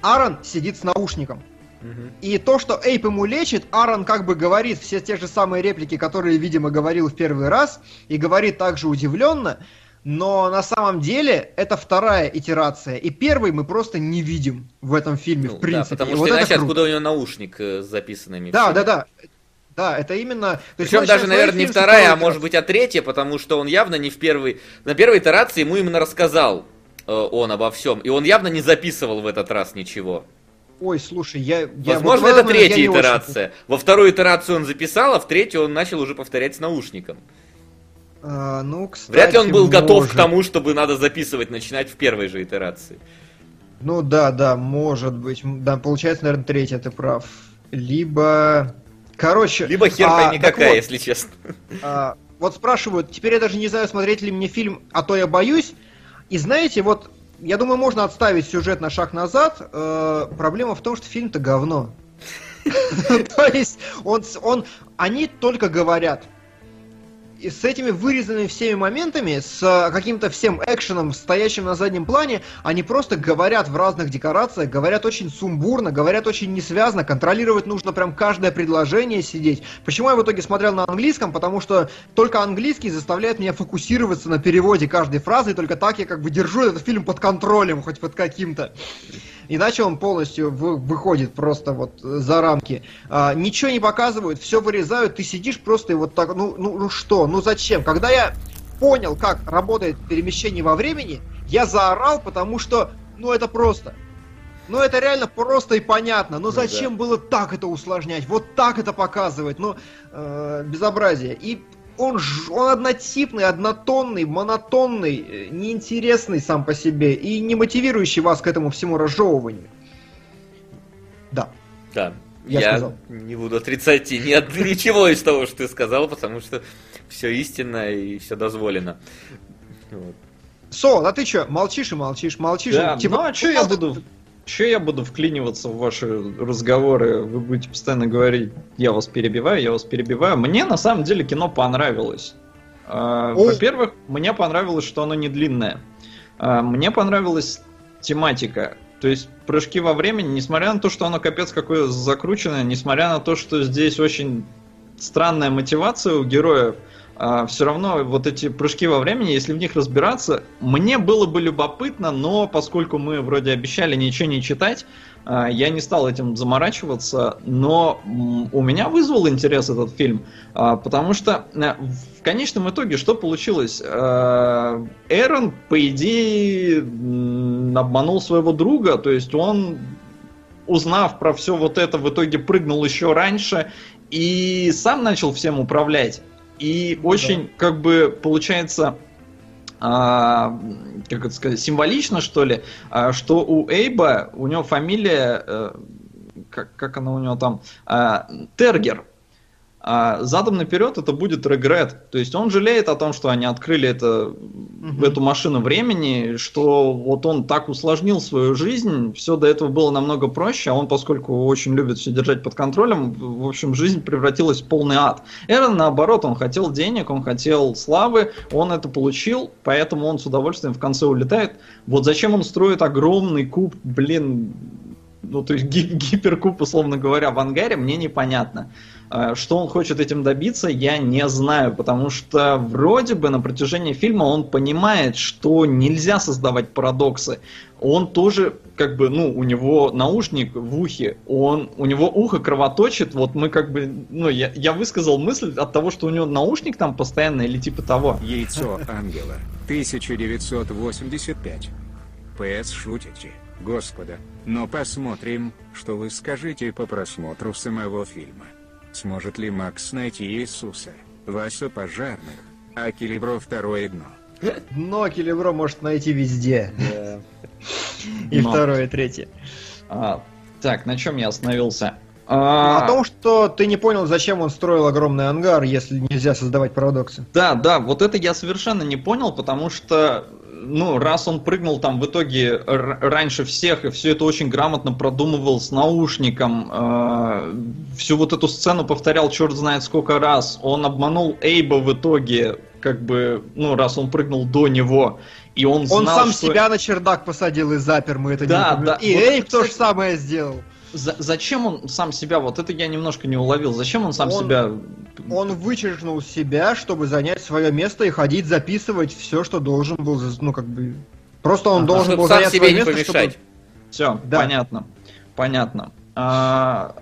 Аарон сидит с наушником. И то, что Эйп ему лечит, Аарон как бы говорит все те же самые реплики, которые, видимо, говорил в первый раз, и говорит также удивленно, но на самом деле это вторая итерация, и первый мы просто не видим в этом фильме, Ну, в принципе. да, потому И что вот иначе откуда у него наушник э, с записанными? Да, всеми? да, да. Да, это именно... то Причем даже, наверное, не фильм вторая, а может быть, а третья, потому что он явно не в первой... На первой итерации ему именно рассказал э, он обо всем, и он явно не записывал в этот раз ничего. Ой, слушай, я... я Возможно, вот в это я третья не очень- итерация. Во вторую итерацию он записал, а в третью он начал уже повторять с наушником. А, ну, кстати, Вряд ли он был готов может. к тому, чтобы надо записывать, начинать в первой же итерации. Ну да, да, может быть. Да, получается, наверное, третья, ты прав. Либо... Короче... Либо хер а, пойми так какая, вот, если честно. а, вот спрашивают, теперь я даже не знаю, смотреть ли мне фильм, а то я боюсь. И знаете, вот, я думаю, можно отставить сюжет на шаг назад. Э, проблема в том, что фильм-то говно. То есть, он, он, они только говорят. И с этими вырезанными всеми моментами, с э, каким-то всем экшеном, стоящим на заднем плане, они просто говорят в разных декорациях, говорят очень сумбурно, говорят очень несвязно, контролировать нужно прям каждое предложение сидеть. Почему я в итоге смотрел на английском? Потому что только английский заставляет меня фокусироваться на переводе каждой фразы, и только так я как бы держу этот фильм под контролем, хоть под каким-то. Иначе он полностью вы- выходит просто вот э, за рамки. А, ничего не показывают, все вырезают, ты сидишь просто и вот так, ну, ну, ну что, ну зачем? Когда я понял, как работает перемещение во времени, я заорал, потому что, ну это просто. Ну это реально просто и понятно. Но Ну зачем было так это усложнять? Вот так это показывать? Ну, э, безобразие. И он, он однотипный, однотонный, монотонный, э, неинтересный сам по себе и не мотивирующий вас к этому всему разжевыванию. Да. Да. Я Я, сказал. не буду отрицать ни от- ничего из того, что ты сказал, потому что все истинно и все дозволено. Вот. Со, а ты что, молчишь и молчишь, молчишь Да, и... Типа, ну а что я буду... Че я буду вклиниваться в ваши разговоры? Вы будете постоянно говорить, я вас перебиваю, я вас перебиваю. Мне на самом деле кино понравилось. А, О. Во-первых, мне понравилось, что оно не длинное. А, Мне понравилась тематика. То есть прыжки во времени, несмотря на то, что оно капец какое закрученное, несмотря на то, что здесь очень странная мотивация у героев, все равно вот эти прыжки во времени, если в них разбираться, мне было бы любопытно, но поскольку мы вроде обещали ничего не читать, А, Я не стал этим заморачиваться, но у меня вызвал интерес этот фильм, а, потому что э, в конечном итоге что получилось? Эрон, по идее, обманул своего друга, то есть он, узнав про все вот это, в итоге прыгнул еще раньше и сам начал всем управлять. И очень, как бы, получается, а, как это сказать, символично, что ли, а, что у Эйба, у него фамилия, э, как, как она у него там, а, Тергер. А задом наперед это будет регрет. То есть он жалеет о том, что они открыли это, эту машину времени, что вот он так усложнил свою жизнь, все до этого было намного проще, а он, поскольку очень любит все держать под контролем, в общем, жизнь превратилась в полный ад. Эрон, наоборот, он хотел денег, он хотел славы, он это получил, поэтому он с удовольствием в конце улетает. Вот зачем он строит огромный куб, блин, ну, то есть ги- гиперкуб, условно говоря, в ангаре, мне непонятно. Что он хочет этим добиться, я не знаю, потому что вроде бы на протяжении фильма он понимает, что нельзя создавать парадоксы. Он тоже, как бы, ну, у него наушник в ухе, он, у него ухо кровоточит, вот мы как бы, ну, я, я высказал мысль от того, что у него наушник там постоянно или типа того. Яйцо ангела. 1985. ПС шутите. Господа. Но посмотрим, что вы скажете по просмотру самого фильма. Сможет ли Макс найти Иисуса? Вася Пожарных. А Келебро второе дно. Но Келебро может найти везде. И Но. второе, и третье. А, так, на чем я остановился? О А, том, что ты не понял, зачем он строил огромный ангар, если нельзя создавать парадоксы. Да, да, вот это я совершенно не понял, потому что, ну, раз он прыгнул там в итоге раньше всех, и все это очень грамотно продумывал с наушником, э, всю вот эту сцену повторял черт знает сколько раз, он обманул Эйба в итоге, как бы, ну, раз он прыгнул до него, и он знал, Он сам что- себя на чердак посадил и запер, мы это Да, не помним. да, И вот это, то же самое сделал. За- зачем он сам себя, вот это я немножко не уловил, зачем он сам Он- себя... Он вычеркнул себя, чтобы занять свое место и ходить записывать все, что должен был, ну как бы. Просто он Ага. должен Чтобы был сам занять себе свое не место, помешать. чтобы Все, Да. понятно. Понятно. А,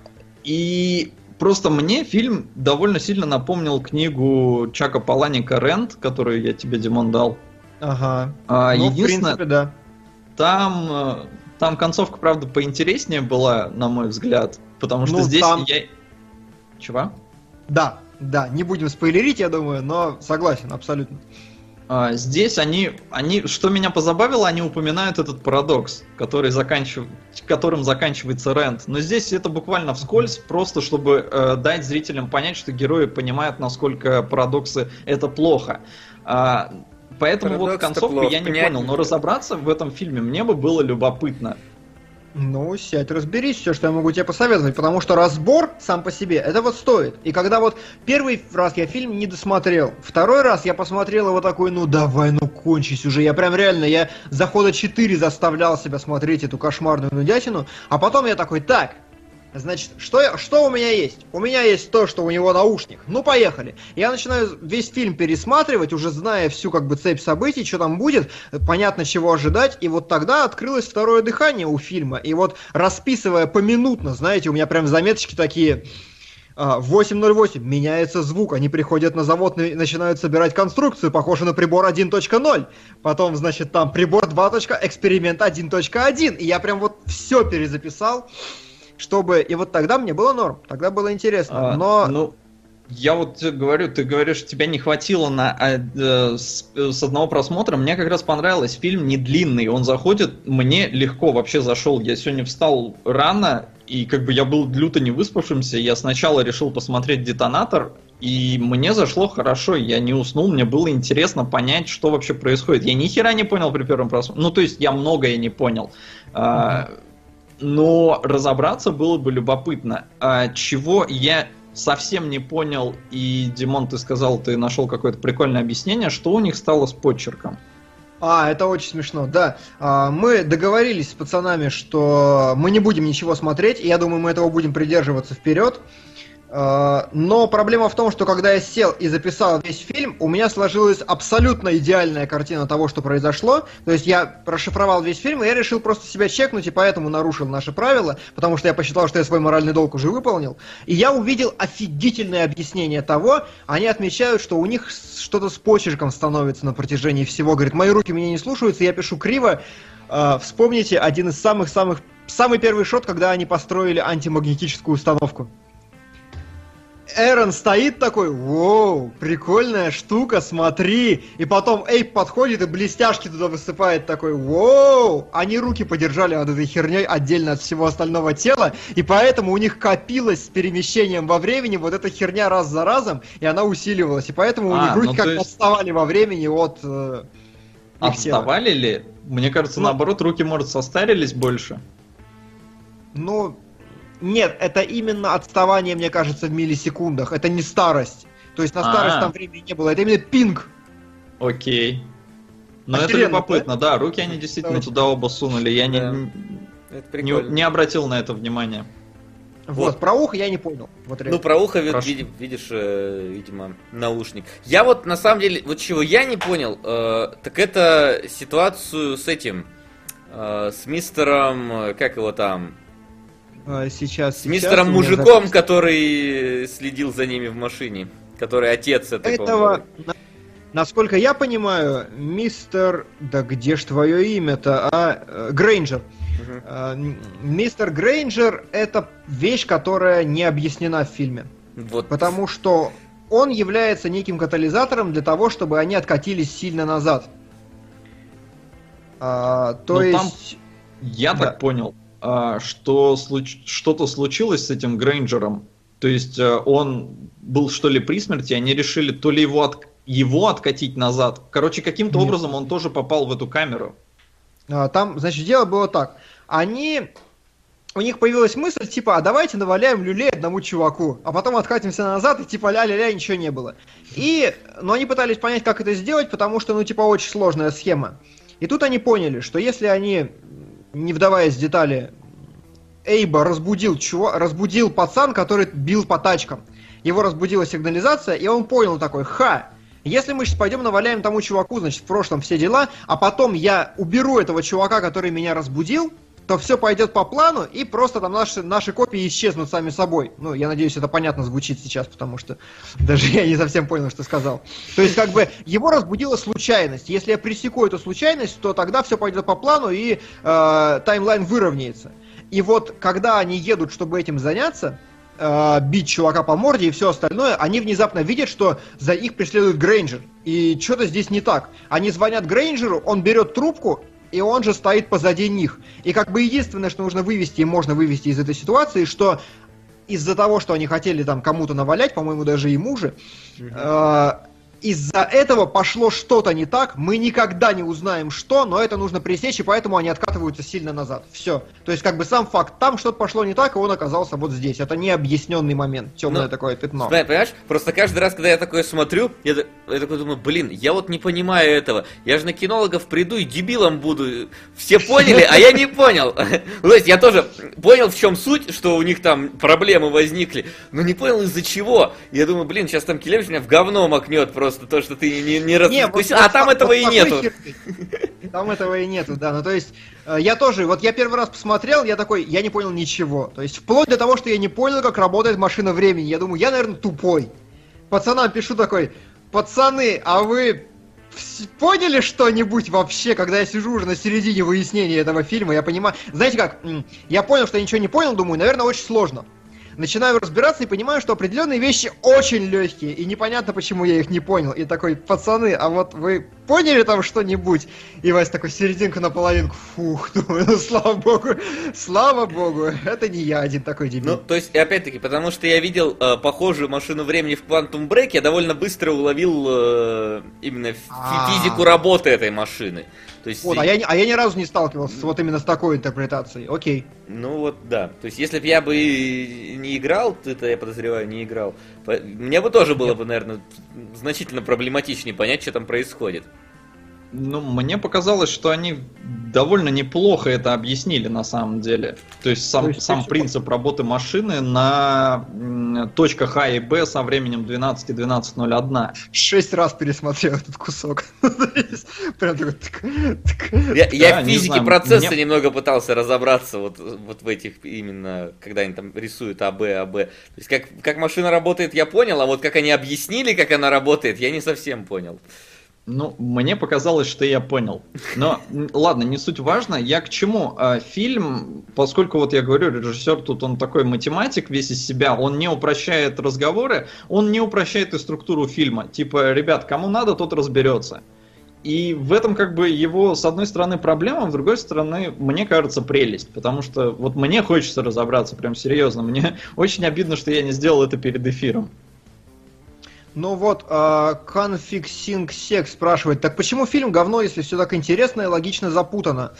и просто мне фильм довольно сильно напомнил книгу Чака Паланика «Рент», которую я тебе, Димон, дал. Ага. А, Ну, в единственное, принципе, да. там, э, там концовка, правда, поинтереснее была, на мой взгляд. Потому что Ну, здесь там- я... Чего? Да, да, не будем спойлерить, я думаю, но согласен, абсолютно. А, Здесь они, они, что меня позабавило, они упоминают этот парадокс, который заканчив... которым заканчивается Рент. Но здесь это буквально вскользь, просто чтобы э, дать зрителям понять, что герои понимают, насколько парадоксы это плохо. А, поэтому вот Парадокс-то концовку я не понял, но разобраться в этом фильме мне бы было любопытно. Ну, сядь, разберись, все, что я могу тебе посоветовать, потому что разбор сам по себе, это вот стоит. И когда вот первый раз я фильм не досмотрел, второй раз я посмотрел его такой, ну давай, ну кончись уже, я прям реально, я захода 4 заставлял себя смотреть эту кошмарную нудятину, а потом я такой, так, Значит, что, что у меня есть? У меня есть то, что у него наушник. Ну, поехали. Я начинаю весь фильм пересматривать, уже зная всю как бы цепь событий, что там будет, понятно, чего ожидать. И вот тогда открылось второе дыхание у фильма. И вот расписывая поминутно, знаете, у меня прям заметочки такие... а, 8.08. Меняется звук. Они приходят на завод и начинают собирать конструкцию, похоже на прибор 1.0. Потом, значит, там прибор 2. эксперимент 1.1. И я прям вот все перезаписал чтобы... И вот тогда мне было норм, тогда было интересно. А, Но Ну, я вот говорю, ты говоришь, тебя не хватило на а, э, с, с одного просмотра. Мне как раз понравилось. Фильм не длинный, он заходит, мне легко вообще зашел. Я сегодня встал рано, и как бы я был люто не выспавшимся. Я сначала решил посмотреть детонатор, и мне зашло хорошо. Я не уснул, мне было интересно понять, что вообще происходит. Я ни хера не понял при первом просмотре. Ну, то есть я многое не понял. А, но разобраться было бы любопытно. А, чего я совсем не понял, и, Димон, ты сказал, ты нашел какое-то прикольное объяснение, что у них стало с подчерком. А, это очень смешно, да. А, мы договорились с пацанами, что мы не будем ничего смотреть, и я думаю, мы этого будем придерживаться вперед. А, Но проблема в том, что когда я сел и записал весь фильм, у меня сложилась абсолютно идеальная картина того, что произошло. То есть я расшифровал весь фильм, и я решил просто себя чекнуть, и поэтому нарушил наши правила, потому что я посчитал, что я свой моральный долг уже выполнил. И я увидел офигительное объяснение того. Они отмечают, что у них что-то с почерком становится на протяжении всего. Говорит, мои руки меня не слушаются, я пишу криво. А, Вспомните один из самых-самых... Самый первый шот, когда они построили антимагнетическую установку. Эрон стоит такой, воу, прикольная штука, смотри. И потом Эйп подходит и блестяшки туда высыпает такой, воу. Они руки подержали над этой херней отдельно от всего остального тела, и поэтому у них копилось с перемещением во времени вот эта херня раз за разом, и она усиливалась. И поэтому у А, них руки ну, как то есть- отставали во времени от э, их тела. Отставали ли? Мне кажется, Ну- наоборот, руки, может, состарились больше. Ну, нет, это именно отставание, мне кажется, в миллисекундах. Это не старость. То есть на старость А. там времени не было. Это именно пинг. Окей. Но это Охеренно, любопытно, да? руки они действительно туда оба сунули. Я не, Да. не, Это прикольно. не обратил на это внимания. Вот. Вот. про ухо я не понял. Вот Ну, про ухо, ви- Хорошо. види- видишь, э, видимо, наушник. Я вот, на самом деле, вот чего я не понял, э, так это ситуацию с этим, э, с мистером, э, как его там, А, сейчас, с сейчас мистером мужиком, запись. который следил за ними в машине, который отец этой, Этого, на- насколько я понимаю, мистер... Да где ж твое имя-то, а? Э, Грейнджер. А, Мистер Грейнджер это вещь, которая не объяснена в фильме. Вот. Потому что он является неким катализатором для того, чтобы они откатились сильно назад. А, то Ну, есть... там- Я Да. так понял, а, что случ- что-то случилось с этим Грейнджером. То есть а, он был что ли при смерти, они решили то ли его, от- его откатить назад. Короче, каким-то образом он тоже попал в эту камеру. А, Там, значит, дело было так. Они... У них появилась мысль, типа, а давайте наваляем люлей одному чуваку, а потом откатимся назад, и типа ля-ля-ля, ничего не было. И, но они пытались понять, как это сделать, потому что, ну, типа, очень сложная схема. И тут они поняли, что если они, не вдаваясь в детали, Эйба разбудил, чува... разбудил пацан, который бил по тачкам. Его разбудила сигнализация, и он понял такой, ха, если мы сейчас пойдем наваляем тому чуваку, значит, в прошлом все дела, а потом я уберу этого чувака, который меня разбудил, то все пойдет по плану, и просто там наши, наши копии исчезнут сами собой. Ну, я надеюсь, это понятно звучит сейчас, потому что даже я не совсем понял, что сказал. То есть, как бы, его разбудила случайность. Если я пресеку эту случайность, то тогда все пойдет по плану, и э, таймлайн выровняется. И вот, когда они едут, чтобы этим заняться, э, бить чувака по морде и все остальное, они внезапно видят, что за их преследует Грейнджер. И что-то здесь не так. Они звонят Грейнджеру, он берет трубку, и он же стоит позади них. И как бы единственное, что нужно вывести и можно вывести из этой ситуации, что из-за того, что они хотели там кому-то навалять, по-моему, даже ему же, э, из-за этого пошло что-то не так, мы никогда не узнаем что, но это нужно пресечь, и поэтому они откатываются сильно назад. Все. То есть, как бы сам факт, там что-то пошло не так, и он оказался вот здесь. Это необъясненный момент, темное Ну, такое пятно. Понимаешь, понимаешь? Просто каждый раз, когда я такое смотрю, я, я такой думаю, блин, я вот не понимаю этого. Я же на кинологов приду и дебилом буду. Все поняли, а я не понял. То есть я тоже понял, в чем суть, что у них там проблемы возникли, но не понял из-за чего. Я думаю, блин, сейчас там Келевич меня в говно макнет просто то, что ты не, не раскусил. вот- А вот там так- этого вот и нету. херни. Там этого и нету, да. Ну, то есть, э, я тоже, вот я первый раз посмотрел, я такой, я не понял ничего. То есть, вплоть до того, что я не понял, как работает машина времени. Я думаю, я, наверное, тупой. Пацанам пишу такой, пацаны, а вы поняли что-нибудь вообще, когда я сижу уже на середине выяснения этого фильма, я понимаю... Знаете как, я понял, что я ничего не понял, думаю, наверное, очень сложно. Начинаю разбираться и понимаю, что определенные вещи очень легкие, и непонятно, почему я их не понял. И такой, пацаны, а вот вы поняли там что-нибудь? И Вась такой серединку наполовинку, фух, думаю, ну слава богу, слава богу, это не я один такой дебил. Ну, то есть, и опять-таки, потому что я видел э, похожую машину времени в Quantum Break, я довольно быстро уловил э, именно А. физику работы этой машины. То есть, Вот, а я, а я ни разу не сталкивался вот именно с такой интерпретацией. Окей. Ну вот да. То есть, если бы я бы не играл, ты-то, я подозреваю, не играл, по- мне бы тоже было бы, наверное, значительно проблематичнее понять, что там происходит. Ну, мне показалось, что они довольно неплохо это объяснили на самом деле. То есть сам, То есть сам принцип работы машины на точках А и Б со временем 12 и 12.01. Шесть раз пересмотрел этот кусок. Прям такой... Я, я Да, в не физике знаю, процесса мне- немного пытался разобраться вот, вот в этих именно, когда они там рисуют АБ, АБ. То есть как, как машина работает, я понял, а вот как они объяснили, как она работает, я не совсем понял. Ну, мне показалось, что я понял. Но, ладно, не суть важно. Я к чему? А, Фильм, поскольку, вот я говорю, режиссер тут он такой математик весь из себя, он не упрощает разговоры, он не упрощает и структуру фильма. Типа, ребят, кому надо, тот разберется. И в этом как бы его, с одной стороны, проблема, с другой стороны, мне кажется, прелесть. Потому что вот мне хочется разобраться, прям серьезно. Мне очень обидно, что я не сделал это перед эфиром. Ну вот, а, Конфиксинг Сек спрашивает, так почему фильм говно, если все так интересно и логично запутано?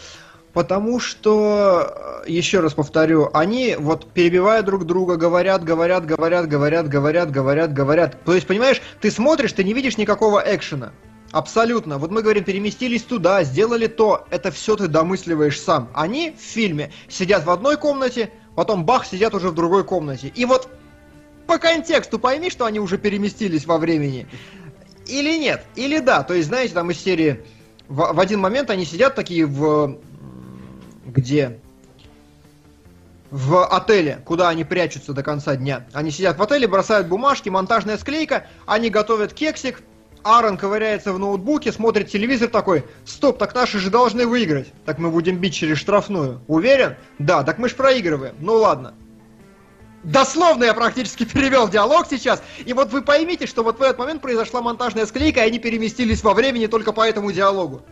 Потому что, э, еще раз повторю, они вот перебивая друг друга, говорят, говорят, говорят, говорят, говорят, говорят, говорят. То есть, понимаешь, ты смотришь, ты не видишь никакого экшена. Абсолютно. Вот мы говорим, переместились туда, сделали то. Это все ты домысливаешь сам. Они в фильме сидят в одной комнате, потом бах, сидят уже в другой комнате. И вот по контексту пойми, что они уже переместились во времени. Или нет, или да. То есть, знаете, там из серии в, в один момент они сидят такие в... Где? В отеле, куда они прячутся до конца дня. Они сидят в отеле, бросают бумажки, монтажная склейка, они готовят кексик, Аарон ковыряется в ноутбуке, смотрит телевизор такой, стоп, так наши же должны выиграть. Так мы будем бить через штрафную. Уверен? Да, так мы ж проигрываем. Ну ладно. Дословно я практически перевел диалог сейчас. И вот вы поймите, что вот в этот момент произошла монтажная склейка, и они переместились во времени только по этому диалогу.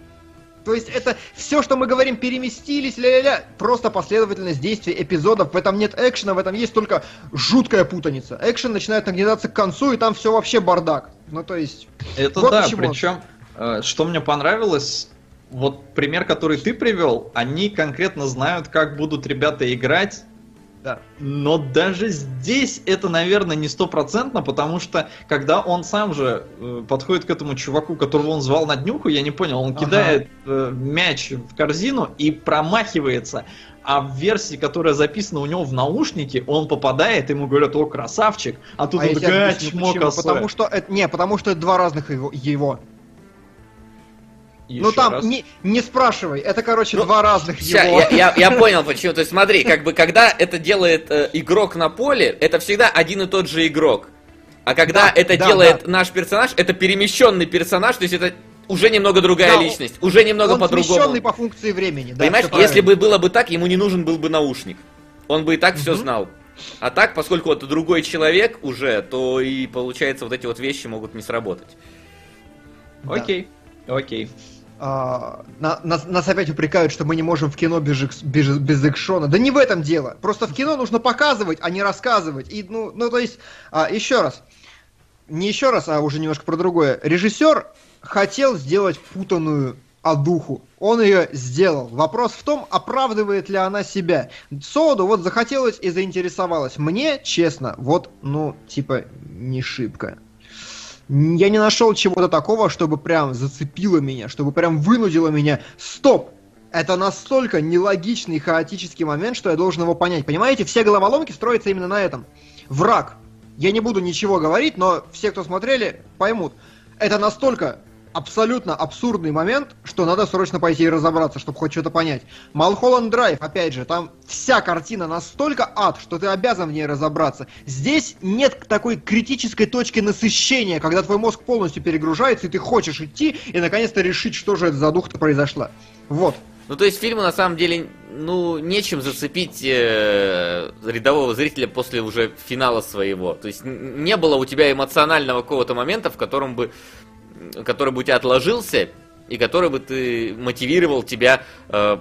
То есть это все, что мы говорим, переместились, ля-ля-ля, просто последовательность действий эпизодов. В этом нет экшена, в этом есть только жуткая путаница. Экшен начинает нагнетаться к концу, и там все вообще бардак. Ну то есть... Это Вот да, почему. причем, э, что мне понравилось, вот пример, который ты привел, они конкретно знают, как будут ребята играть, Да. но даже здесь это, наверное, не стопроцентно, потому что когда он сам же э, подходит к этому чуваку, которого он звал на днюху, я не понял, он Ага. кидает э, мяч в корзину и промахивается. А в версии, которая записана у него в наушнике, он попадает, ему говорят, о, красавчик, а тут А он такой, а, чмо почему. косое». Потому что это... Не, потому что это два разных его. его. Ну Еще там, раз. не, не спрашивай, это, короче, Ну, два разных Ща, его. я, я- я понял почему. То есть смотри, как бы когда это делает э, игрок на поле, это всегда один и тот же игрок. А когда Да, это да, делает да. наш персонаж, это перемещенный персонаж, то есть это уже немного другая Да, личность, уже немного по-другому. смещенный по функции времени. да, Понимаешь, если бы было бы так, ему не нужен был бы наушник. Он бы и так все Мгм. знал. А так, поскольку это другой человек уже, то и получается вот эти вот вещи могут не сработать. Да. Окей, окей. А, на- нас, нас опять упрекают, что мы не можем в кино без, без, без экшона. Да не в этом дело. Просто в кино нужно показывать, а не рассказывать. И, ну, ну, то есть, а, еще раз. Не еще раз, а уже немножко про другое. Режиссер хотел сделать путанную одуху. Он ее сделал. Вопрос в том, оправдывает ли она себя. Соду вот захотелось и заинтересовалась. Мне, честно, вот, ну, типа, не шибко. Я не нашел чего-то такого, чтобы прям зацепило меня, чтобы прям вынудило меня. Стоп! Это настолько нелогичный, хаотический момент, что я должен его понять. Понимаете, все головоломки строятся именно на этом. Враг. Я не буду ничего говорить, но все, кто смотрели, поймут. Это настолько абсолютно абсурдный момент, что надо срочно пойти и разобраться, чтобы хоть что-то понять. Малхолланд Драйв, опять же, там вся картина настолько ад, что ты обязан в ней разобраться. Здесь нет такой критической точки насыщения, когда твой мозг полностью перегружается, и ты хочешь идти и наконец-то решить, что же это за дух-то произошла. Вот. Ну, то есть фильму на самом деле, ну, нечем зацепить э, рядового зрителя после уже финала своего. То есть не было у тебя эмоционального какого-то момента, в котором бы, который бы у тебя отложился, и который бы ты мотивировал тебя э,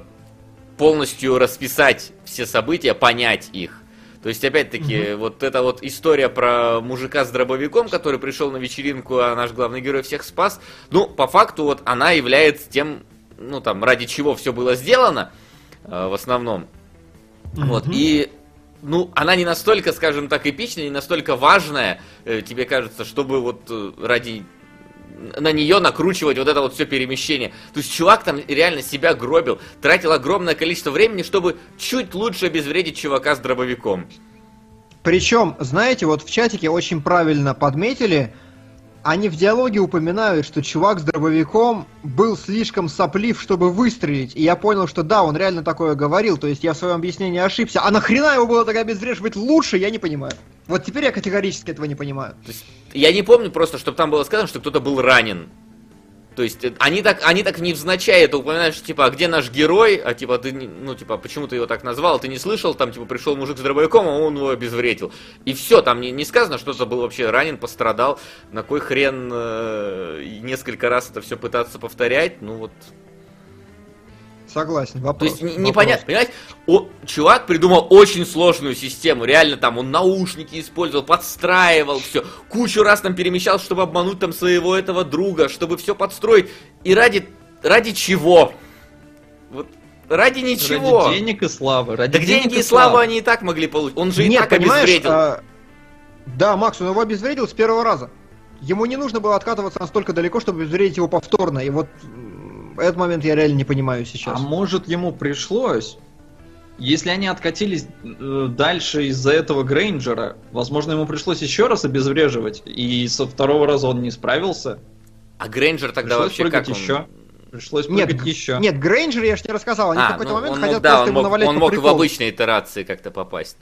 полностью расписать все события, понять их. То есть, опять-таки, вот эта вот история про мужика с дробовиком, который пришел на вечеринку, а наш главный герой всех спас, ну, по факту, вот она является тем, ну, там, ради чего все было сделано, э, в основном. Вот, и, ну, она не настолько, скажем так, эпичная, не настолько важная, э, тебе кажется, чтобы вот э, ради на нее накручивать вот это вот все перемещение. То есть чувак там реально себя гробил, тратил огромное количество времени, чтобы чуть лучше обезвредить чувака с дробовиком. Причем, знаете, вот в чатике очень правильно подметили, они в диалоге упоминают, что чувак с дробовиком был слишком соплив, чтобы выстрелить. И я понял, что да, он реально такое говорил. То есть я в своем объяснении ошибся. А нахрена его было так обезвреживать лучше, я не понимаю. Вот теперь я категорически этого не понимаю. Я не помню просто, чтобы там было сказано, что кто-то был ранен. То есть э, они так, они так невзначай это упоминают, что типа, а где наш герой? А типа ты, ну типа, почему ты его так назвал? Ты не слышал? Там типа пришел мужик с дробовиком, а он его обезвредил. И все, там не, не сказано, что кто-то был вообще ранен, пострадал. На кой хрен э, несколько раз это все пытаться повторять? Ну вот. Согласен, То вопрос. есть не- вопрос. непонятно, понимаете? О, чувак придумал очень сложную систему, реально там он наушники использовал, подстраивал все, кучу раз там перемещал, чтобы обмануть там своего этого друга, чтобы все подстроить. И ради, ради чего? Вот ради ничего. Ради денег и славы. Ради Так деньги и славу они и так могли получить. Он же и Нет, так понимаешь, обезвредил. а, да, Макс, он его обезвредил с первого раза. Ему не нужно было откатываться настолько далеко, чтобы обезвредить его повторно. И вот этот момент я реально не понимаю сейчас. А может ему пришлось? Если они откатились э, дальше из-за этого Грейнджера, возможно, ему пришлось еще раз обезвреживать, и со второго раза он не справился. А Грейнджер тогда пришлось вообще прыгать как он? еще. Пришлось Нет, прыгать еще. Нет, Грейнджер я ж не рассказал. Они в А, какой-то ну, момент он хотят мог, да, просто он ему мог, навалять он по мог в приколу. обычной итерации как-то попасть.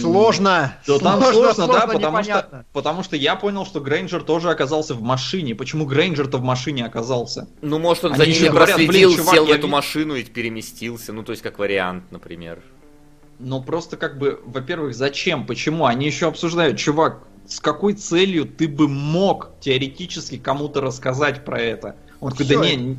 Сложно. Да там сложно, да, потому непонятно. что, потому что я понял, что Грейнджер тоже оказался в машине. Почему Грейнджер-то в машине оказался? Ну, может, он Они за ними проследил, «Блин, чувак, сел в эту машину и переместился. Ну, то есть, как вариант, например. Ну просто как бы, во-первых, зачем, почему? Они еще обсуждают, чувак, с какой целью ты бы мог теоретически кому-то рассказать про это? Он такой, да не,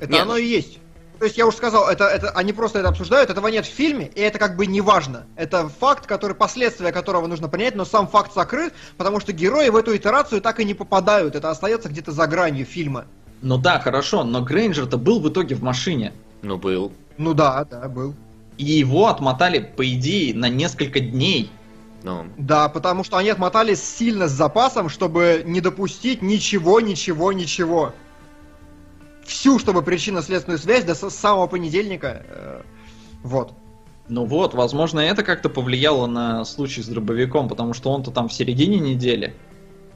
Это Нет. оно и есть. То есть я уже сказал, это, это, они просто это обсуждают, этого нет в фильме, и это как бы не важно. Это факт, который, последствия которого нужно принять, но сам факт закрыт, потому что герои в эту итерацию так и не попадают. Это остается где-то за гранью фильма. ну да, хорошо, но Грейнджер-то был в итоге в машине. Ну, был. Ну да, да, был. И его отмотали, по идее, на несколько дней. Ну, Да, потому что они отмотались сильно с запасом, чтобы не допустить ничего, ничего, ничего. Всю, чтобы причинно-следственную связь до самого понедельника. э, вот. Ну вот, возможно, это как-то повлияло на случай с дробовиком, потому что он-то там в середине недели.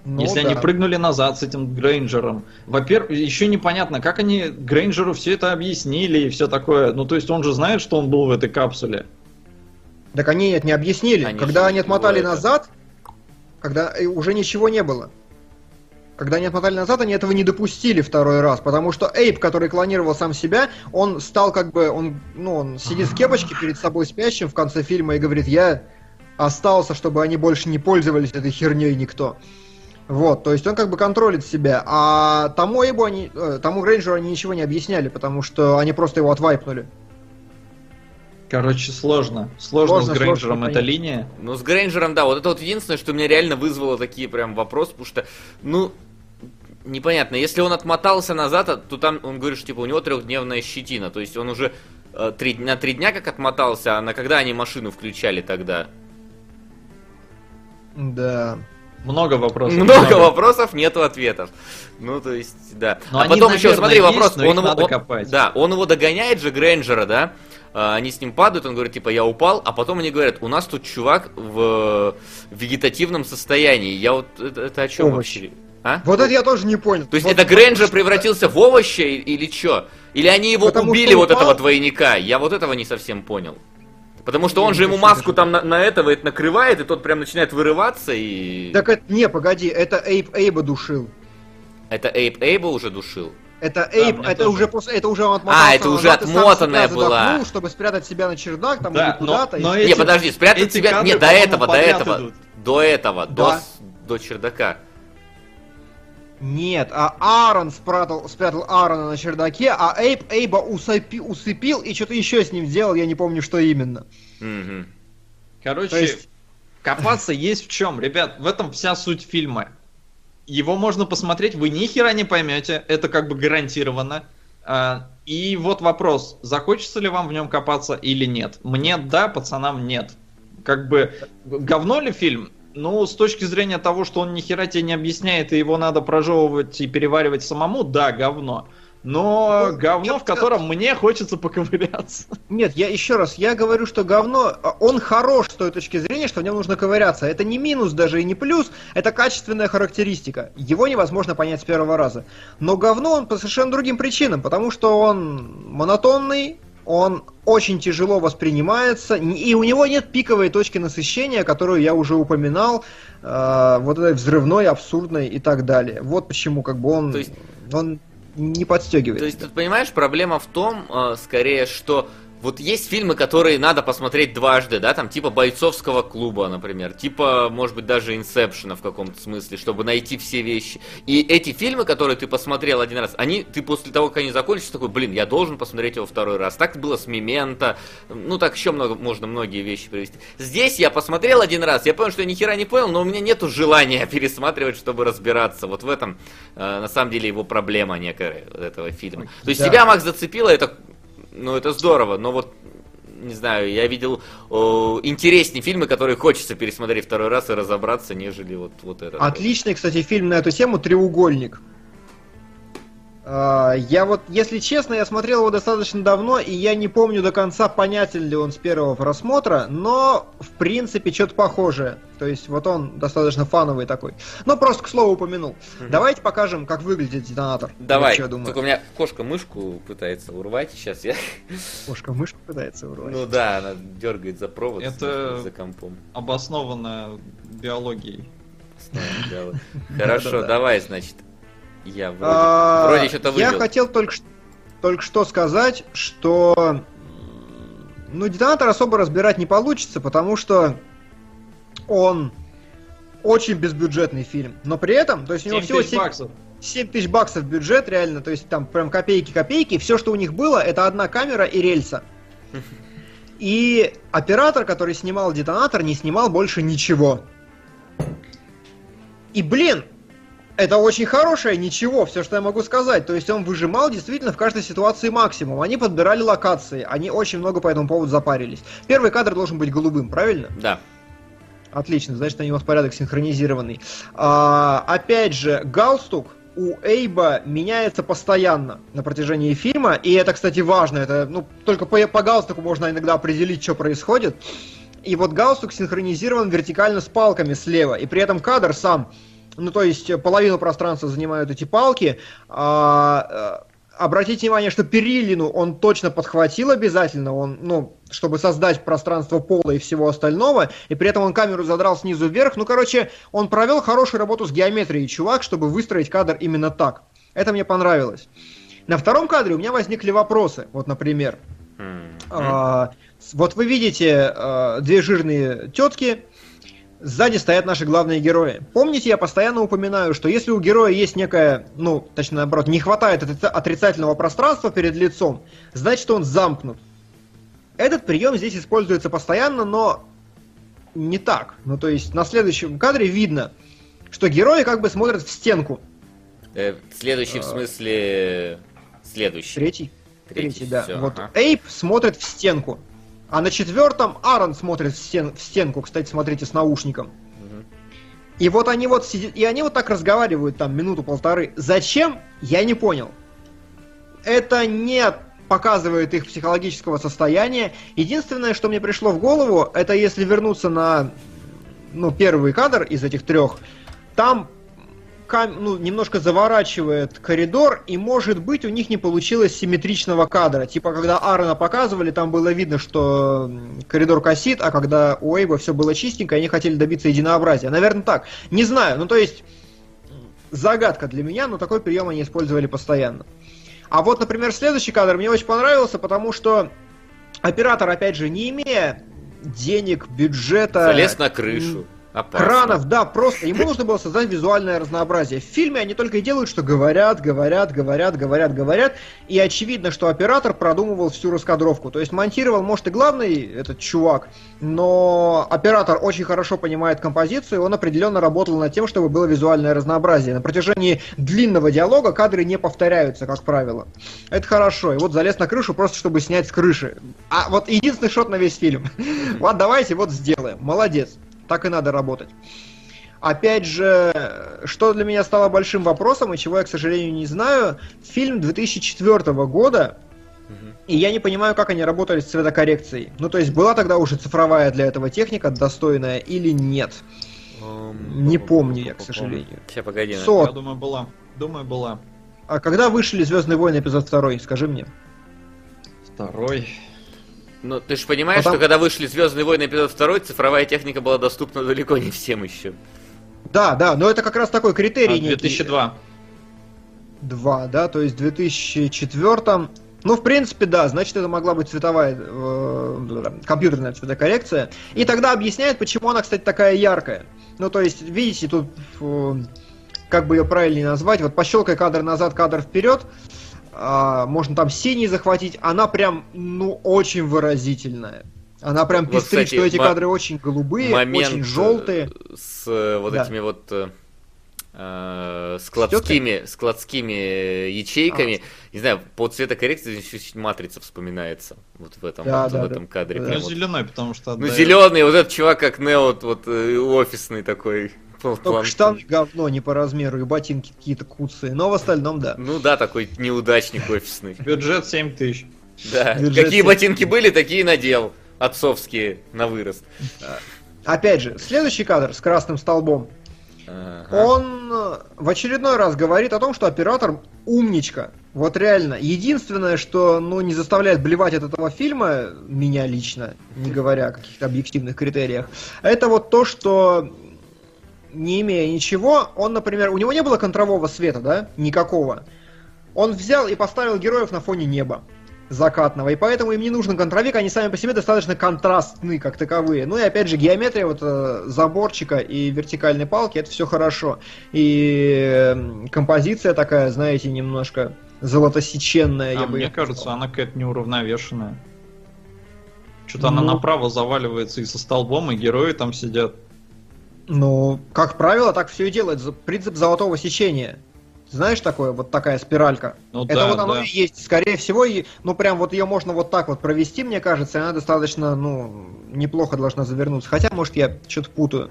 Ну Если да. они прыгнули назад с этим Грейнджером. Во-первых, еще непонятно, как они Грейнджеру все это объяснили и все такое. Ну, то есть он же знает, что он был в этой капсуле. Так они нет, не объяснили. Они когда они отмотали это- назад, когда уже ничего не было. Когда они отмотали назад, они этого не допустили второй раз, потому что Эйп, который клонировал сам себя, он стал как бы, он, ну, он сидит в кепочке перед собой спящим в конце фильма и говорит, я остался, чтобы они больше не пользовались этой херней никто. Вот, то есть он как бы контролит себя, а тому Эйбу они, э, тому Грейнджеру они ничего не объясняли, потому что они просто его отвайпнули. Короче, сложно. Сложно, Сложно, с Грейнджером сложно эта линия. ну, с Грейнджером, да, вот это вот единственное, что меня реально вызвало такие прям вопросы, потому что, ну, непонятно, если он отмотался назад, то там он говорит, что типа у него трехдневная щетина, то есть он уже э, три, на три дня как отмотался, а на когда они машину включали тогда? Да. Много вопросов. Много вопросов, нету ответов. Ну, то есть, да. Но а они, потом еще, смотри, есть, вопрос. но их он его, надо он- копать. Да, он его догоняет же, Грэнджера, да? А, Они с ним падают, он говорит, типа, я упал, а потом они говорят, у нас тут чувак в вегетативном состоянии. Я вот, это, это о чем Овощи. вообще? А? Вот это я тоже не понял. То есть Вот это Грэнджер что- превратился в овощи или что? Или они его Потому убили, вот упал- этого двойника? Я вот этого не совсем понял. Потому что он не же ему маску там на, на этого это накрывает, и тот прям начинает вырываться, и... Так это, не, погоди, это Эйп Эйба душил. Это Эйп Эйбл уже душил? Это Эйп, мне это тоже. уже после, это уже он отмотался А, это уже назад отмотанная была. задохнул, чтобы спрятать себя на чердак там Да, или куда-то. но- но и- эти- Не, подожди, спрятать эти себя... Нет, до этого, до этого. идут. До этого, до, Да. с- до чердака. Нет, а Аарон спрятал, спрятал Аарона на чердаке, а Эйп Эйба усыпи- усыпил и что-то еще с ним сделал, я не помню, что именно. Мгм. Короче, То есть- копаться есть в чем, ребят. В этом вся суть фильма. Его можно посмотреть, вы ни хера не поймете, это как бы гарантированно. А, И вот вопрос, захочется ли вам в нем копаться или нет. Мне да, пацанам нет. Как бы говно ли фильм? Ну, с точки зрения того, что он ни хера тебе не объясняет, и его надо прожевывать и переваривать самому, да, говно. Но Ну, говно, я- в котором мне хочется поковыряться. Нет, я еще раз, я говорю, что говно, а, он хорош с той точки зрения, что в нем нужно ковыряться. Это не минус даже и не плюс, это качественная характеристика. Его невозможно понять с первого раза. Но говно он по совершенно другим причинам, потому что он монотонный, он очень тяжело воспринимается, и у него нет пиковой точки насыщения, которую я уже упоминал, э, вот этой взрывной, абсурдной и так далее. Вот почему как бы он, То есть- он не подстегивает. То есть, тут, понимаешь, проблема в том, э, скорее, что вот есть фильмы, которые надо посмотреть дважды, да, там типа бойцовского клуба, например, типа, может быть, даже инсепшена в каком-то смысле, чтобы найти все вещи. И эти фильмы, которые ты посмотрел один раз, они, ты после того, как они закончатся, такой, блин, я должен посмотреть его второй раз. Так было с Мементо, ну так еще много, можно многие вещи привести. Здесь я посмотрел один раз, я понял, что я ни хера не понял, но у меня нету желания пересматривать, чтобы разбираться. Вот в этом, э, на самом деле, его проблема некая этого фильма. То есть Да. тебя, Макс, зацепило, это, ну, это здорово, но вот не знаю, я видел о, интереснее фильмы, которые хочется пересмотреть второй раз и разобраться, нежели вот, вот этот. Отличный, кстати, фильм на эту тему «Треугольник». А, Я вот, если честно, я смотрел его достаточно давно, и я не помню до конца, понятен ли он с первого просмотра, но, в принципе, что-то похожее. То есть, вот он достаточно фановый такой. Ну, просто к слову упомянул. Давайте покажем, как выглядит детонатор. Давай, Я думаю. только у меня кошка мышку пытается урвать сейчас. Я... Кошка мышку пытается урвать. Ну да, она дергает за провод Это- за компом. Обоснованно биологией. Хорошо, давай, значит. Я вроде, А, вроде что-то Я вывел. хотел только, что сказать, что ну, детонатор особо разбирать не получится, потому что он очень безбюджетный фильм. Но при этом, то есть у него 7 всего тысяч 7, баксов. 7 тысяч баксов бюджет, реально, то есть там прям копейки-копейки. Все, что у них было, это одна камера и рельса. И оператор, который снимал детонатор, не снимал больше ничего. И, блин, это очень хорошее ничего, все, что я могу сказать. То есть он выжимал действительно в каждой ситуации максимум. Они подбирали локации, они очень много по этому поводу запарились. Первый кадр должен быть голубым, правильно? Да. Отлично, значит, у него порядок синхронизированный. А, опять же, галстук у Эйба меняется постоянно на протяжении фильма, и это, кстати, важно. Это, ну, только по, по галстуку можно иногда определить, что происходит. И вот галстук синхронизирован вертикально с палками слева, и при этом кадр сам, ну, то есть э, половину пространства занимают эти палки. А, э, обратите внимание, что перилину он точно подхватил обязательно, он, ну, чтобы создать пространство пола и всего остального, и при этом он камеру задрал снизу вверх. Ну, короче, он провел хорошую работу с геометрией, чувак, чтобы выстроить кадр именно так. Это мне понравилось. На втором кадре у меня возникли вопросы. Вот, например, М. а, вот вы видите а, две жирные тетки, сзади стоят наши главные герои. Помните, я постоянно упоминаю, что если у героя есть некая, ну, точнее наоборот, не хватает отрица- отрицательного пространства перед лицом, значит он замкнут. Этот прием здесь используется постоянно, но не так. Ну, то есть на следующем кадре видно, что герои как бы смотрят в стенку. Э, следующий, в А. смысле... Следующий. Третий. Третий, Третий, да. всё, вот ага. Эйп смотрит в стенку. А на четвертом Аарон смотрит в, стен- в стенку, кстати, смотрите, с наушником. Мгм. И вот они вот сидят, и они вот так разговаривают там минуту-полторы. Зачем? Я не понял. Это не показывает их психологического состояния. Единственное, что мне пришло в голову, это если вернуться на ну, первый кадр из этих трех, там кам- ну, немножко заворачивает коридор, и, может быть, у них не получилось симметричного кадра. Типа, когда Аарона показывали, там было видно, что коридор косит, а когда у Эйба все было чистенько, и они хотели добиться единообразия. Наверное, так. Не знаю, ну, то есть, загадка для меня, но такой прием они использовали постоянно. А вот, например, следующий кадр мне очень понравился, потому что оператор, опять же, не имея денег, бюджета... Залез на крышу. Опасно. Кранов, да, просто ему нужно было создать визуальное разнообразие. В фильме они только и делают, что говорят, говорят, говорят, говорят, говорят. И очевидно, что оператор продумывал всю раскадровку. То есть монтировал, может, и главный этот чувак, но оператор очень хорошо понимает композицию, он определенно работал над тем, чтобы было визуальное разнообразие. На протяжении длинного диалога кадры не повторяются, как правило. Это хорошо. И вот залез на крышу просто, чтобы снять с крыши. А вот единственный шот на весь фильм. Вот давайте вот сделаем. Молодец. Так и надо работать. Опять же, что для меня стало большим вопросом, и чего я, к сожалению, не знаю, фильм 2004 года, и я не понимаю, как они работали с цветокоррекцией. Ну, то есть, была тогда уже цифровая для этого техника достойная или нет? Не помню я, к сожалению. Сейчас, погоди. Со- Я думаю, была. Думаю, была. А когда вышли Звездные войны эпизод 2, скажи мне. Второй. Ну, ты же понимаешь, Потом- что когда вышли Звездные войны эпизод 2, цифровая техника была доступна далеко не всем еще. Да, да, но это как раз такой критерий А, некий. 2002. Два, да, то есть в 2004 ну, в принципе, да, значит, это могла быть цветовая, э, компьютерная цветокоррекция. И тогда объясняет, почему она, кстати, такая яркая. Ну, то есть, видите, тут, э, как бы ее правильнее назвать, вот пощелкай кадр назад, кадр вперед, а, можно там синий захватить, она прям, ну, очень выразительная. Она прям Вот, пестрит, кстати, что эти кадры очень голубые, Момент очень э, желтые. с э, вот Да. этими вот э, э, складскими, складскими э, ячейками. Не знаю, по цветокоррекции еще чуть матрица вспоминается. Вот в этом, Да, вот, да, в да. этом кадре. Да. прям Ну, вот. зеленой, потому что... Ну, зеленый, вот этот чувак как Нео, вот, вот э, офисный такой. Только план- штаны говно не по размеру и ботинки какие-то куцые, но в остальном да. Ну да, такой неудачник офисный. Бюджет 7 тысяч. Да. Бюджет Какие ботинки были, такие надел. Отцовские на вырост. Опять же, следующий кадр с красным столбом. Ага. Он э, в очередной раз говорит о том, что оператор умничка. Вот реально. Единственное, что ну, не заставляет блевать от этого фильма, меня лично, не говоря о каких-то объективных критериях, это вот то, что не имея ничего, он, например, у него не было контрового света, да? Никакого. Он взял и поставил героев на фоне неба закатного, и поэтому им не нужен контровик, они сами по себе достаточно контрастны, как таковые. Ну и опять же, геометрия вот э, заборчика и вертикальной палки, это все хорошо. И э, композиция такая, знаете, немножко золотосеченная, я А, бы мне её кажется, сказал. она какая-то неуравновешенная. Что-то она Ну. направо заваливается и со столбом, и герои там сидят. Ну, как правило, так все и делает. Принцип золотого сечения. Знаешь такое, вот такая спиралька? Ну Это да, вот оно да. и есть. Скорее всего, и- ну прям вот ее можно вот так вот провести, мне кажется, и она достаточно, ну, неплохо должна завернуться. Хотя, может, я что-то путаю.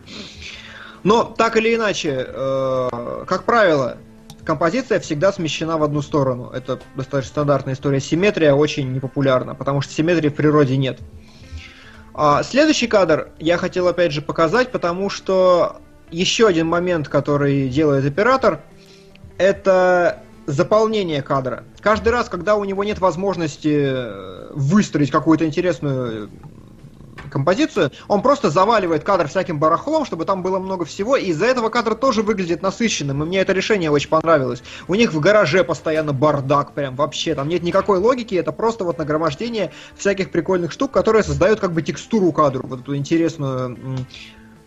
Но так или иначе, э, как правило, композиция всегда смещена в одну сторону. Это достаточно стандартная история. Симметрия очень непопулярна, потому что симметрии в природе нет. А, следующий кадр я хотел опять же показать, потому что еще один момент, который делает оператор, это заполнение кадра. Каждый раз, когда у него нет возможности э, выстроить какую-то интересную композицию, он просто заваливает кадр всяким барахлом, чтобы там было много всего, и из-за этого кадр тоже выглядит насыщенным, и мне это решение очень понравилось. У них в гараже постоянно бардак, прям вообще, там нет никакой логики, это просто вот нагромождение всяких прикольных штук, которые создают как бы текстуру кадру, вот эту интересную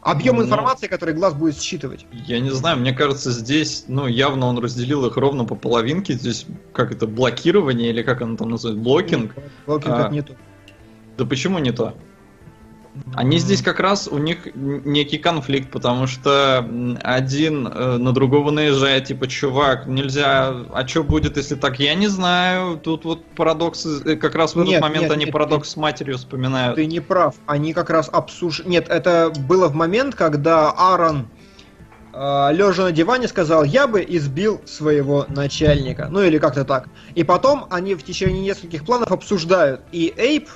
объем Ну. информации, который глаз будет считывать. Я не знаю, мне кажется, здесь, ну, явно он разделил их ровно по половинке. Здесь, как это, блокирование или как оно там называется, blocking? Blocking А. это не то. Да почему не то? Они здесь как раз, у них некий конфликт, потому что один э, на другого наезжает, типа, чувак, нельзя, а что будет, если так, я не знаю, тут вот парадокс, э, как раз в этот Нет, момент нет, они нет, парадокс с матерью вспоминают. Ты не прав. Они как раз обсуждали... Нет, это было в момент, когда Аарон, лежа на диване, сказал, я бы избил своего начальника. Ну или как-то так. И потом они в течение нескольких планов обсуждают. И Эйп...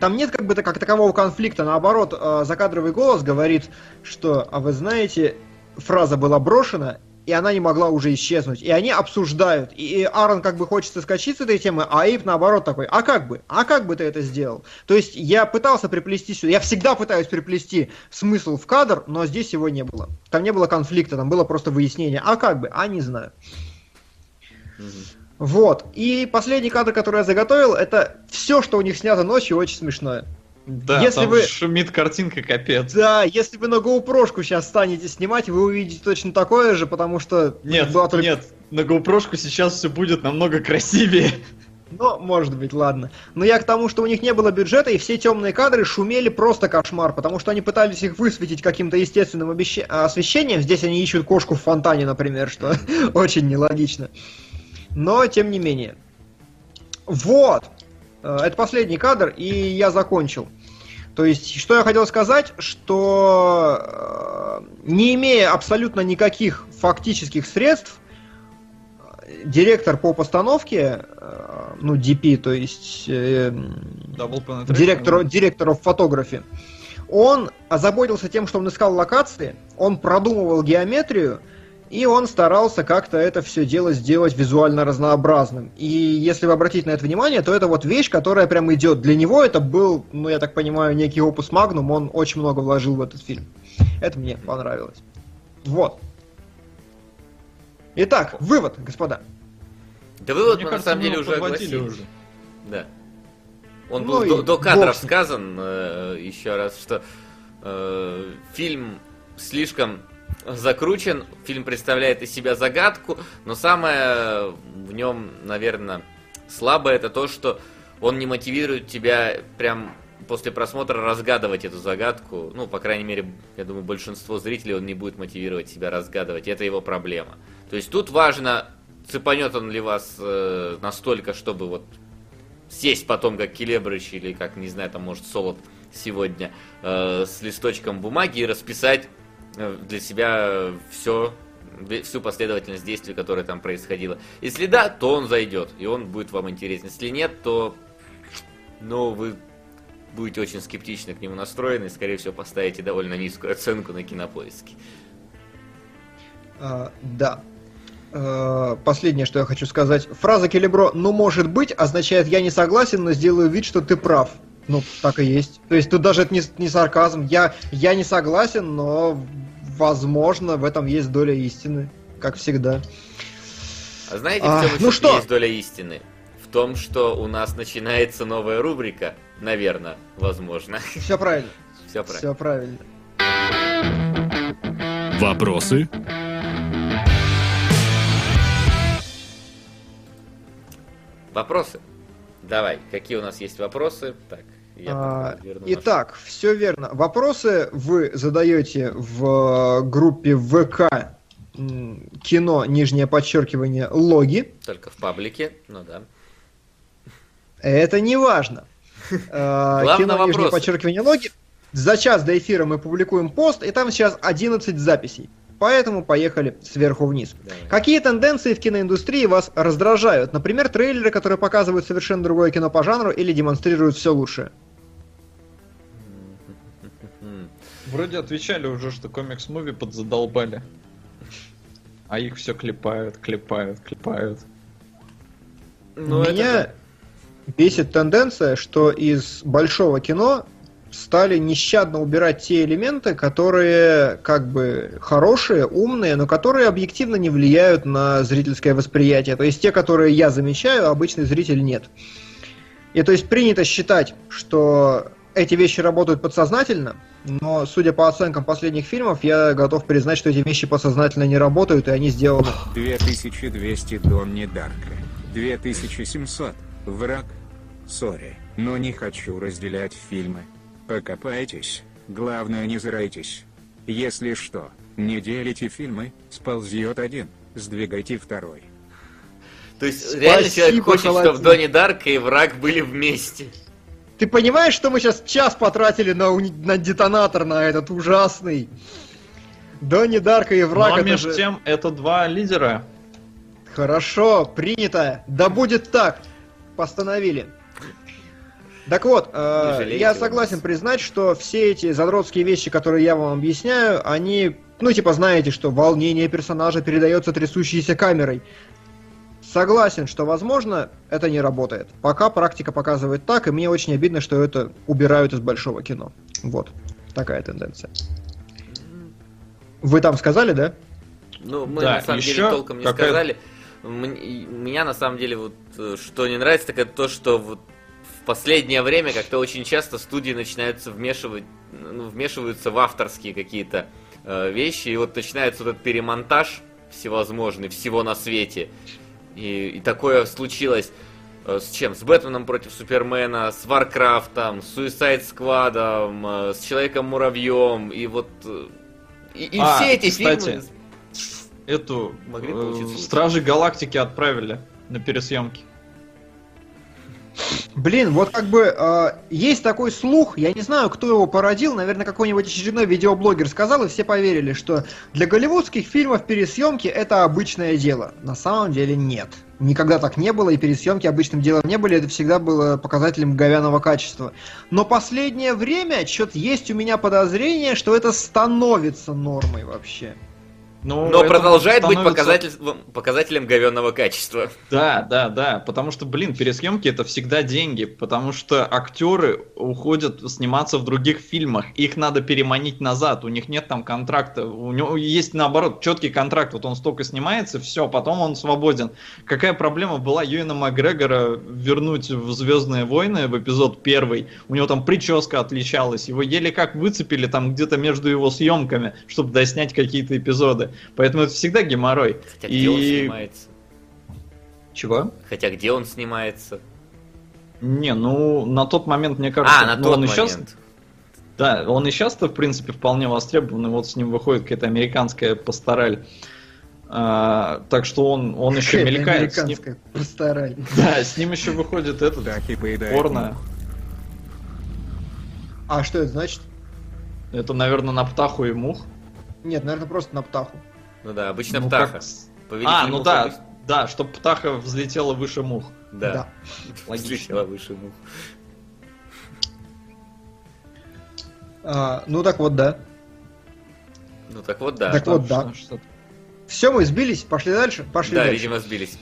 Там нет как бы как такового конфликта, наоборот, э, закадровый голос говорит, что, а вы знаете, фраза была брошена, и она не могла уже исчезнуть. И они обсуждают. И Аарон как бы хочет соскочить с этой темы, а Эйп наоборот такой, а как бы? А как бы ты это сделал? То есть я пытался приплести сюда, я всегда пытаюсь приплести смысл в кадр, но здесь его не было. Там не было конфликта, там было просто выяснение. А как бы? А не знаю. Вот. И последний кадр, который я заготовил, это все, что у них снято ночью, очень смешное. Да, Если там вы- шумит картинка капец. Да, если вы на GoPro сейчас станете снимать, вы увидите точно такое же, потому что Нет, была только- нет, на GoPro сейчас все будет намного красивее. Ну, может быть, ладно. Но я к тому, что у них не было бюджета, и все темные кадры шумели просто кошмар, потому что они пытались их высветить каким-то естественным обещ- освещением. Здесь они ищут кошку в фонтане, например, что очень нелогично. Но, тем не менее. Вот. Э, Это последний кадр, и я закончил. То есть, что я хотел сказать, что э, не имея абсолютно никаких фактических средств, э, директор по постановке, ну, DP, то есть директор, директор of photography, он озаботился тем, что он искал локации, он продумывал геометрию, и он старался как-то это все дело сделать визуально разнообразным. И если вы обратите на это внимание, то это вот вещь, которая прям идет. Для него это был, ну я так понимаю, некий опус магнум, он очень много вложил в этот фильм. Это мне понравилось. Вот. Итак, вывод, господа. Да вывод Мне мы, кажется, на самом деле уже огласили. уже. Да. Он Ну был и до, до кадров сказан э, еще раз, что э, фильм слишком закручен, фильм представляет из себя загадку, но самое в нем, наверное, слабое это то, что он не мотивирует тебя прям после просмотра разгадывать эту загадку. Ну, по крайней мере, я думаю, большинство зрителей он не будет мотивировать себя разгадывать. Это его проблема. То есть тут важно, цепанет он ли вас э, настолько, чтобы вот сесть потом, как Келебрыч или как, не знаю, там, может, Солод сегодня, э, с листочком бумаги и расписать для себя все, всю последовательность действий, которая там происходила. Если да, то он зайдет, и он будет вам интересен. Если нет, то, ну, вы будете очень скептично к нему настроены и, скорее всего, поставите довольно низкую оценку на кинопоиске. А, да. Э, Последнее, что я хочу сказать. Фраза Келебро «ну может быть» означает «я не согласен, но сделаю вид, что ты прав». Ну, так и есть. То есть тут даже это не, не сарказм. Я, я не согласен, но возможно в этом есть доля истины, как всегда. А знаете, А, в чем ну что? есть доля истины? В том, что у нас начинается новая рубрика, наверное, возможно. Все правильно. Все правильно. Все правильно. Вопросы? Вопросы? Давай, какие у нас есть вопросы? Так, я А, Итак, все верно. Вопросы вы задаете в э, группе ВК кино, нижнее подчеркивание, логи. наш- Только в паблике, ну да. Это не важно. Э, Кино, нижнее подчеркивание, логи. За час до эфира мы публикуем пост, и там сейчас 11 записей. Поэтому поехали сверху вниз. Давай. Какие тенденции в киноиндустрии вас раздражают? Например, трейлеры, которые показывают совершенно другое кино по жанру или демонстрируют все лучшее. Вроде отвечали уже, что комикс-муви подзадолбали. А их все клепают, клепают, клепают. Ну, это Меня да. бесит тенденция, что из большого кино стали нещадно убирать те элементы, которые как бы хорошие, умные, но которые объективно не влияют на зрительское восприятие. То есть те, которые я замечаю, обычный зритель нет. И то есть принято считать, что эти вещи работают подсознательно, но судя по оценкам последних фильмов, я готов признать, что эти вещи подсознательно не работают, и они сделаны 2200 Донни Дарка. 2700. Враг. Сори, но не хочу разделять фильмы. Покопайтесь. Главное не зрайтесь. Если что, не делите фильмы, сползет один, сдвигайте второй. То есть реально человек Спасибо, хочет, чтобы. Донни Дарк и враг были вместе. Ты понимаешь, что мы сейчас час потратили на, на детонатор, на этот ужасный? Донни Дарка и враг Но это между же- тем, это два лидера. Хорошо, принято. Да будет так. Постановили. Так вот, э, я согласен признать, что все эти задротские вещи, которые я вам объясняю, они, ну, типа, знаете, что волнение персонажа передается трясущейся камерой. Согласен, что, возможно, это не работает. Пока практика показывает так, и мне очень обидно, что это убирают из большого кино. Вот, такая тенденция. Вы там сказали, да? Ну, мы Да, на самом деле еще толком не какая- сказали. Мне- Меня на самом деле вот э, что не нравится, так это то, что вот в последнее время как-то очень часто студии начинаются вмешивать, ну, вмешиваются в авторские какие-то э, вещи, и вот начинается вот этот перемонтаж всевозможный, всего на свете. И, и такое случилось э, с чем? С Бэтменом против Супермена, с Варкрафтом, с Suicide Squad ом, э, с Человеком-муравьем, и вот... э, И, и А, все эти кстати, фильмы... Эту Могли э. Стражи Галактики отправили на пересъемки. Блин, вот как бы э, есть такой слух, я не знаю, кто его породил, наверное, какой-нибудь очередной видеоблогер сказал, и все поверили, что для голливудских фильмов пересъемки это обычное дело. На самом деле нет. Никогда так не было, и пересъемки обычным делом не были, это всегда было показателем говяного качества. Но последнее время что-то есть у меня подозрение, что это становится нормой вообще. Ну, Но это продолжает быть становится- показатель- показателем говенного качества. Да, да, да, потому что, блин, пересъемки это всегда деньги, потому что актеры уходят сниматься в других фильмах, их надо переманить назад, у них нет там контракта, у него есть наоборот четкий контракт, вот он столько снимается, все, потом он свободен. Какая проблема была Юэна Макгрегора вернуть в Звездные войны в эпизод первый? У него там прическа отличалась, его еле как выцепили там где-то между его съемками, чтобы доснять какие-то эпизоды. Поэтому это всегда геморрой. Хотя где он И- снимается? Чего? Хотя где он снимается? Не, ну на тот момент, мне кажется, А, на ну, тот он и момент. щас- да, он и сейчас-то, в принципе, вполне востребованный. Вот с ним выходит какая-то американская пастораль. А, так что он, он еще мелькает. С ним, Американская пастораль. да, с ним еще выходит этот и порно. А что это значит? Это, наверное, на птаху и мух. Нет, наверное, просто на птаху. Ну да, обычно Ну, птаха. как А, ну да, обычно- да, чтобы птаха взлетела выше мух. Да. Логично. Взлетела выше мух. А, ну так вот, да. Ну так вот, да. Так Что- вот, да. что- что- Все, мы сбились, пошли дальше? Пошли Да, дальше. видимо, сбились.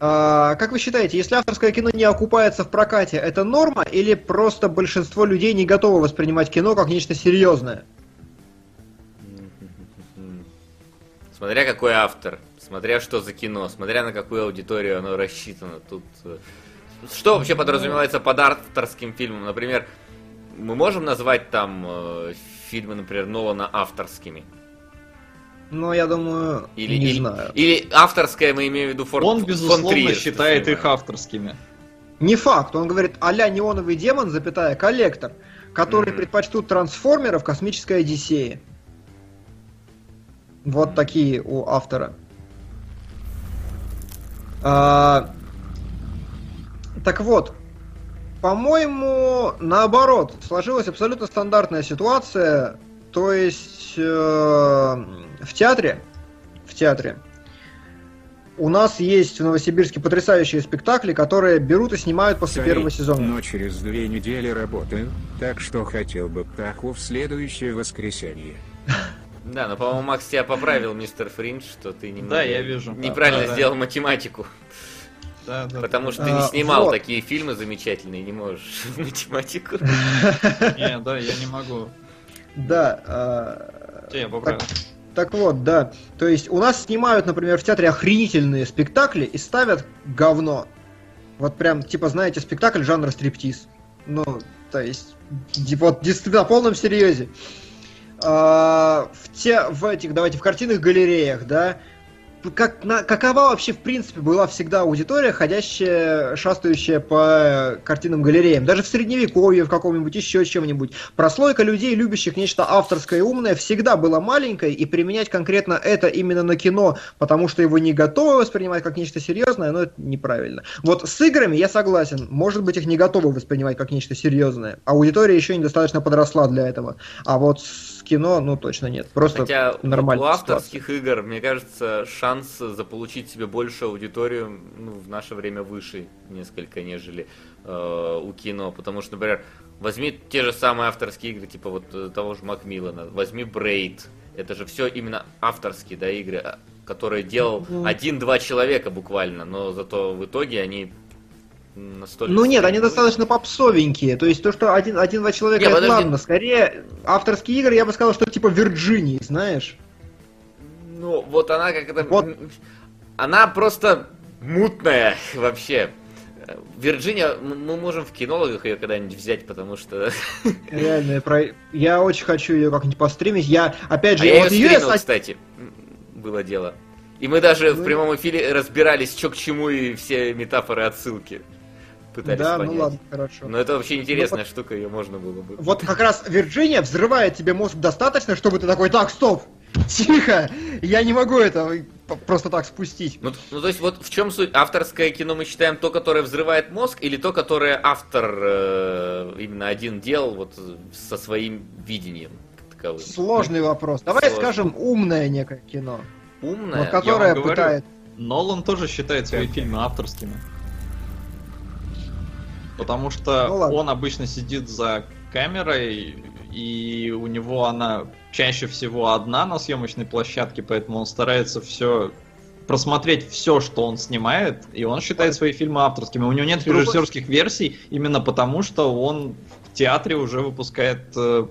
А, как вы считаете, если авторское кино не окупается в прокате, это норма или просто большинство людей не готовы воспринимать кино как нечто серьезное? Смотря какой автор, смотря что за кино, смотря на какую аудиторию оно рассчитано. Тут э, что вообще подразумевается под авторским фильмом? Например, мы можем назвать там э, фильмы, например, Нолана авторскими? Ну, я думаю, Или, не или, знаю. или авторское, мы имеем в виду Форд Он, фон безусловно, Триер, что считает их авторскими. Не факт. Он говорит, а-ля неоновый демон, запятая, коллектор, который Мгм. предпочтут трансформеров космической Одиссеи. Вот такие у автора. А, так вот, по-моему, наоборот, сложилась абсолютно стандартная ситуация. То есть э, в театре, в театре у нас есть в Новосибирске потрясающие спектакли, которые берут и снимают после Сори, первого сезона. Но через две недели работаю, так что хотел бы птаху в следующее воскресенье. Да, но, по-моему, Макс тебя поправил, мистер Фриндж, что ты немного Да, я вижу. неправильно Да, да. сделал математику. Да, да, Потому что ты не А, снимал вот. такие фильмы замечательные, не можешь математику. Не, да, я не могу. Да. а, я поправил. Так вот, да. То есть у нас снимают, например, в театре охренительные спектакли и ставят говно. Вот прям, типа, знаете, спектакль жанра стриптиз. Ну, то есть, вот действительно на полном серьезе. А, в, те, в этих, давайте, в картинных галереях, да, как, на, какова вообще, в принципе, была всегда аудитория, ходящая, шастающая по картинным галереям. Даже в средневековье, в каком-нибудь еще чем-нибудь. Прослойка людей, любящих нечто авторское и умное, всегда была маленькой, и применять конкретно это именно на кино, потому что его не готовы воспринимать как нечто серьезное, но это неправильно. Вот с играми я согласен. Может быть, их не готовы воспринимать как нечто серьезное. Аудитория еще недостаточно подросла для этого. А вот с кино, ну, точно нет. Просто Хотя нормально. у авторских игр, мне кажется, шанс заполучить себе большую аудиторию ну, в наше время выше несколько, нежели э, у кино. Потому что, например, возьми те же самые авторские игры, типа вот э, того же Макмиллана, возьми Брейд. Это же все именно авторские да, игры, а, которые делал Мгм. один-два человека буквально, но зато в итоге они настолько... Ну нет, они достаточно попсовенькие. То есть то, что один- один-два человека, Не, это ладно. Скорее, авторские игры, я бы сказал, что типа Вирджинии, знаешь. Ну, вот она как это... Вот. Она просто мутная вообще. Вирджиния, мы можем в кинологах ее когда-нибудь взять, потому что... Реально, я про... я очень хочу ее как-нибудь постримить. Я, опять же, А я вот ее ее стримил, кстати, м, было дело. И мы даже в Ну, прямом эфире разбирались, что к чему, и все метафоры, отсылки пытались Да, понять. ну ладно, хорошо. Но это вообще интересная Ну, штука, ее можно было бы. Вот как раз Вирджиния взрывает тебе мозг достаточно, чтобы ты такой, так, стоп, Тихо! Я не могу это просто так спустить. Ну, ну, то есть вот в чем суть? Авторское кино мы считаем то, которое взрывает мозг, или то, которое автор э, именно один делал вот со своим видением таковым? Сложный вопрос. Давай Сложный. скажем умное некое кино. Умное? Вот которое пытает. Нолан тоже считает свои фильмы авторскими. Потому что Ну ладно. он обычно сидит за камерой, и у него она чаще всего одна на съемочной площадке, поэтому он старается все просмотреть все, что он снимает, и он считает свои фильмы авторскими. У него нет другой- режиссерских версий, именно потому что он в театре уже выпускает э,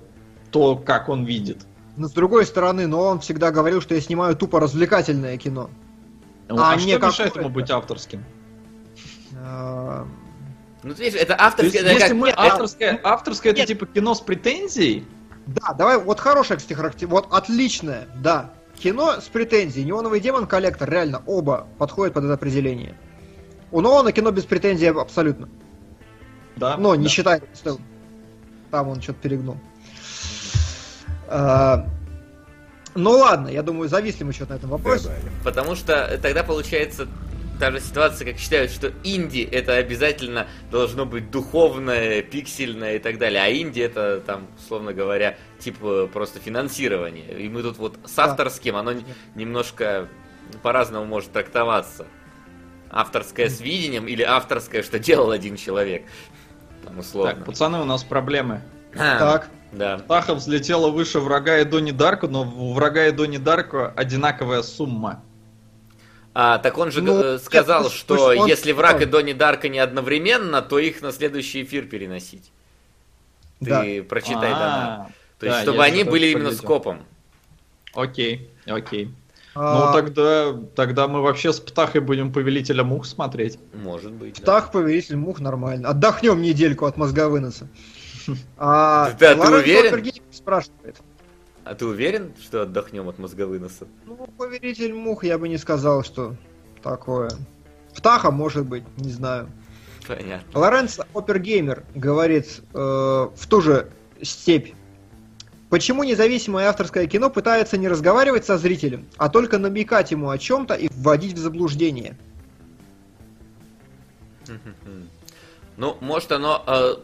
то, как он видит. Но с другой стороны, но он всегда говорил, что я снимаю тупо развлекательное кино. А, А не что мешает ему быть авторским? Ну, ты видишь, это То авторское... есть, это если как- мы это- авторское, авторское это Нет. типа кино с претензией, Да, давай, вот хорошая, кстати, характер... Вот отличное, да. Кино с претензией. Неоновый демон, коллектор, реально, оба подходят под это определение. У Нолана кино без претензий абсолютно. да. Но не да. считая Стелл. Там он что-то перегнул. А, Ну ладно, я думаю, зависли мы что-то на этом вопросе. Потому что тогда получается та же ситуация, как считают, что инди это обязательно должно быть духовное, пиксельное и так далее. А инди это там, условно говоря, типа просто финансирование. И мы тут вот с авторским, оно немножко по-разному может трактоваться. Авторское с видением или авторское, что делал один человек. Там условно. Так, пацаны, у нас проблемы. А, Так. Да. Птаха взлетела выше врага и Донни Дарко, но у врага и Донни Дарко одинаковая сумма. А, так он же Ну, э, сказал, нет, что он если враг и. Донни Дарка не одновременно, то их на следующий эфир переносить. Ты прочитай А, да. То есть, да, чтобы они были именно поглядел. скопом. Окей, окей. А, Ну тогда, тогда мы вообще с Птахой будем Повелителя Мух смотреть. Может быть. да. Так, повелитель мух нормально. Отдохнем недельку от мозговыноса. А, Ты- да, ты уверен? Спрашивает. А ты уверен, что отдохнем от мозговыноса? Ну, повелитель мух я бы не сказал, что такое. Птаха, может быть, не знаю. Понятно. Лоренц Опергеймер говорит э, в ту же степь. Почему независимое авторское кино пытается не разговаривать со зрителем, а только намекать ему о чем-то и вводить в заблуждение? Ну, может, оно э,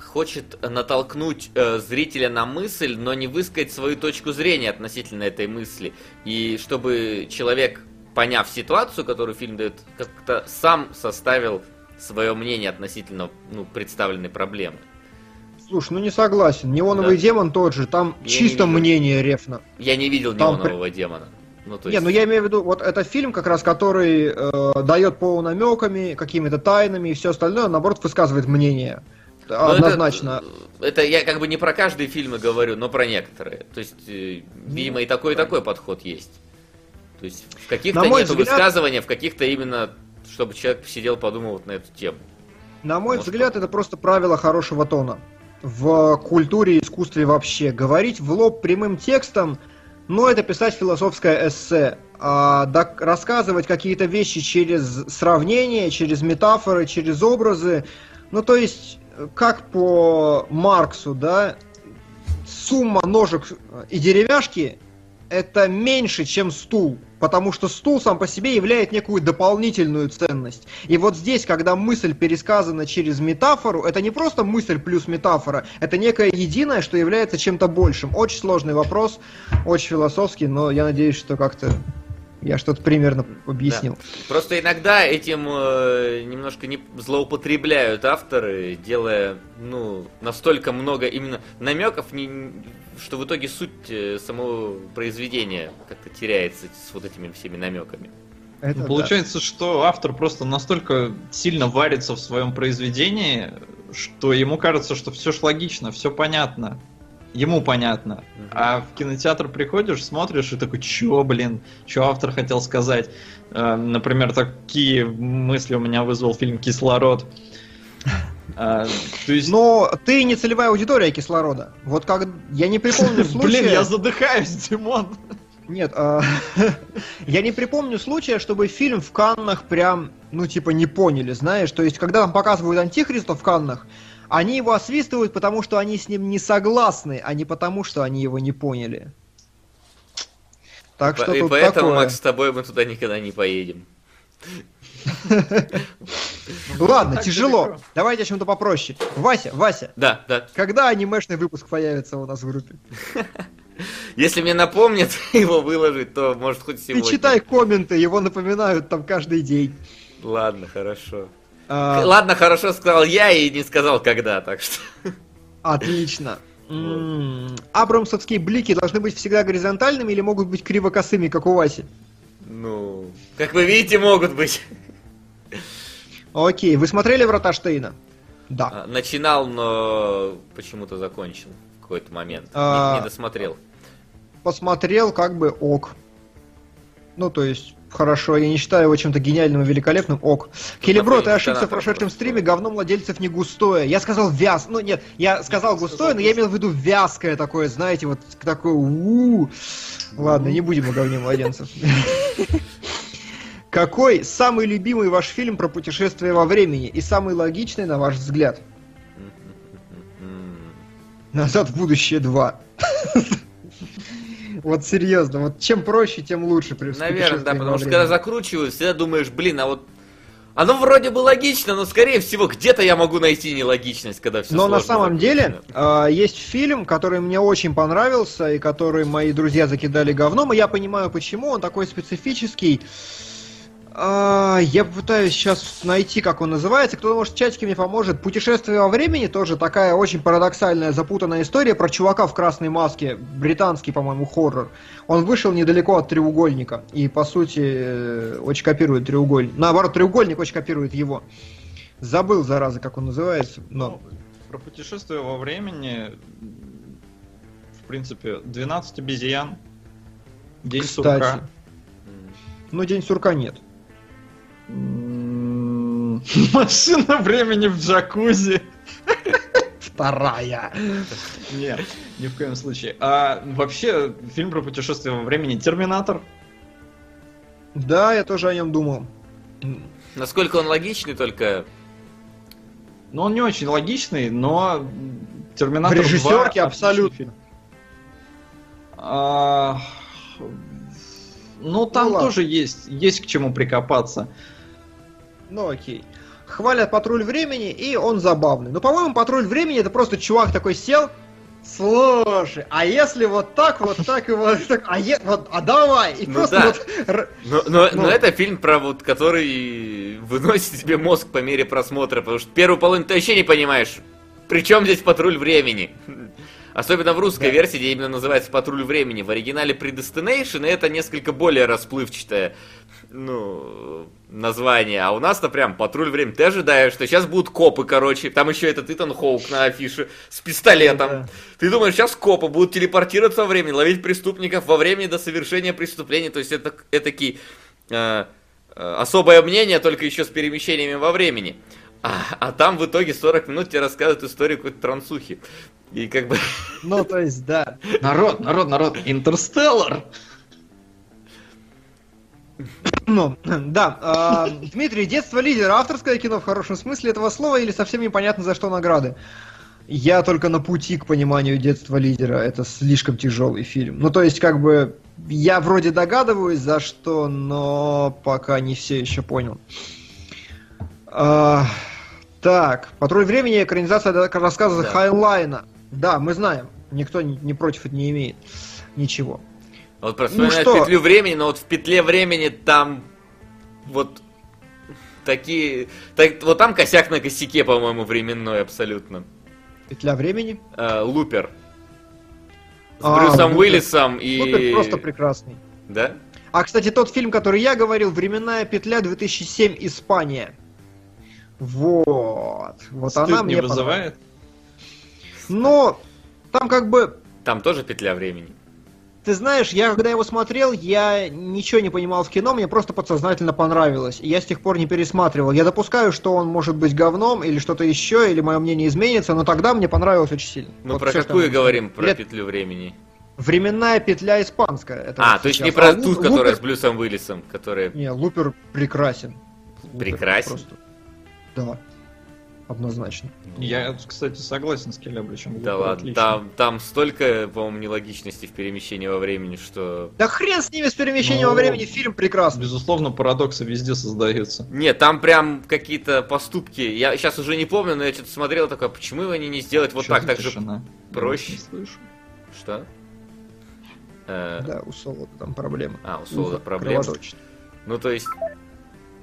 хочет натолкнуть э, зрителя на мысль, но не высказать свою точку зрения относительно этой мысли. И чтобы человек, поняв ситуацию, которую фильм дает, как-то сам составил свое мнение относительно ну, представленной проблемы. Слушай, ну не согласен. Неоновый Да. демон тот же, там Я чисто мнение рефна. Я не видел Там неонового демона. Ну, то Не, есть... ну я имею в виду, вот это фильм, как раз который э, дает полунамеками, какими-то тайнами и все остальное, наоборот, высказывает мнение. Ну, это- Однозначно. Это, я как бы не про каждые фильмы говорю, но про некоторые. То есть, э, видимо, и такой, и такой подход есть. То есть, в каких-то нету взгляд- высказывания, в каких-то именно, чтобы человек сидел, подумал вот на эту тему. На мой Может, взгляд, это просто правило хорошего тона. В культуре и искусстве вообще. Говорить в лоб прямым текстом, ну, это писать философское эссе. А док- рассказывать какие-то вещи через сравнения, через метафоры, через образы. Ну, то есть, как по Марксу, да, сумма ножек и деревяшки это меньше, чем стул, потому что стул сам по себе являет некую дополнительную ценность. И вот здесь, когда мысль пересказана через метафору, это не просто мысль плюс метафора, это некое единое, что является чем-то большим. Очень сложный вопрос, очень философский, но я надеюсь, что как-то я что-то примерно объяснил. Просто иногда этим э, немножко не злоупотребляют авторы, делая ну настолько много именно намеков, не- что в итоге суть э, самого произведения как-то теряется с вот этими всеми намеками. Это Ну, да. Получается, что автор просто настолько сильно варится в своем произведении, что ему кажется, что все ж логично, все понятно. Ему понятно. Мгм. А в кинотеатр приходишь, смотришь и такой, чё, блин, что автор хотел сказать? Э, Например, такие мысли у меня вызвал фильм «Кислород». А, То есть, Но ты не целевая аудитория кислорода. Вот как я не припомню случая. блин, я задыхаюсь, Димон. Нет, а, я не припомню случая, чтобы фильм в Каннах прям, ну, типа, не поняли, знаешь? То есть, когда там показывают Антихриста в Каннах, они его освистывают, потому что они с ним не согласны, а не потому, что они его не поняли. Так что и тут поэтому, такое. Макс, с тобой мы туда никогда не поедем. Ладно, тяжело. Давайте о чем-то попроще. Вася, Вася, Да, да. когда анимешный выпуск появится у нас в группе? Если мне напомнят его выложить, то может хоть сегодня. Ты читай комменты, его напоминают там каждый день. Ладно, хорошо. А, Ладно, хорошо сказал я и не сказал когда, так что. Отлично. Абрамсовские блики должны быть всегда горизонтальными или могут быть кривокосыми, как у Васи? Ну, как вы видите, могут быть. Окей, вы смотрели «Врата Штейна»? Да. А, Начинал, но почему-то закончил в какой-то момент. Не- А, Не досмотрел. Посмотрел, как бы ок. Ну, то есть, хорошо, я не считаю его чем-то гениальным и великолепным, ок. Келебро, ты ошибся в прошедшем стриме, говно владельцев не густое. Я сказал вяз, ну нет, я сказал густое, но я имел в виду вязкое такое, знаете, вот такое у Ладно, не будем о говне младенцев. Какой самый любимый ваш фильм про путешествие во времени и самый логичный, на ваш взгляд? Назад в будущее 2. Вот серьезно, вот чем проще, тем лучше. Наверное, да, потому что когда закручиваю, всегда думаешь, блин, а вот оно вроде бы логично, но скорее всего где-то я могу найти нелогичность, когда все Но на самом деле э, есть фильм, который мне очень понравился и который мои друзья закидали говном, и я понимаю почему. Он такой специфический. Я пытаюсь сейчас найти, как он называется. Кто может в чатике мне поможет. Путешествие во времени тоже такая очень парадоксальная, запутанная история про чувака в красной маске. Британский, по-моему, хоррор. Он вышел недалеко от треугольника. И, по сути, э, очень копирует треугольник. Наоборот, треугольник очень копирует его. Забыл, зараза, как он называется. Но... Ну, Про путешествие во времени, в принципе, 12 обезьян, День Кстати. сурка. Ну, День сурка нет. Машина времени в джакузи. Вторая. Нет, ни в коем случае. А вообще, фильм про путешествие во времени Терминатор. Да, я тоже о нем думал. Насколько он логичный, только Ну, он не очень логичный, но Терминатор В 2 режиссерке абсолютно. фильм. А, Ну, там Ну, тоже есть, есть к чему прикопаться. Ну, окей. Хвалят патруль времени, и он забавный. Но, по-моему, патруль времени это просто чувак такой сел. Слушай, а если вот так, вот так и вот так, а, е- вот, а давай, и Ну просто да. вот Но, но, Ну. но это фильм про вот, который выносит тебе мозг по мере просмотра, потому что первую половину ты вообще не понимаешь, при чем здесь патруль времени. Особенно в русской Да. версии, где именно называется патруль времени. В оригинале Predestination это несколько более расплывчатое ну, название. А у нас-то прям патруль времени. Ты ожидаешь, что сейчас будут копы, короче. Там еще этот Итан Хоук на афише с пистолетом. Да. Ты думаешь, сейчас копы будут телепортироваться во времени, ловить преступников во времени до совершения преступления. То есть это этакий э, э, особое мнение, только еще с перемещениями во времени. А, а там в итоге 40 минут тебе рассказывают историю какой-то трансухи. И как бы... Ну, то есть, да. Народ, народ, народ, Интерстеллар! Ну, да. а, Дмитрий, детство лидера. Авторское кино в хорошем смысле этого слова или совсем непонятно за что награды? Я только на пути к пониманию детства лидера. Это слишком тяжелый фильм. Ну, то есть, как бы, я вроде догадываюсь, за что, но пока не все еще понял. А, так, «Патруль времени» экранизация рассказа Да. Хайнлайна. Да, мы знаем. Никто не, не против это не имеет. Ничего. Вот просто Ну вспоминаю что? петлю времени, но вот в петле времени там вот такие... так- вот там косяк на косяке, по-моему, временной абсолютно. «Петля времени». Э, Лупер. С А, Брюсом Лупер. Уиллисом и... Лупер просто прекрасный. Да? А, кстати, тот фильм, который я говорил, «Временная петля 2007. Испания». Вот. Вот Стыд она не мне вызывает? понравилась. Но там как бы, Там тоже петля времени. Ты знаешь, я когда его смотрел, я ничего не понимал в кино, мне просто подсознательно понравилось. И я с тех пор не пересматривал. Я допускаю, что он может быть говном или что-то еще, или мое мнение изменится, но тогда мне понравилось очень сильно. Мы Вот про какую я говорим? Про сказать. петлю времени. Временная петля испанская. Это А, вот то есть не про А ту, Лу- которая с Брюсом Уиллисом, которая... Не, Лупер прекрасен. Лупер Прекрасен? просто- Да. Однозначно. Я, кстати, согласен с Келебличем. Да ладно, там, там столько, по-моему, нелогичности в перемещении во времени, что... Да хрен с ними с перемещением Ну, во времени, фильм прекрасный. Безусловно, парадоксы везде создаются. Нет, там прям какие-то поступки. Я сейчас уже не помню, но я что-то смотрел такое, почему они не сделать вот Чё так, так же проще? Я слышу. Что? Э, Да, у Солода там проблемы. А, у Солода кровоточит. Ну, то есть...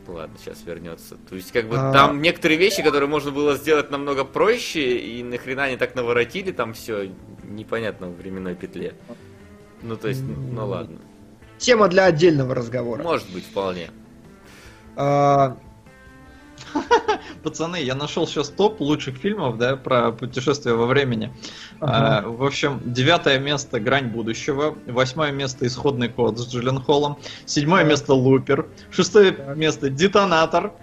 Ладно, сейчас вернется. То есть, как бы, А. там некоторые вещи, которые можно было сделать намного проще, и нахрена они так наворотили там все непонятно в временной петле. Ну, то есть, ну ладно. Тема для отдельного разговора. Может быть, вполне. А, Пацаны, я нашел сейчас топ лучших фильмов, да, про путешествие во времени. ага. А, в общем, девятое место «Грань будущего», восьмое место «Исходный код» с Джиллен Холлом, седьмое Так. место «Лупер», шестое Так. место «Детонатор»,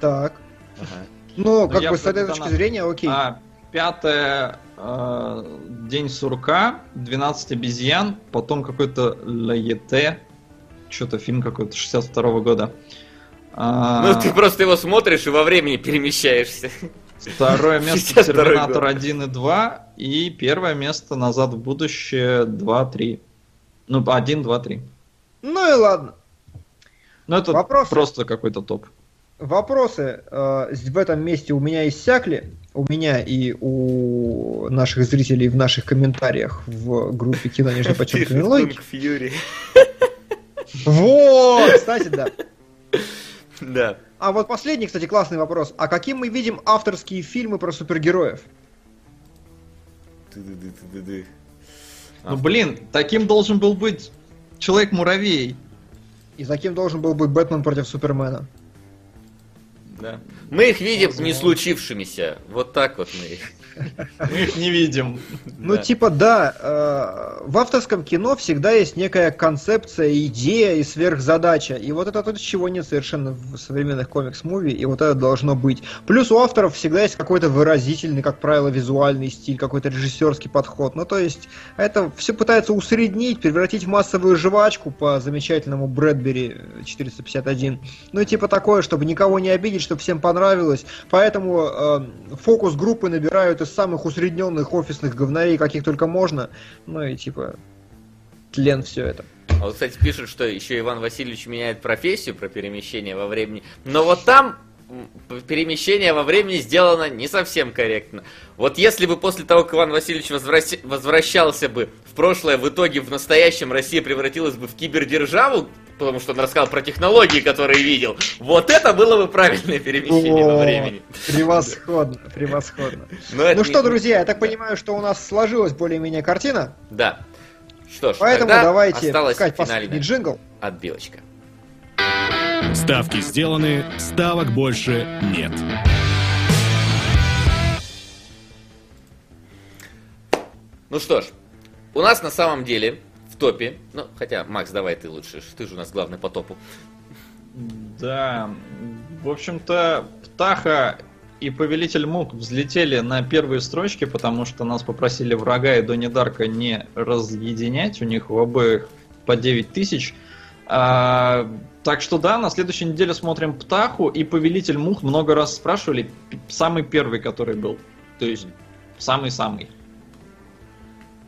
Так. Ага. Ну, как я бы с этой точки зрения, окей. а пятое э, «День сурка», «12 обезьян», потом какой-то «Лаете», что-то фильм какой-то 62 года. А, Ну, ты просто его смотришь и во времени перемещаешься. Второе место 62 Терминатор год. 1 и 2. И первое место Назад в будущее 2, 3. Ну, 1, 2, 3. Ну и ладно. Ну, это Вопросы? просто какой-то топ. Вопросы э, в этом месте у меня иссякли. У меня и у наших зрителей в наших комментариях в группе кино нижнее подчеркивание логики. Фьюри. Вот, кстати, да. Да. А вот последний, кстати, классный вопрос. А каким мы видим авторские фильмы про супергероев? Ну, блин, таким должен был быть Человек-муравей. И за кем должен был быть Бэтмен против Супермена? Да. Мы их видим не случившимися. Вот так вот мы их. Мы их не видим. Ну, Да. типа, да, э, в авторском кино всегда есть некая концепция, идея и сверхзадача. И вот это то, чего нет совершенно в современных комикс-муви, и вот это должно быть. Плюс у авторов всегда есть какой-то выразительный, как правило, визуальный стиль, какой-то режиссерский подход. Ну, то есть, это все пытается усреднить, превратить в массовую жвачку по замечательному Брэдбери 451. Ну, и типа такое, чтобы никого не обидеть, чтобы всем понравилось. Поэтому э, фокус группы набирают из самых усредненных офисных говнарей, каких только можно. Ну и типа тлен все это. А вот, кстати, пишут, что еще Иван Васильевич меняет профессию про перемещение во времени. Но вот там перемещение во времени сделано не совсем корректно. Вот если бы после того, как Иван Васильевич возвращ- возвращался бы в прошлое, в итоге в настоящем Россия превратилась бы в кибердержаву, потому что он рассказал про технологии, которые видел, вот это было бы правильное перемещение во О, времени. Превосходно, превосходно. Ну что, друзья, я так понимаю, что у нас сложилась более-менее картина. Да. Что ж, Поэтому давайте финальная последний джингл. отбилочка. Ставки сделаны, ставок больше нет. Ну что ж, у нас на самом деле в топе, ну, хотя, Макс, давай ты лучше, ты же у нас главный по топу. Да, в общем-то, Птаха и Повелитель Мук взлетели на первые строчки, потому что нас попросили врага и Донни Дарка не разъединять, у них у обоих по 9 тысяч. А, так что да, на следующей неделе смотрим Птаху и Повелитель Мух много раз спрашивали, самый первый, который был. То есть самый-самый.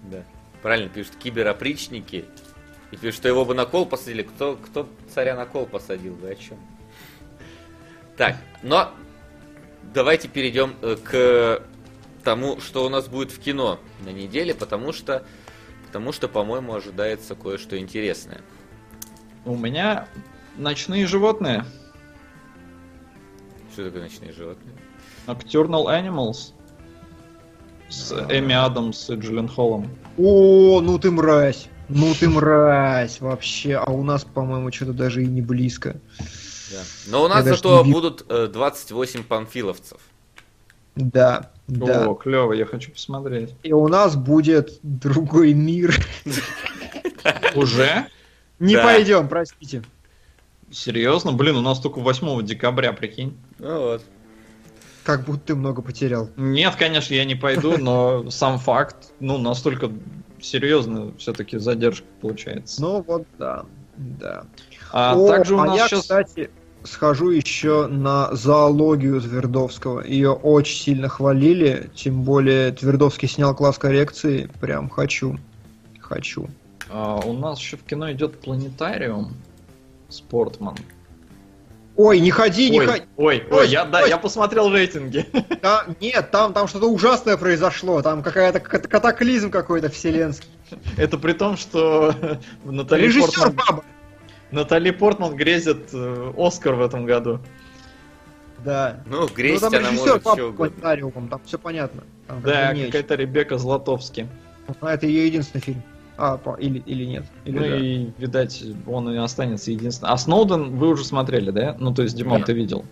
Да. Правильно пишут, киберопричники. И пишут, что его бы на кол посадили. Кто, кто царя на кол посадил? Вы о чем? Так, но давайте перейдем э, к тому, что у нас будет в кино на неделе, потому что, потому что, по-моему, ожидается кое-что интересное. У меня ночные животные. Что такое ночные животные? Nocturnal Animals. С Эми Адамс и Джиллен Холлом. О, ну ты мразь. Ну ты мразь вообще. А у нас, по-моему, что-то даже и не близко. Да. Но у нас Я зато не будут э, 28 панфиловцев. Да, да. О, клево, я хочу посмотреть. И у нас будет другой мир. Уже? Не Да. пойдем, простите. Серьезно? Блин, у нас только 8 декабря, прикинь. Ну вот. Как будто ты много потерял. Нет, конечно, я не пойду, но сам факт, ну, настолько серьезно все-таки задержка получается. Ну вот, да. Да. а О, также у а нас я, сейчас... кстати, схожу еще на зоологию Твердовского. Ее очень сильно хвалили, тем более Твердовский снял класс коррекции. Прям хочу. Хочу. А, у нас еще в кино идет планетариум. Спортман. Ой, не ходи, не ой, ходи. ой, ой, Ой, я, да, ой. я посмотрел рейтинги. Да, нет, там, там что-то ужасное произошло. Там какая-то кат- катаклизм какой-то вселенский. Это при том, что Натали Режиссер Портман, баба. Натали Портман грезит э, Оскар в этом году. Да. Ну, гресть ну, там она режиссер может папа что угодно. планетариумом, там все понятно. Там Да, какая-то Ребекка Златовски. А это ее единственный фильм. А, или, или нет. Или Ну да. и, видать, он и останется единственным. А Сноуден вы уже смотрели, да? Ну, то есть, Димон, Нет. ты видел.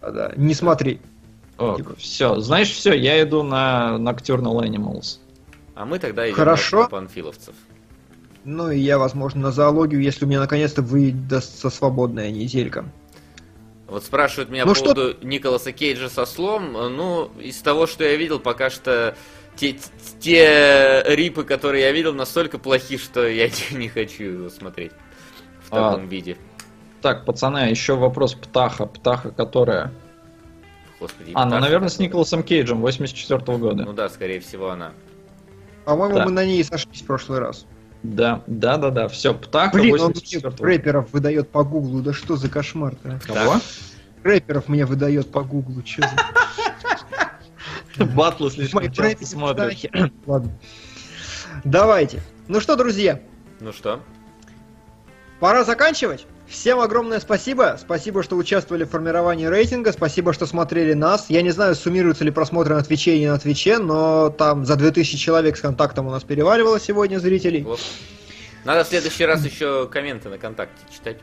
А, да. Не смотри. Типа. все, знаешь, все, я иду на Nocturnal Animals. А мы тогда идем Хорошо. на панфиловцев. Ну и я, возможно, на зоологию, если у меня наконец-то выдастся свободная неделька. Вот спрашивают меня Ну по что- поводу Николаса Кейджа со слом. Ну, из того, что я видел, пока что те, те рипы, которые я видел, настолько плохи, что я не, не хочу его смотреть в А. таком виде. Так, пацаны, а еще вопрос Птаха. Птаха, которая... Господи, А, ну, наверное, с которая- Николасом Кейджем, 84 года. Ну да, скорее всего, она. По-моему, Да. мы на ней сошлись в прошлый раз. Да, да, да, да. Все, Птаха Блин, он мне 84 рэперов выдает по гуглу. Да что за кошмар-то? а? Кого? Рэперов мне выдает по гуглу. Че за... Батлы слишком Мои часто да. Ладно. Давайте. Ну что, друзья, Ну что? Пора заканчивать. Всем огромное спасибо. Спасибо, что участвовали в формировании рейтинга. Спасибо, что смотрели нас. Я не знаю, суммируются ли просмотры на Твиче и не на Твиче, но там за 2000 человек с контактом у нас переваливало сегодня зрителей. Вот. Надо в следующий раз еще комменты на контакте читать.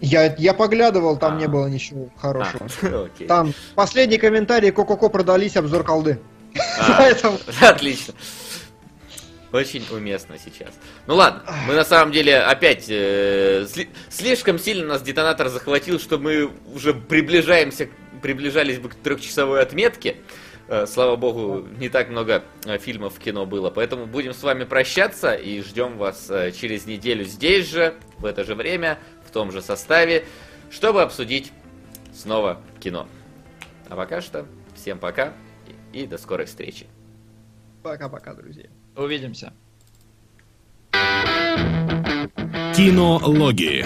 Я, я поглядывал, там А. не было ничего хорошего. А, окей. Там последний комментарий Ко-Ко-Ко продались, обзор колды. А, Поэтому Отлично. Очень уместно сейчас. Ну ладно, мы на самом деле опять э, сли- слишком сильно нас детонатор захватил, что мы уже приближаемся, приближались бы к трехчасовой отметке. Э, слава богу, не так много э, фильмов в кино было. Поэтому будем с вами прощаться и ждем вас э, через неделю здесь же, в это же время, в том же составе, чтобы обсудить снова кино. А пока что, всем пока и и до скорой встречи. пока-пока, друзья. Увидимся. Кинологии.